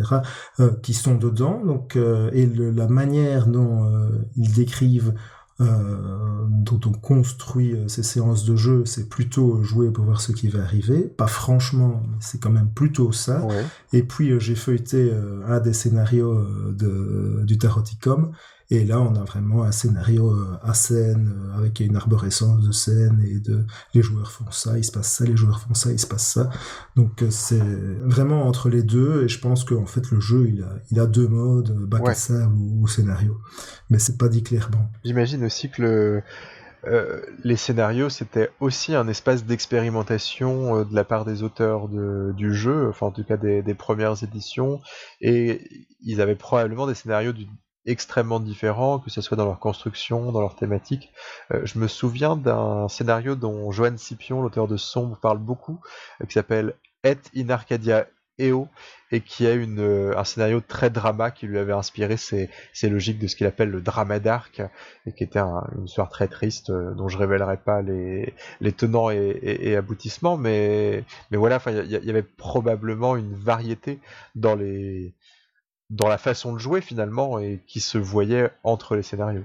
euh, qui sont dedans. Donc, euh, et la manière dont ils décrivent euh, dont on construit euh, ces séances de jeu, c'est plutôt jouer pour voir ce qui va arriver. Pas franchement, mais c'est quand même plutôt ça. Et puis euh, j'ai feuilleté un des scénarios de, du Taroticom et là, on a vraiment un scénario euh, à scène, euh, avec une arborescence de scène, et de les joueurs font ça, il se passe ça, les joueurs font ça, il se passe ça. Donc euh, c'est vraiment entre les deux, et je pense qu'en fait le jeu, il a, il a deux modes, bac à sable ou, scénario. Mais c'est pas dit clairement. J'imagine aussi que le... les scénarios, c'était aussi un espace d'expérimentation de la part des auteurs du jeu, enfin en tout cas des, des, premières éditions, et ils avaient probablement des scénarios du, extrêmement différents, que ce soit dans leur construction, dans leur thématique. Euh, je me souviens d'un scénario dont Johan Scipion, l'auteur de Sombre, parle beaucoup, euh, qui s'appelle Et in Arcadia Eo, et qui a une, euh, un scénario très drama qui lui avait inspiré ses, logiques de ce qu'il appelle le drama dark, et qui était une histoire très triste, dont je révélerai pas les, les tenants et, aboutissements, mais, mais voilà, il y, avait probablement une variété dans les dans la façon de jouer finalement et qui se voyait entre les scénarios.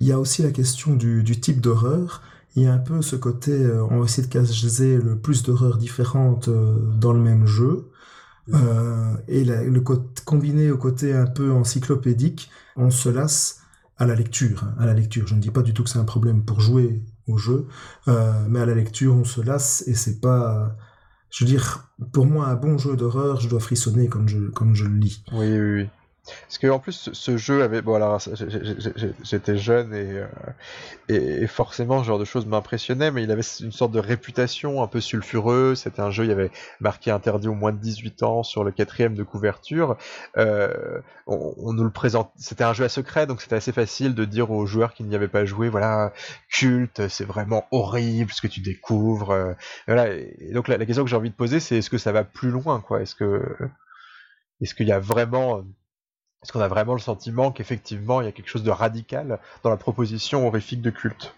Il y a aussi la question du, type d'horreur. Il y a un peu ce côté, euh, on va essayer de caser le plus d'horreurs différentes euh, dans le même jeu. Euh, et le combiné au côté un peu encyclopédique, on se lasse à la lecture. Hein, à la lecture, je ne dis pas du tout que c'est un problème pour jouer au jeu, mais à la lecture, on se lasse et c'est pas je veux dire, pour moi, un bon jeu d'horreur, je dois frissonner comme je, comme je le lis. Oui, oui, oui. Parce qu'en plus, ce jeu avait. Bon, alors, j'étais jeune et, euh, et, forcément, ce genre de choses m'impressionnait, mais il avait une sorte de réputation un peu sulfureuse. C'était un jeu, il y avait marqué interdit au moins de 18 ans sur le quatrième de couverture. Euh, on, nous le présente. C'était un jeu à secret, donc c'était assez facile de dire aux joueurs qui n'y avaient pas joué voilà, culte, c'est vraiment horrible ce que tu découvres. Euh, voilà. Et donc, la, la question que j'ai envie de poser, c'est est-ce que ça va plus loin, quoi? Est-ce que. Est-ce qu'il y a vraiment est-ce qu'on a vraiment le sentiment qu'effectivement il y a quelque chose de radical dans la proposition horrifique de culte?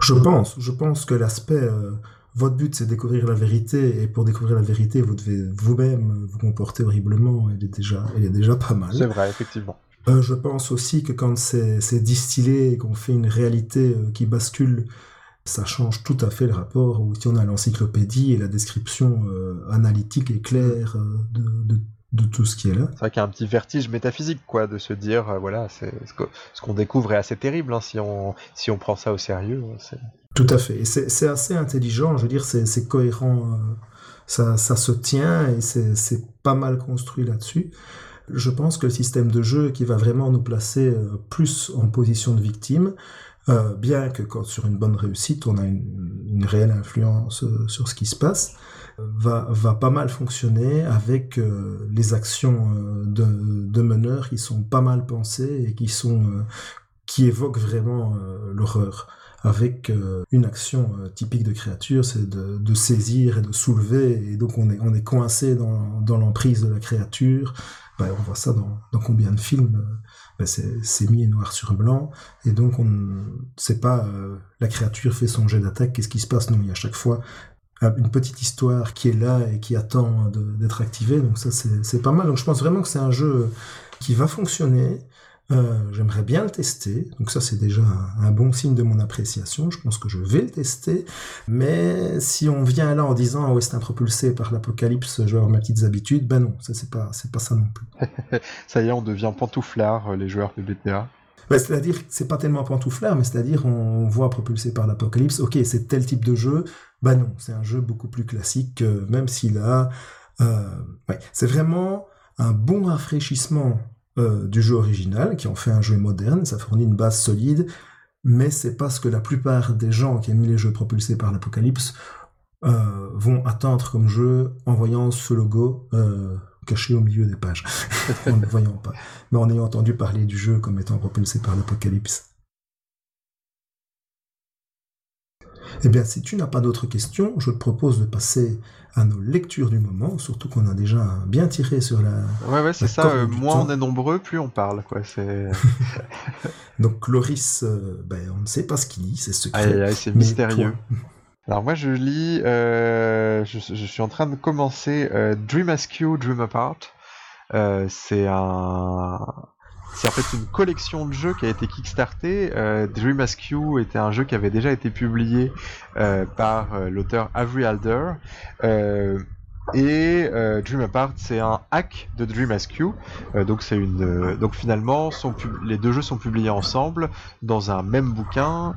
Je pense, je pense que l'aspect euh, votre but c'est découvrir la vérité et pour découvrir la vérité vous devez vous-même vous comporter horriblement, elle est déjà, elle est déjà pas mal. C'est vrai, effectivement. Euh, je pense aussi que quand c'est distillé et qu'on fait une réalité euh, qui bascule, ça change tout à fait le rapport où si on a l'encyclopédie et la description analytique et claire de, de de tout ce qui est là. C'est vrai qu'il y a un petit vertige métaphysique, quoi, de se dire, euh, voilà, c'est ce qu'on découvre est assez terrible hein, si on si on prend ça au sérieux. Hein, tout à fait. C'est assez intelligent. Je veux dire, c'est cohérent. Euh, ça, ça, se tient et c'est pas mal construit là-dessus. Je pense que le système de jeu qui va vraiment nous placer euh, plus en position de victime, bien que quand, sur une bonne réussite, on a une, une réelle influence sur ce qui se passe, va, pas mal fonctionner avec euh, les actions euh, de, meneurs qui sont pas mal pensées et qui sont euh, qui évoquent vraiment l'horreur. Avec une action typique de créature, c'est de, saisir et de soulever, et donc on est, on est coincé dans, dans l'emprise de la créature, bah, on voit ça dans, combien de films bah, c'est mis noir sur blanc, et donc on c'est pas la créature fait son jet d'attaque, qu'est-ce qui se passe? Non, il y a chaque fois une petite histoire qui est là et qui attend d'être activée, donc ça c'est pas mal. Donc je pense vraiment que c'est un jeu qui va fonctionner, euh, j'aimerais bien le tester, donc ça c'est déjà un, bon signe de mon appréciation, je pense que je vais le tester, mais si on vient là en disant oh, c'est un propulsé par l'apocalypse, je vais avoir mes petites habitudes, ben non, ça c'est pas, c'est pas ça non plus. [laughs] ça y est, on devient pantouflard, euh, les joueurs de BTA. Ben, c'est-à-dire, c'est pas tellement pantouflard, mais c'est-à-dire on voit propulsé par l'apocalypse, ok, c'est tel type de jeu, ben non, c'est un jeu beaucoup plus classique, même s'il a... Euh, c'est vraiment un bon rafraîchissement euh, du jeu original, qui en fait un jeu moderne, ça fournit une base solide, mais c'est parce que la plupart des gens qui aiment les jeux propulsés par l'apocalypse euh, vont attendre comme jeu en voyant ce logo caché au milieu des pages, [laughs] en ne voyant pas, mais en ayant entendu parler du jeu comme étant propulsé par l'apocalypse. Eh bien, si tu n'as pas d'autres questions, je te propose de passer à nos lectures du moment, surtout qu'on a déjà bien tiré sur la. Ouais, ouais, c'est ça. Euh, moins on est nombreux, plus on parle, quoi. C'est. [laughs] Donc, Loris, euh, ben, on ne sait pas ce qu'il lit, c'est secret. C'est mystérieux. Alors moi je lis, euh, je, je, suis en train de commencer Dream Askew, Dream Apart. c'est un, c'est en fait une collection de jeux qui a été kickstarté. Euh, Dream Askew était un jeu qui avait déjà été publié euh, par euh, l'auteur Avery Alder. Et Dream Apart, c'est un hack de Dream Askew. donc c'est une, donc finalement, les deux jeux sont publiés ensemble dans un même bouquin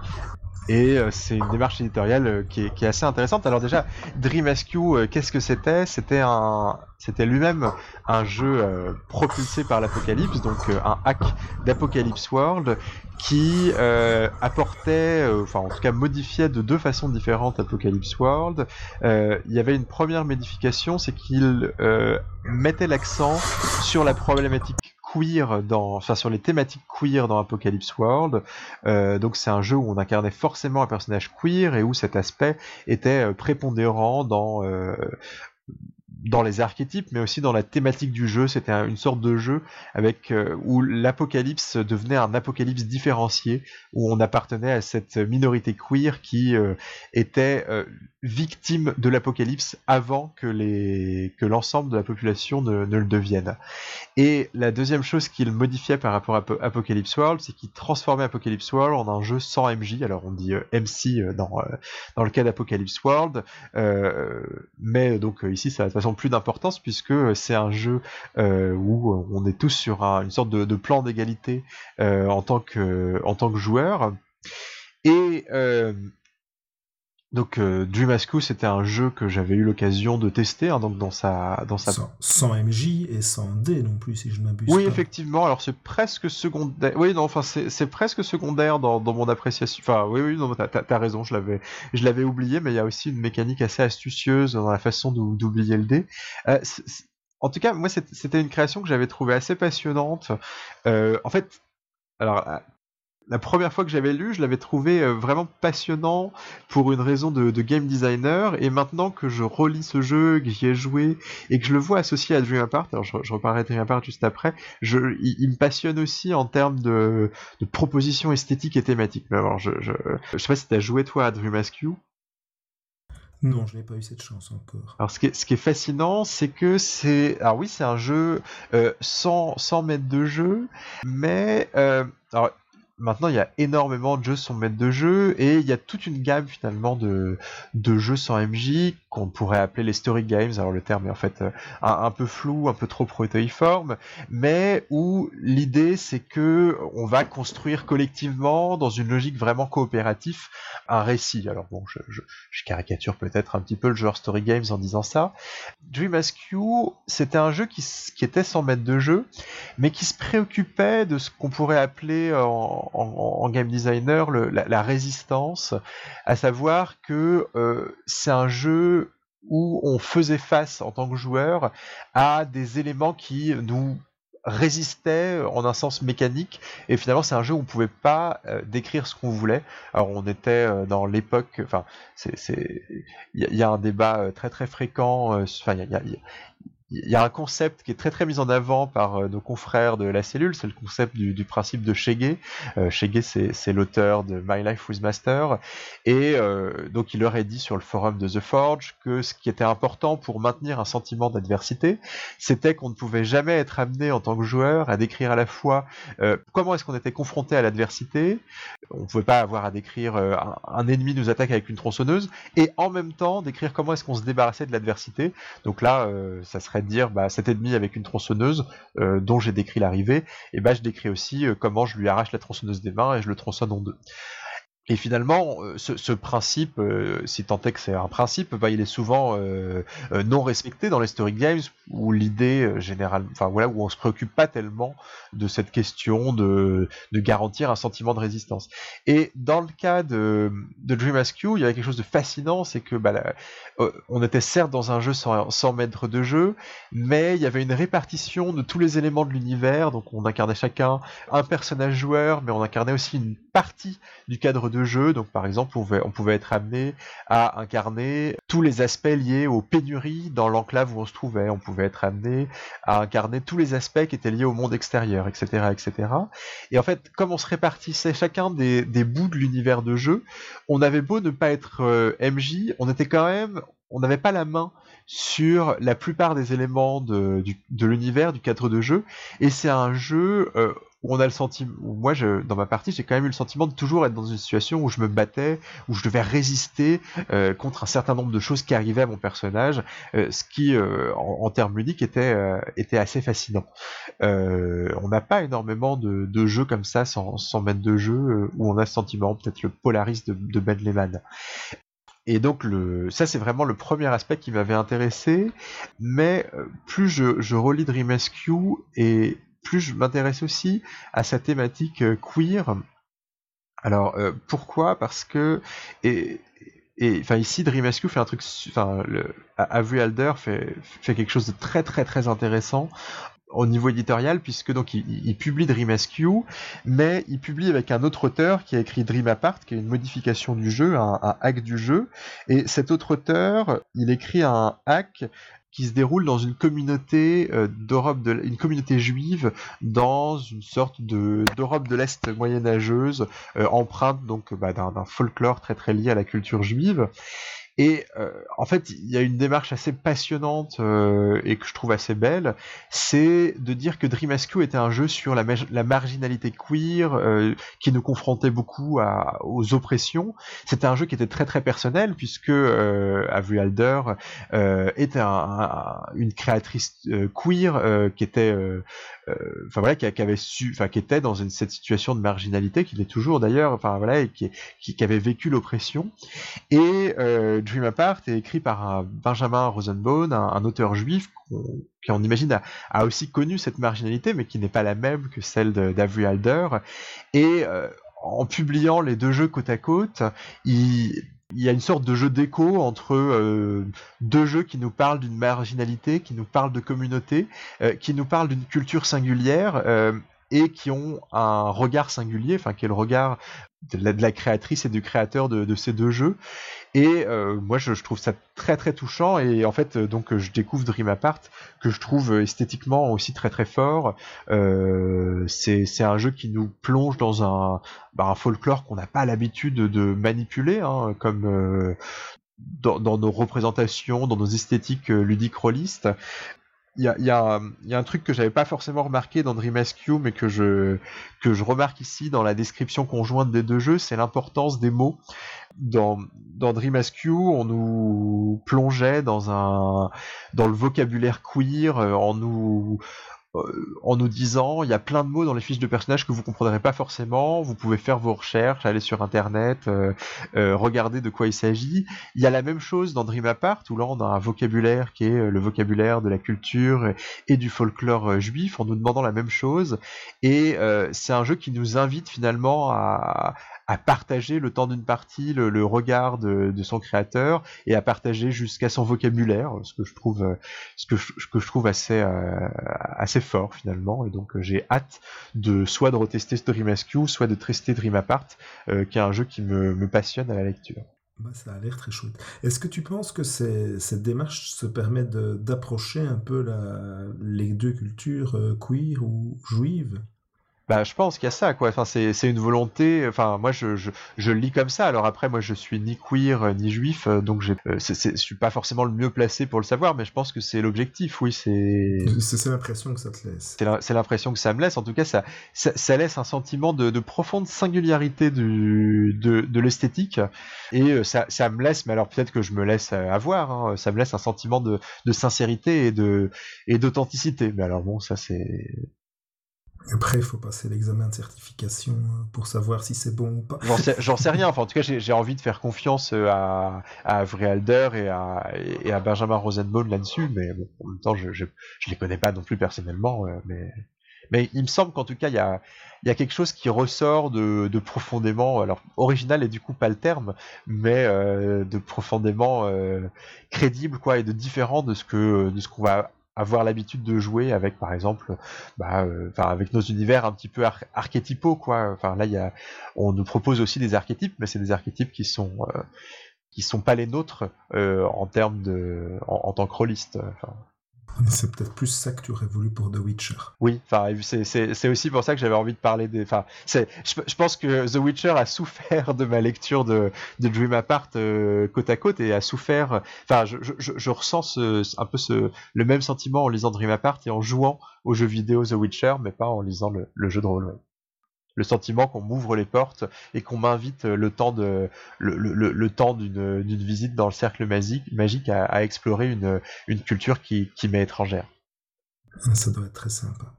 et c'est une démarche éditoriale qui est, qui est, assez intéressante. Alors déjà, Dream Askew, qu'est-ce que c'était? C'était lui-même un jeu euh, propulsé par l'Apocalypse, donc euh, un hack d'Apocalypse World qui euh, apportait, en tout cas modifiait de deux façons différentes Apocalypse World. il y avait une première modification, c'est qu'il mettait l'accent sur la problématique queer dans, enfin sur les thématiques queer dans Apocalypse World. donc c'est un jeu où on incarnait forcément un personnage queer et où cet aspect était prépondérant dans dans les archétypes, mais aussi dans la thématique du jeu. C'était une sorte de jeu avec euh, où l'apocalypse devenait un apocalypse différencié, où on appartenait à cette minorité queer qui euh, était euh, victime de l'apocalypse avant que les que l'ensemble de la population ne, le devienne. Et la deuxième chose qu'il modifiait par rapport à Apocalypse World, c'est qu'il transformait Apocalypse World en un jeu sans MJ. Alors on dit MC dans dans le cas d'Apocalypse World, mais donc ici ça de façon plus d'importance puisque c'est un jeu euh, où on est tous sur une sorte de, plan d'égalité euh, en tant que en tant que joueur. Et euh, donc euh, Dream c'était un jeu que j'avais eu l'occasion de tester, hein, donc dans sa dans sa sans, MJ et sans D non plus si je m'abuse. Oui effectivement, alors c'est presque secondaire. Oui non, enfin c'est presque secondaire dans, dans, mon appréciation. Enfin oui oui non, t'as as raison, je l'avais je l'avais oublié, mais il y a aussi une mécanique assez astucieuse dans la façon d'oublier le dé. Euh, en tout cas, moi c'était une création que j'avais trouvée assez passionnante. Euh, en fait, alors la première fois que j'avais lu, je l'avais trouvé euh, vraiment passionnant pour une raison de, game designer. Et maintenant que je relis ce jeu, que j'y ai joué et que je le vois associé à Dream Apart, alors je, je reparlerai Dream Apart juste après, je, il, me passionne aussi en termes de, de propositions esthétiques et thématiques. Mais alors, je, je, je sais pas si t'as joué toi à Dream Askew. Non, je n'ai pas eu cette chance encore. Alors, ce qui est, ce qui est fascinant, c'est que c'est. Alors, oui, c'est un jeu euh, sans, sans mètres de jeu, mais. Euh, alors, maintenant il y a énormément de jeux sans maître de jeu et il y a toute une gamme finalement de, de jeux sans MJ qu'on pourrait appeler les story games. Alors le terme est en fait euh, un, peu flou, un peu trop protéiforme, mais où l'idée c'est que on va construire collectivement dans une logique vraiment coopérative un récit. Alors bon, je, caricature peut-être un petit peu le genre story games en disant ça. Dream Askew, c'était un jeu qui, qui était sans maître de jeu, mais qui se préoccupait de ce qu'on pourrait appeler en, en, game designer la, résistance, à savoir que euh, c'est un jeu où on faisait face en tant que joueur à des éléments qui nous résistaient en un sens mécanique et finalement c'est un jeu où on pouvait pas euh, décrire ce qu'on voulait. Alors on était euh, dans l'époque enfin il y, a un débat très très fréquent il y a, il y a un concept qui est très très mis en avant par euh, nos confrères de la cellule, c'est le concept du, principe de Shege. Euh, c'est l'auteur de My Life with Master, et euh, donc il leur a dit sur le forum de The Forge que ce qui était important pour maintenir un sentiment d'adversité, c'était qu'on ne pouvait jamais être amené en tant que joueur à décrire à la fois euh, comment est-ce qu'on était confronté à l'adversité, on ne pouvait pas avoir à décrire un, un, ennemi nous attaque avec une tronçonneuse, et en même temps décrire comment est-ce qu'on se débarrassait de l'adversité. Donc là, ça serait de dire bah, cet ennemi avec une tronçonneuse euh, dont j'ai décrit l'arrivée, et bah, je décris aussi euh, comment je lui arrache la tronçonneuse des mains et je le tronçonne en deux. Et finalement, euh, ce, principe, euh, si tant est que c'est un principe, bah, il est souvent euh, non respecté dans les story games, où l'idée générale, enfin voilà, où on se préoccupe pas tellement de cette question de, garantir un sentiment de résistance. Et dans le cas de, de Dream Rescue, il y avait quelque chose de fascinant, c'est que bah, on était certes dans un jeu sans, sans maître de jeu, mais il y avait une répartition de tous les éléments de l'univers, donc on incarnait chacun un personnage joueur, mais on incarnait aussi une partie du cadre de jeu. Donc par exemple, on pouvait, être amené à incarner tous les aspects liés aux pénuries dans l'enclave où on se trouvait. On pouvait être amené à incarner tous les aspects qui étaient liés au monde extérieur, etc., etc. Et en fait, comme on se répartissait chacun des, bouts de l'univers de jeu, on avait beau ne pas être euh, MJ, on était quand même, on n'avait pas la main sur la plupart des éléments de, l'univers, du cadre de jeu, et c'est un jeu euh, où on a le sentiment, moi, je, dans ma partie, j'ai quand même eu le sentiment de toujours être dans une situation où je me battais, où je devais résister euh, contre un certain nombre de choses qui arrivaient à mon personnage, euh, ce qui, euh, en, termes ludiques, était, était assez fascinant. on n'a pas énormément de, de, jeux comme ça, sans, sans mettre de jeu, où on a ce sentiment, peut-être le Polaris de, de Ben Lehman. Et donc le, ça c'est vraiment le premier aspect qui m'avait intéressé, mais plus je, je relis Dream Rescue et plus je m'intéresse aussi à sa thématique euh, queer. Alors euh, pourquoi? Parce que et, enfin ici Dream fait un truc enfin Alder fait quelque chose de très très très intéressant au niveau éditorial puisque donc il, publie Dream mais il publie avec un autre auteur qui a écrit Dream Apart qui est une modification du jeu un hack du jeu et cet autre auteur il écrit un hack qui se déroule dans une communauté euh, d'Europe de une communauté juive dans une sorte de d'Europe de l'Est moyenâgeuse euh, empreinte donc bah, d'un folklore très très lié à la culture juive et euh, en fait, il y a une démarche assez passionnante euh, et que je trouve assez belle, c'est de dire que Dream Rescue était un jeu sur la, marginalité queer, euh, qui nous confrontait beaucoup à, aux oppressions. C'était un jeu qui était très très personnel, puisque Avery Alder était un, une créatrice queer qui était enfin voilà, qui, avait su, enfin qui était dans cette situation de marginalité, qu'il est toujours d'ailleurs, enfin voilà, et qui, avait vécu l'oppression. Et euh, Dream Apart est écrit par Benjamin Rosenbaum, un, auteur juif qui on imagine a, aussi connu cette marginalité, mais qui n'est pas la même que celle d'Avery Alder. Et euh, en publiant les deux jeux côte à côte, il il y a une sorte de jeu d'écho entre euh, deux jeux qui nous parlent d'une marginalité, qui nous parlent de communauté, euh, qui nous parlent d'une culture singulière euh, et qui ont un regard singulier, enfin qui est le regard de la, créatrice et du créateur de, ces deux jeux. Et euh, moi, je, trouve ça très très touchant. Et en fait, donc, je découvre Dream Apart que je trouve esthétiquement aussi très très fort. Euh, c'est un jeu qui nous plonge dans un, bah, un folklore qu'on n'a pas l'habitude de manipuler, hein, comme euh, dans, dans, nos représentations, dans nos esthétiques ludiques rôlistes il y a, un truc que j'avais pas forcément remarqué dans Dream Rescue, mais que je, que je remarque ici dans la description conjointe des deux jeux, c'est l'importance des mots. Dans, dans Dream on nous plongeait dans un dans le vocabulaire queer, euh, en nous en nous disant il y a plein de mots dans les fiches de personnages que vous comprendrez pas forcément, vous pouvez faire vos recherches, aller sur internet, euh, euh, regarder de quoi il s'agit. Il y a la même chose dans Dream Apart où là on a un vocabulaire qui est le vocabulaire de la culture et du folklore juif en nous demandant la même chose et c'est un jeu qui nous invite finalement à, à partager le temps d'une partie, le, regard de, son créateur, et à partager jusqu'à son vocabulaire, ce que je trouve, euh, assez fort finalement. Et donc j'ai hâte de soit de retester Dream Rescue, soit de tester Dream Apart, euh, qui est un jeu qui me, passionne à la lecture. Bah, ça a l'air très chouette. Est-ce que tu penses que cette démarche se permet d'approcher un peu les deux cultures euh, queer ou juives bah, je pense qu'il y a ça, quoi. Enfin, c'est, c'est une volonté. Enfin, moi, je, je, je, le lis comme ça. Alors après, moi, je suis ni queer euh, ni juif, euh, donc j'ai, euh, c'est, je suis pas forcément le mieux placé pour le savoir, mais je pense que c'est l'objectif. Oui, c'est. C'est, l'impression que ça te laisse. C'est, l'impression que ça me laisse. En tout cas, ça, ça, laisse un sentiment de, de profonde singularité du, de, de l'esthétique, et ça, ça me laisse. Mais alors peut-être que je me laisse avoir. Hein, ça me laisse un sentiment de, de sincérité et de et d'authenticité. Mais alors bon, ça c'est après, il faut passer l'examen de certification euh, pour savoir si c'est bon ou pas. J'en sais, rien. Enfin, en tout cas, j'ai envie de faire confiance euh, à, à Alder et à, et à Benjamin Rosenbaum là-dessus, mais bon, en même temps, je, je les connais pas non plus personnellement, euh, mais mais il me semble qu'en tout cas, il y a, y a quelque chose qui ressort de, de, profondément, alors original et du coup pas le terme, mais de profondément crédible quoi et de différent de ce qu'on va avoir l'habitude de jouer avec par exemple bah, euh, avec nos univers un petit peu archétypaux quoi. Enfin là on nous propose aussi des archétypes mais c'est des archétypes qui sont euh, qui sont pas les nôtres euh, en termes de en, tant que rôliste c'est peut-être plus ça que tu aurais voulu pour The Witcher. Oui, c'est aussi pour ça que j'avais envie de parler des. Je, je pense que The Witcher a souffert de ma lecture de, de Dream Apart euh, côte à côte et a souffert. Enfin, je, je, je ressens un peu ce, le même sentiment en lisant Dream Apart et en jouant au jeu vidéo The Witcher, mais pas en lisant le, le jeu de rôle le sentiment qu'on m'ouvre les portes et qu'on m'invite le temps de le, le, le temps d'une visite dans le cercle magique, magique à, à explorer une, une culture qui, qui m'est étrangère. Ça doit être très sympa.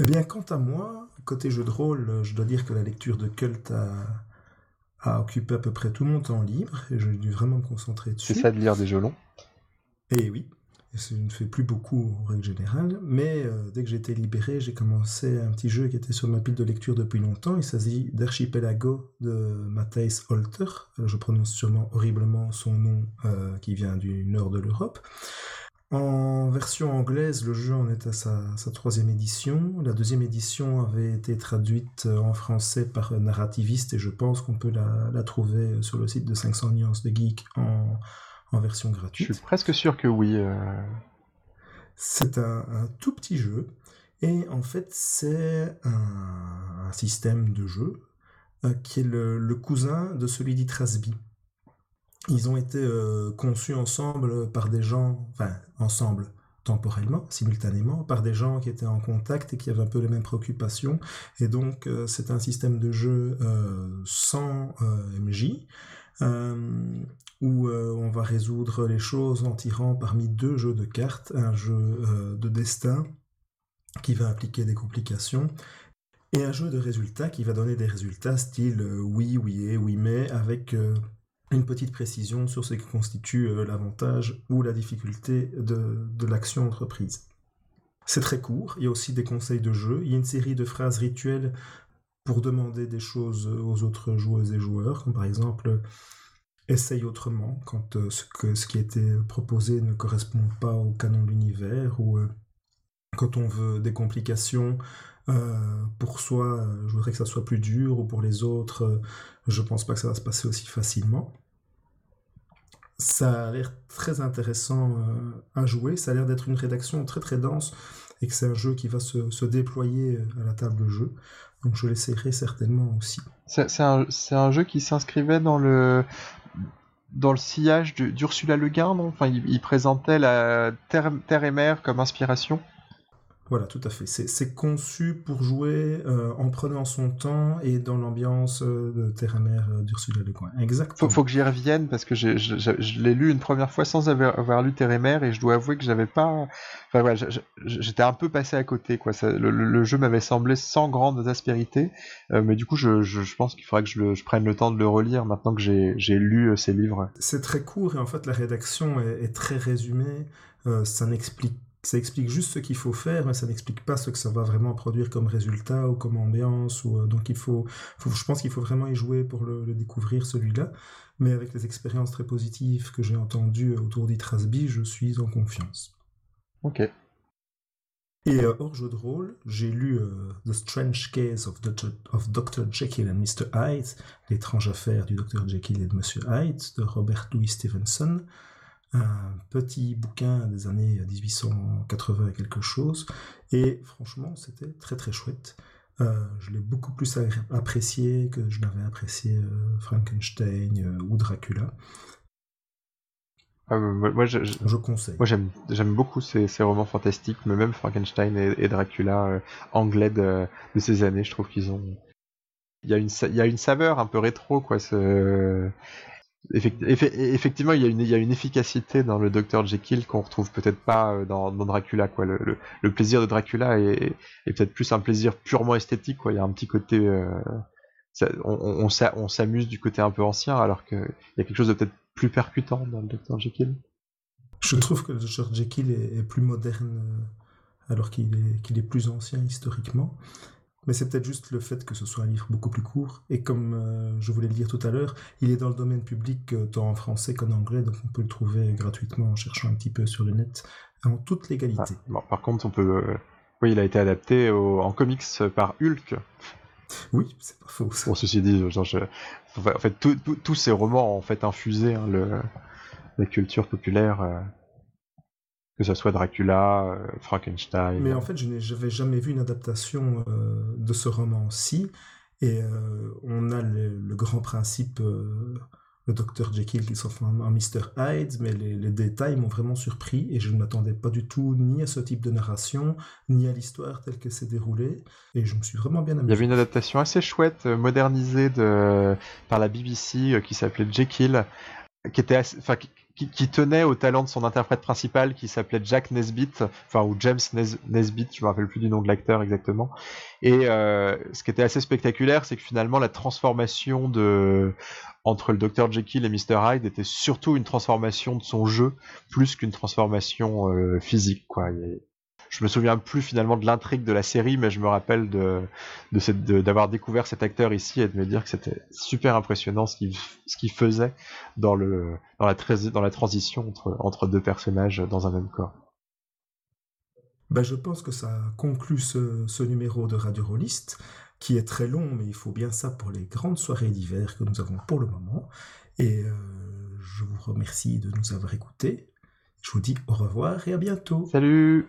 Eh bien, quant à moi, côté jeu de rôle, je dois dire que la lecture de Cult a, a occupé à peu près tout mon temps libre et j'ai dû vraiment me concentrer dessus. C'est ça de lire des jeux longs? Eh oui. Je ne fais plus beaucoup en règle générale, mais euh, dès que été libéré, j'ai commencé un petit jeu qui était sur ma pile de lecture depuis longtemps. Il s'agit d'Archipelago de Matthijs Holter. Euh, je prononce sûrement horriblement son nom euh, qui vient du nord de l'Europe. En version anglaise, le jeu en est à sa, troisième édition. La deuxième édition avait été traduite en français par Narrativiste et je pense qu'on peut la, la, trouver sur le site de 500 nuances de geek en, version gratuite. Je suis presque sûr que oui. Euh. C'est un, tout petit jeu. Et en fait, c'est un, système de jeu euh, qui est le, cousin de celui d'Itrasby. Ils ont été euh, conçus ensemble par des gens, enfin ensemble temporellement, simultanément, par des gens qui étaient en contact et qui avaient un peu les mêmes préoccupations. Et donc, c'est un système de jeu sans MJ, où euh, on va résoudre les choses en tirant parmi deux jeux de cartes, un jeu euh, de destin qui va appliquer des complications et un jeu de résultats qui va donner des résultats style euh, oui, oui et oui mais avec une petite précision sur ce qui constitue l'avantage ou la difficulté de, de l'action entreprise. C'est très court, il y a aussi des conseils de jeu, il y a une série de phrases rituelles pour demander des choses aux autres joueuses et joueurs, comme par exemple essaye autrement quand euh, ce, que, ce qui été proposé ne correspond pas au canon de l'univers ou euh, quand on veut des complications euh, pour soi, je voudrais que ça soit plus dur ou pour les autres, je pense pas que ça va se passer aussi facilement. Ça a l'air très intéressant à jouer, ça a l'air d'être une rédaction très très dense et que c'est un jeu qui va se, se, déployer à la table de jeu. Donc je l'essayerai certainement aussi. C'est un, un, jeu qui s'inscrivait dans le, dans le sillage d'Ursula Le Guin, non? Enfin, il, présentait la terre, terre, et mer comme inspiration. Voilà, tout à fait. C'est conçu pour jouer euh, en prenant son temps et dans l'ambiance euh, de Terre Mer euh, d'Ursula Le Guin. Exactement. Faut, faut que j'y revienne parce que je, je, l'ai lu une première fois sans avoir, lu Terre et Mer et je dois avouer que j'avais pas. Enfin voilà, j'étais un peu passé à côté quoi. Ça, le, jeu m'avait semblé sans grande aspérité, mais du coup je, pense qu'il faudrait que je, prenne le temps de le relire maintenant que j'ai lu ces livres. C'est très court et en fait la rédaction est, est très résumée. ça n'explique ça explique juste ce qu'il faut faire, mais ça n'explique pas ce que ça va vraiment produire comme résultat ou comme ambiance. Ou, euh, donc il faut, je pense qu'il faut vraiment y jouer pour le, découvrir celui-là. Mais avec les expériences très positives que j'ai entendues autour d'Itrasby, je suis en confiance. Ok. Et euh, hors jeu de rôle, j'ai lu euh, The Strange Case of, Dr. Jekyll and Mr. Hyde, l'étrange affaire du Dr. Jekyll et de Monsieur Hyde, de Robert Louis Stevenson, un petit bouquin des années 1880 et quelque chose, et franchement, c'était très très chouette. Euh, je l'ai beaucoup plus apprécié que je n'avais apprécié Frankenstein ou Dracula. Ah, moi, je, conseille. Moi, j'aime, beaucoup ces, ces, romans fantastiques, mais même Frankenstein et, Dracula euh, anglais de, de, ces années, je trouve qu'ils ont. Il y, a une, il y a une saveur un peu rétro, quoi. Ce... effectivement, il y, a une, efficacité dans le Dr Jekyll qu'on retrouve peut-être pas euh, dans, Dracula, quoi. Le, plaisir de Dracula est, peut-être plus un plaisir purement esthétique, quoi. Il y a un petit côté. Euh, on, s'amuse du côté un peu ancien, alors qu'il y a quelque chose de peut-être plus percutant dans le Dr Jekyll. Je trouve que le Dr Jekyll est, plus moderne euh, alors qu'il est plus ancien historiquement. Mais c'est peut-être juste le fait que ce soit un livre beaucoup plus court. Et comme euh, je voulais le dire tout à l'heure, il est dans le domaine public euh, tant en français qu'en anglais, donc on peut le trouver gratuitement en cherchant un petit peu sur le net, en toute légalité. Ah, par contre, on peut... oui, il a été adapté en comics par Hulk. Oui, c'est pas faux. Bon, ceci dit, genre, en fait, tous ces romans ont en fait infusé hein, le, la culture populaire, euh, que ce soit Dracula, euh, Frankenstein. Mais en fait, je n'avais jamais vu une adaptation euh, de ce roman-ci, et on a le, grand principe le docteur Jekyll qui s'offre un Mr. Hyde, mais les, détails m'ont vraiment surpris et je ne m'attendais pas du tout ni à ce type de narration, ni à l'histoire telle que c'est déroulée, et je me suis vraiment bien amusé. Il y avait une adaptation assez chouette, euh, modernisée de, par la BBC, euh, qui s'appelait Jekyll, qui était enfin, qui, tenait au talent de son interprète principal qui s'appelait Jack Nesbitt, enfin ou James Nesbitt, je me rappelle plus du nom de l'acteur exactement. Et euh, ce qui était assez spectaculaire, c'est que finalement la transformation de entre le Dr Jekyll et Mr Hyde était surtout une transformation de son jeu plus qu'une transformation euh, physique quoi. Je me souviens plus finalement de l'intrigue de la série, mais je me rappelle de, d'avoir découvert cet acteur ici et de me dire que c'était super impressionnant ce qu'il, ce qu'il faisait dans le, dans la, dans la transition entre, entre deux personnages dans un même corps. Ben, je pense que ça conclut ce, ce numéro de Radio Rolliste qui est très long, mais il faut bien ça pour les grandes soirées d'hiver que nous avons pour le moment. Et euh, je vous remercie de nous avoir écoutés. Je vous dis au revoir et à bientôt. Salut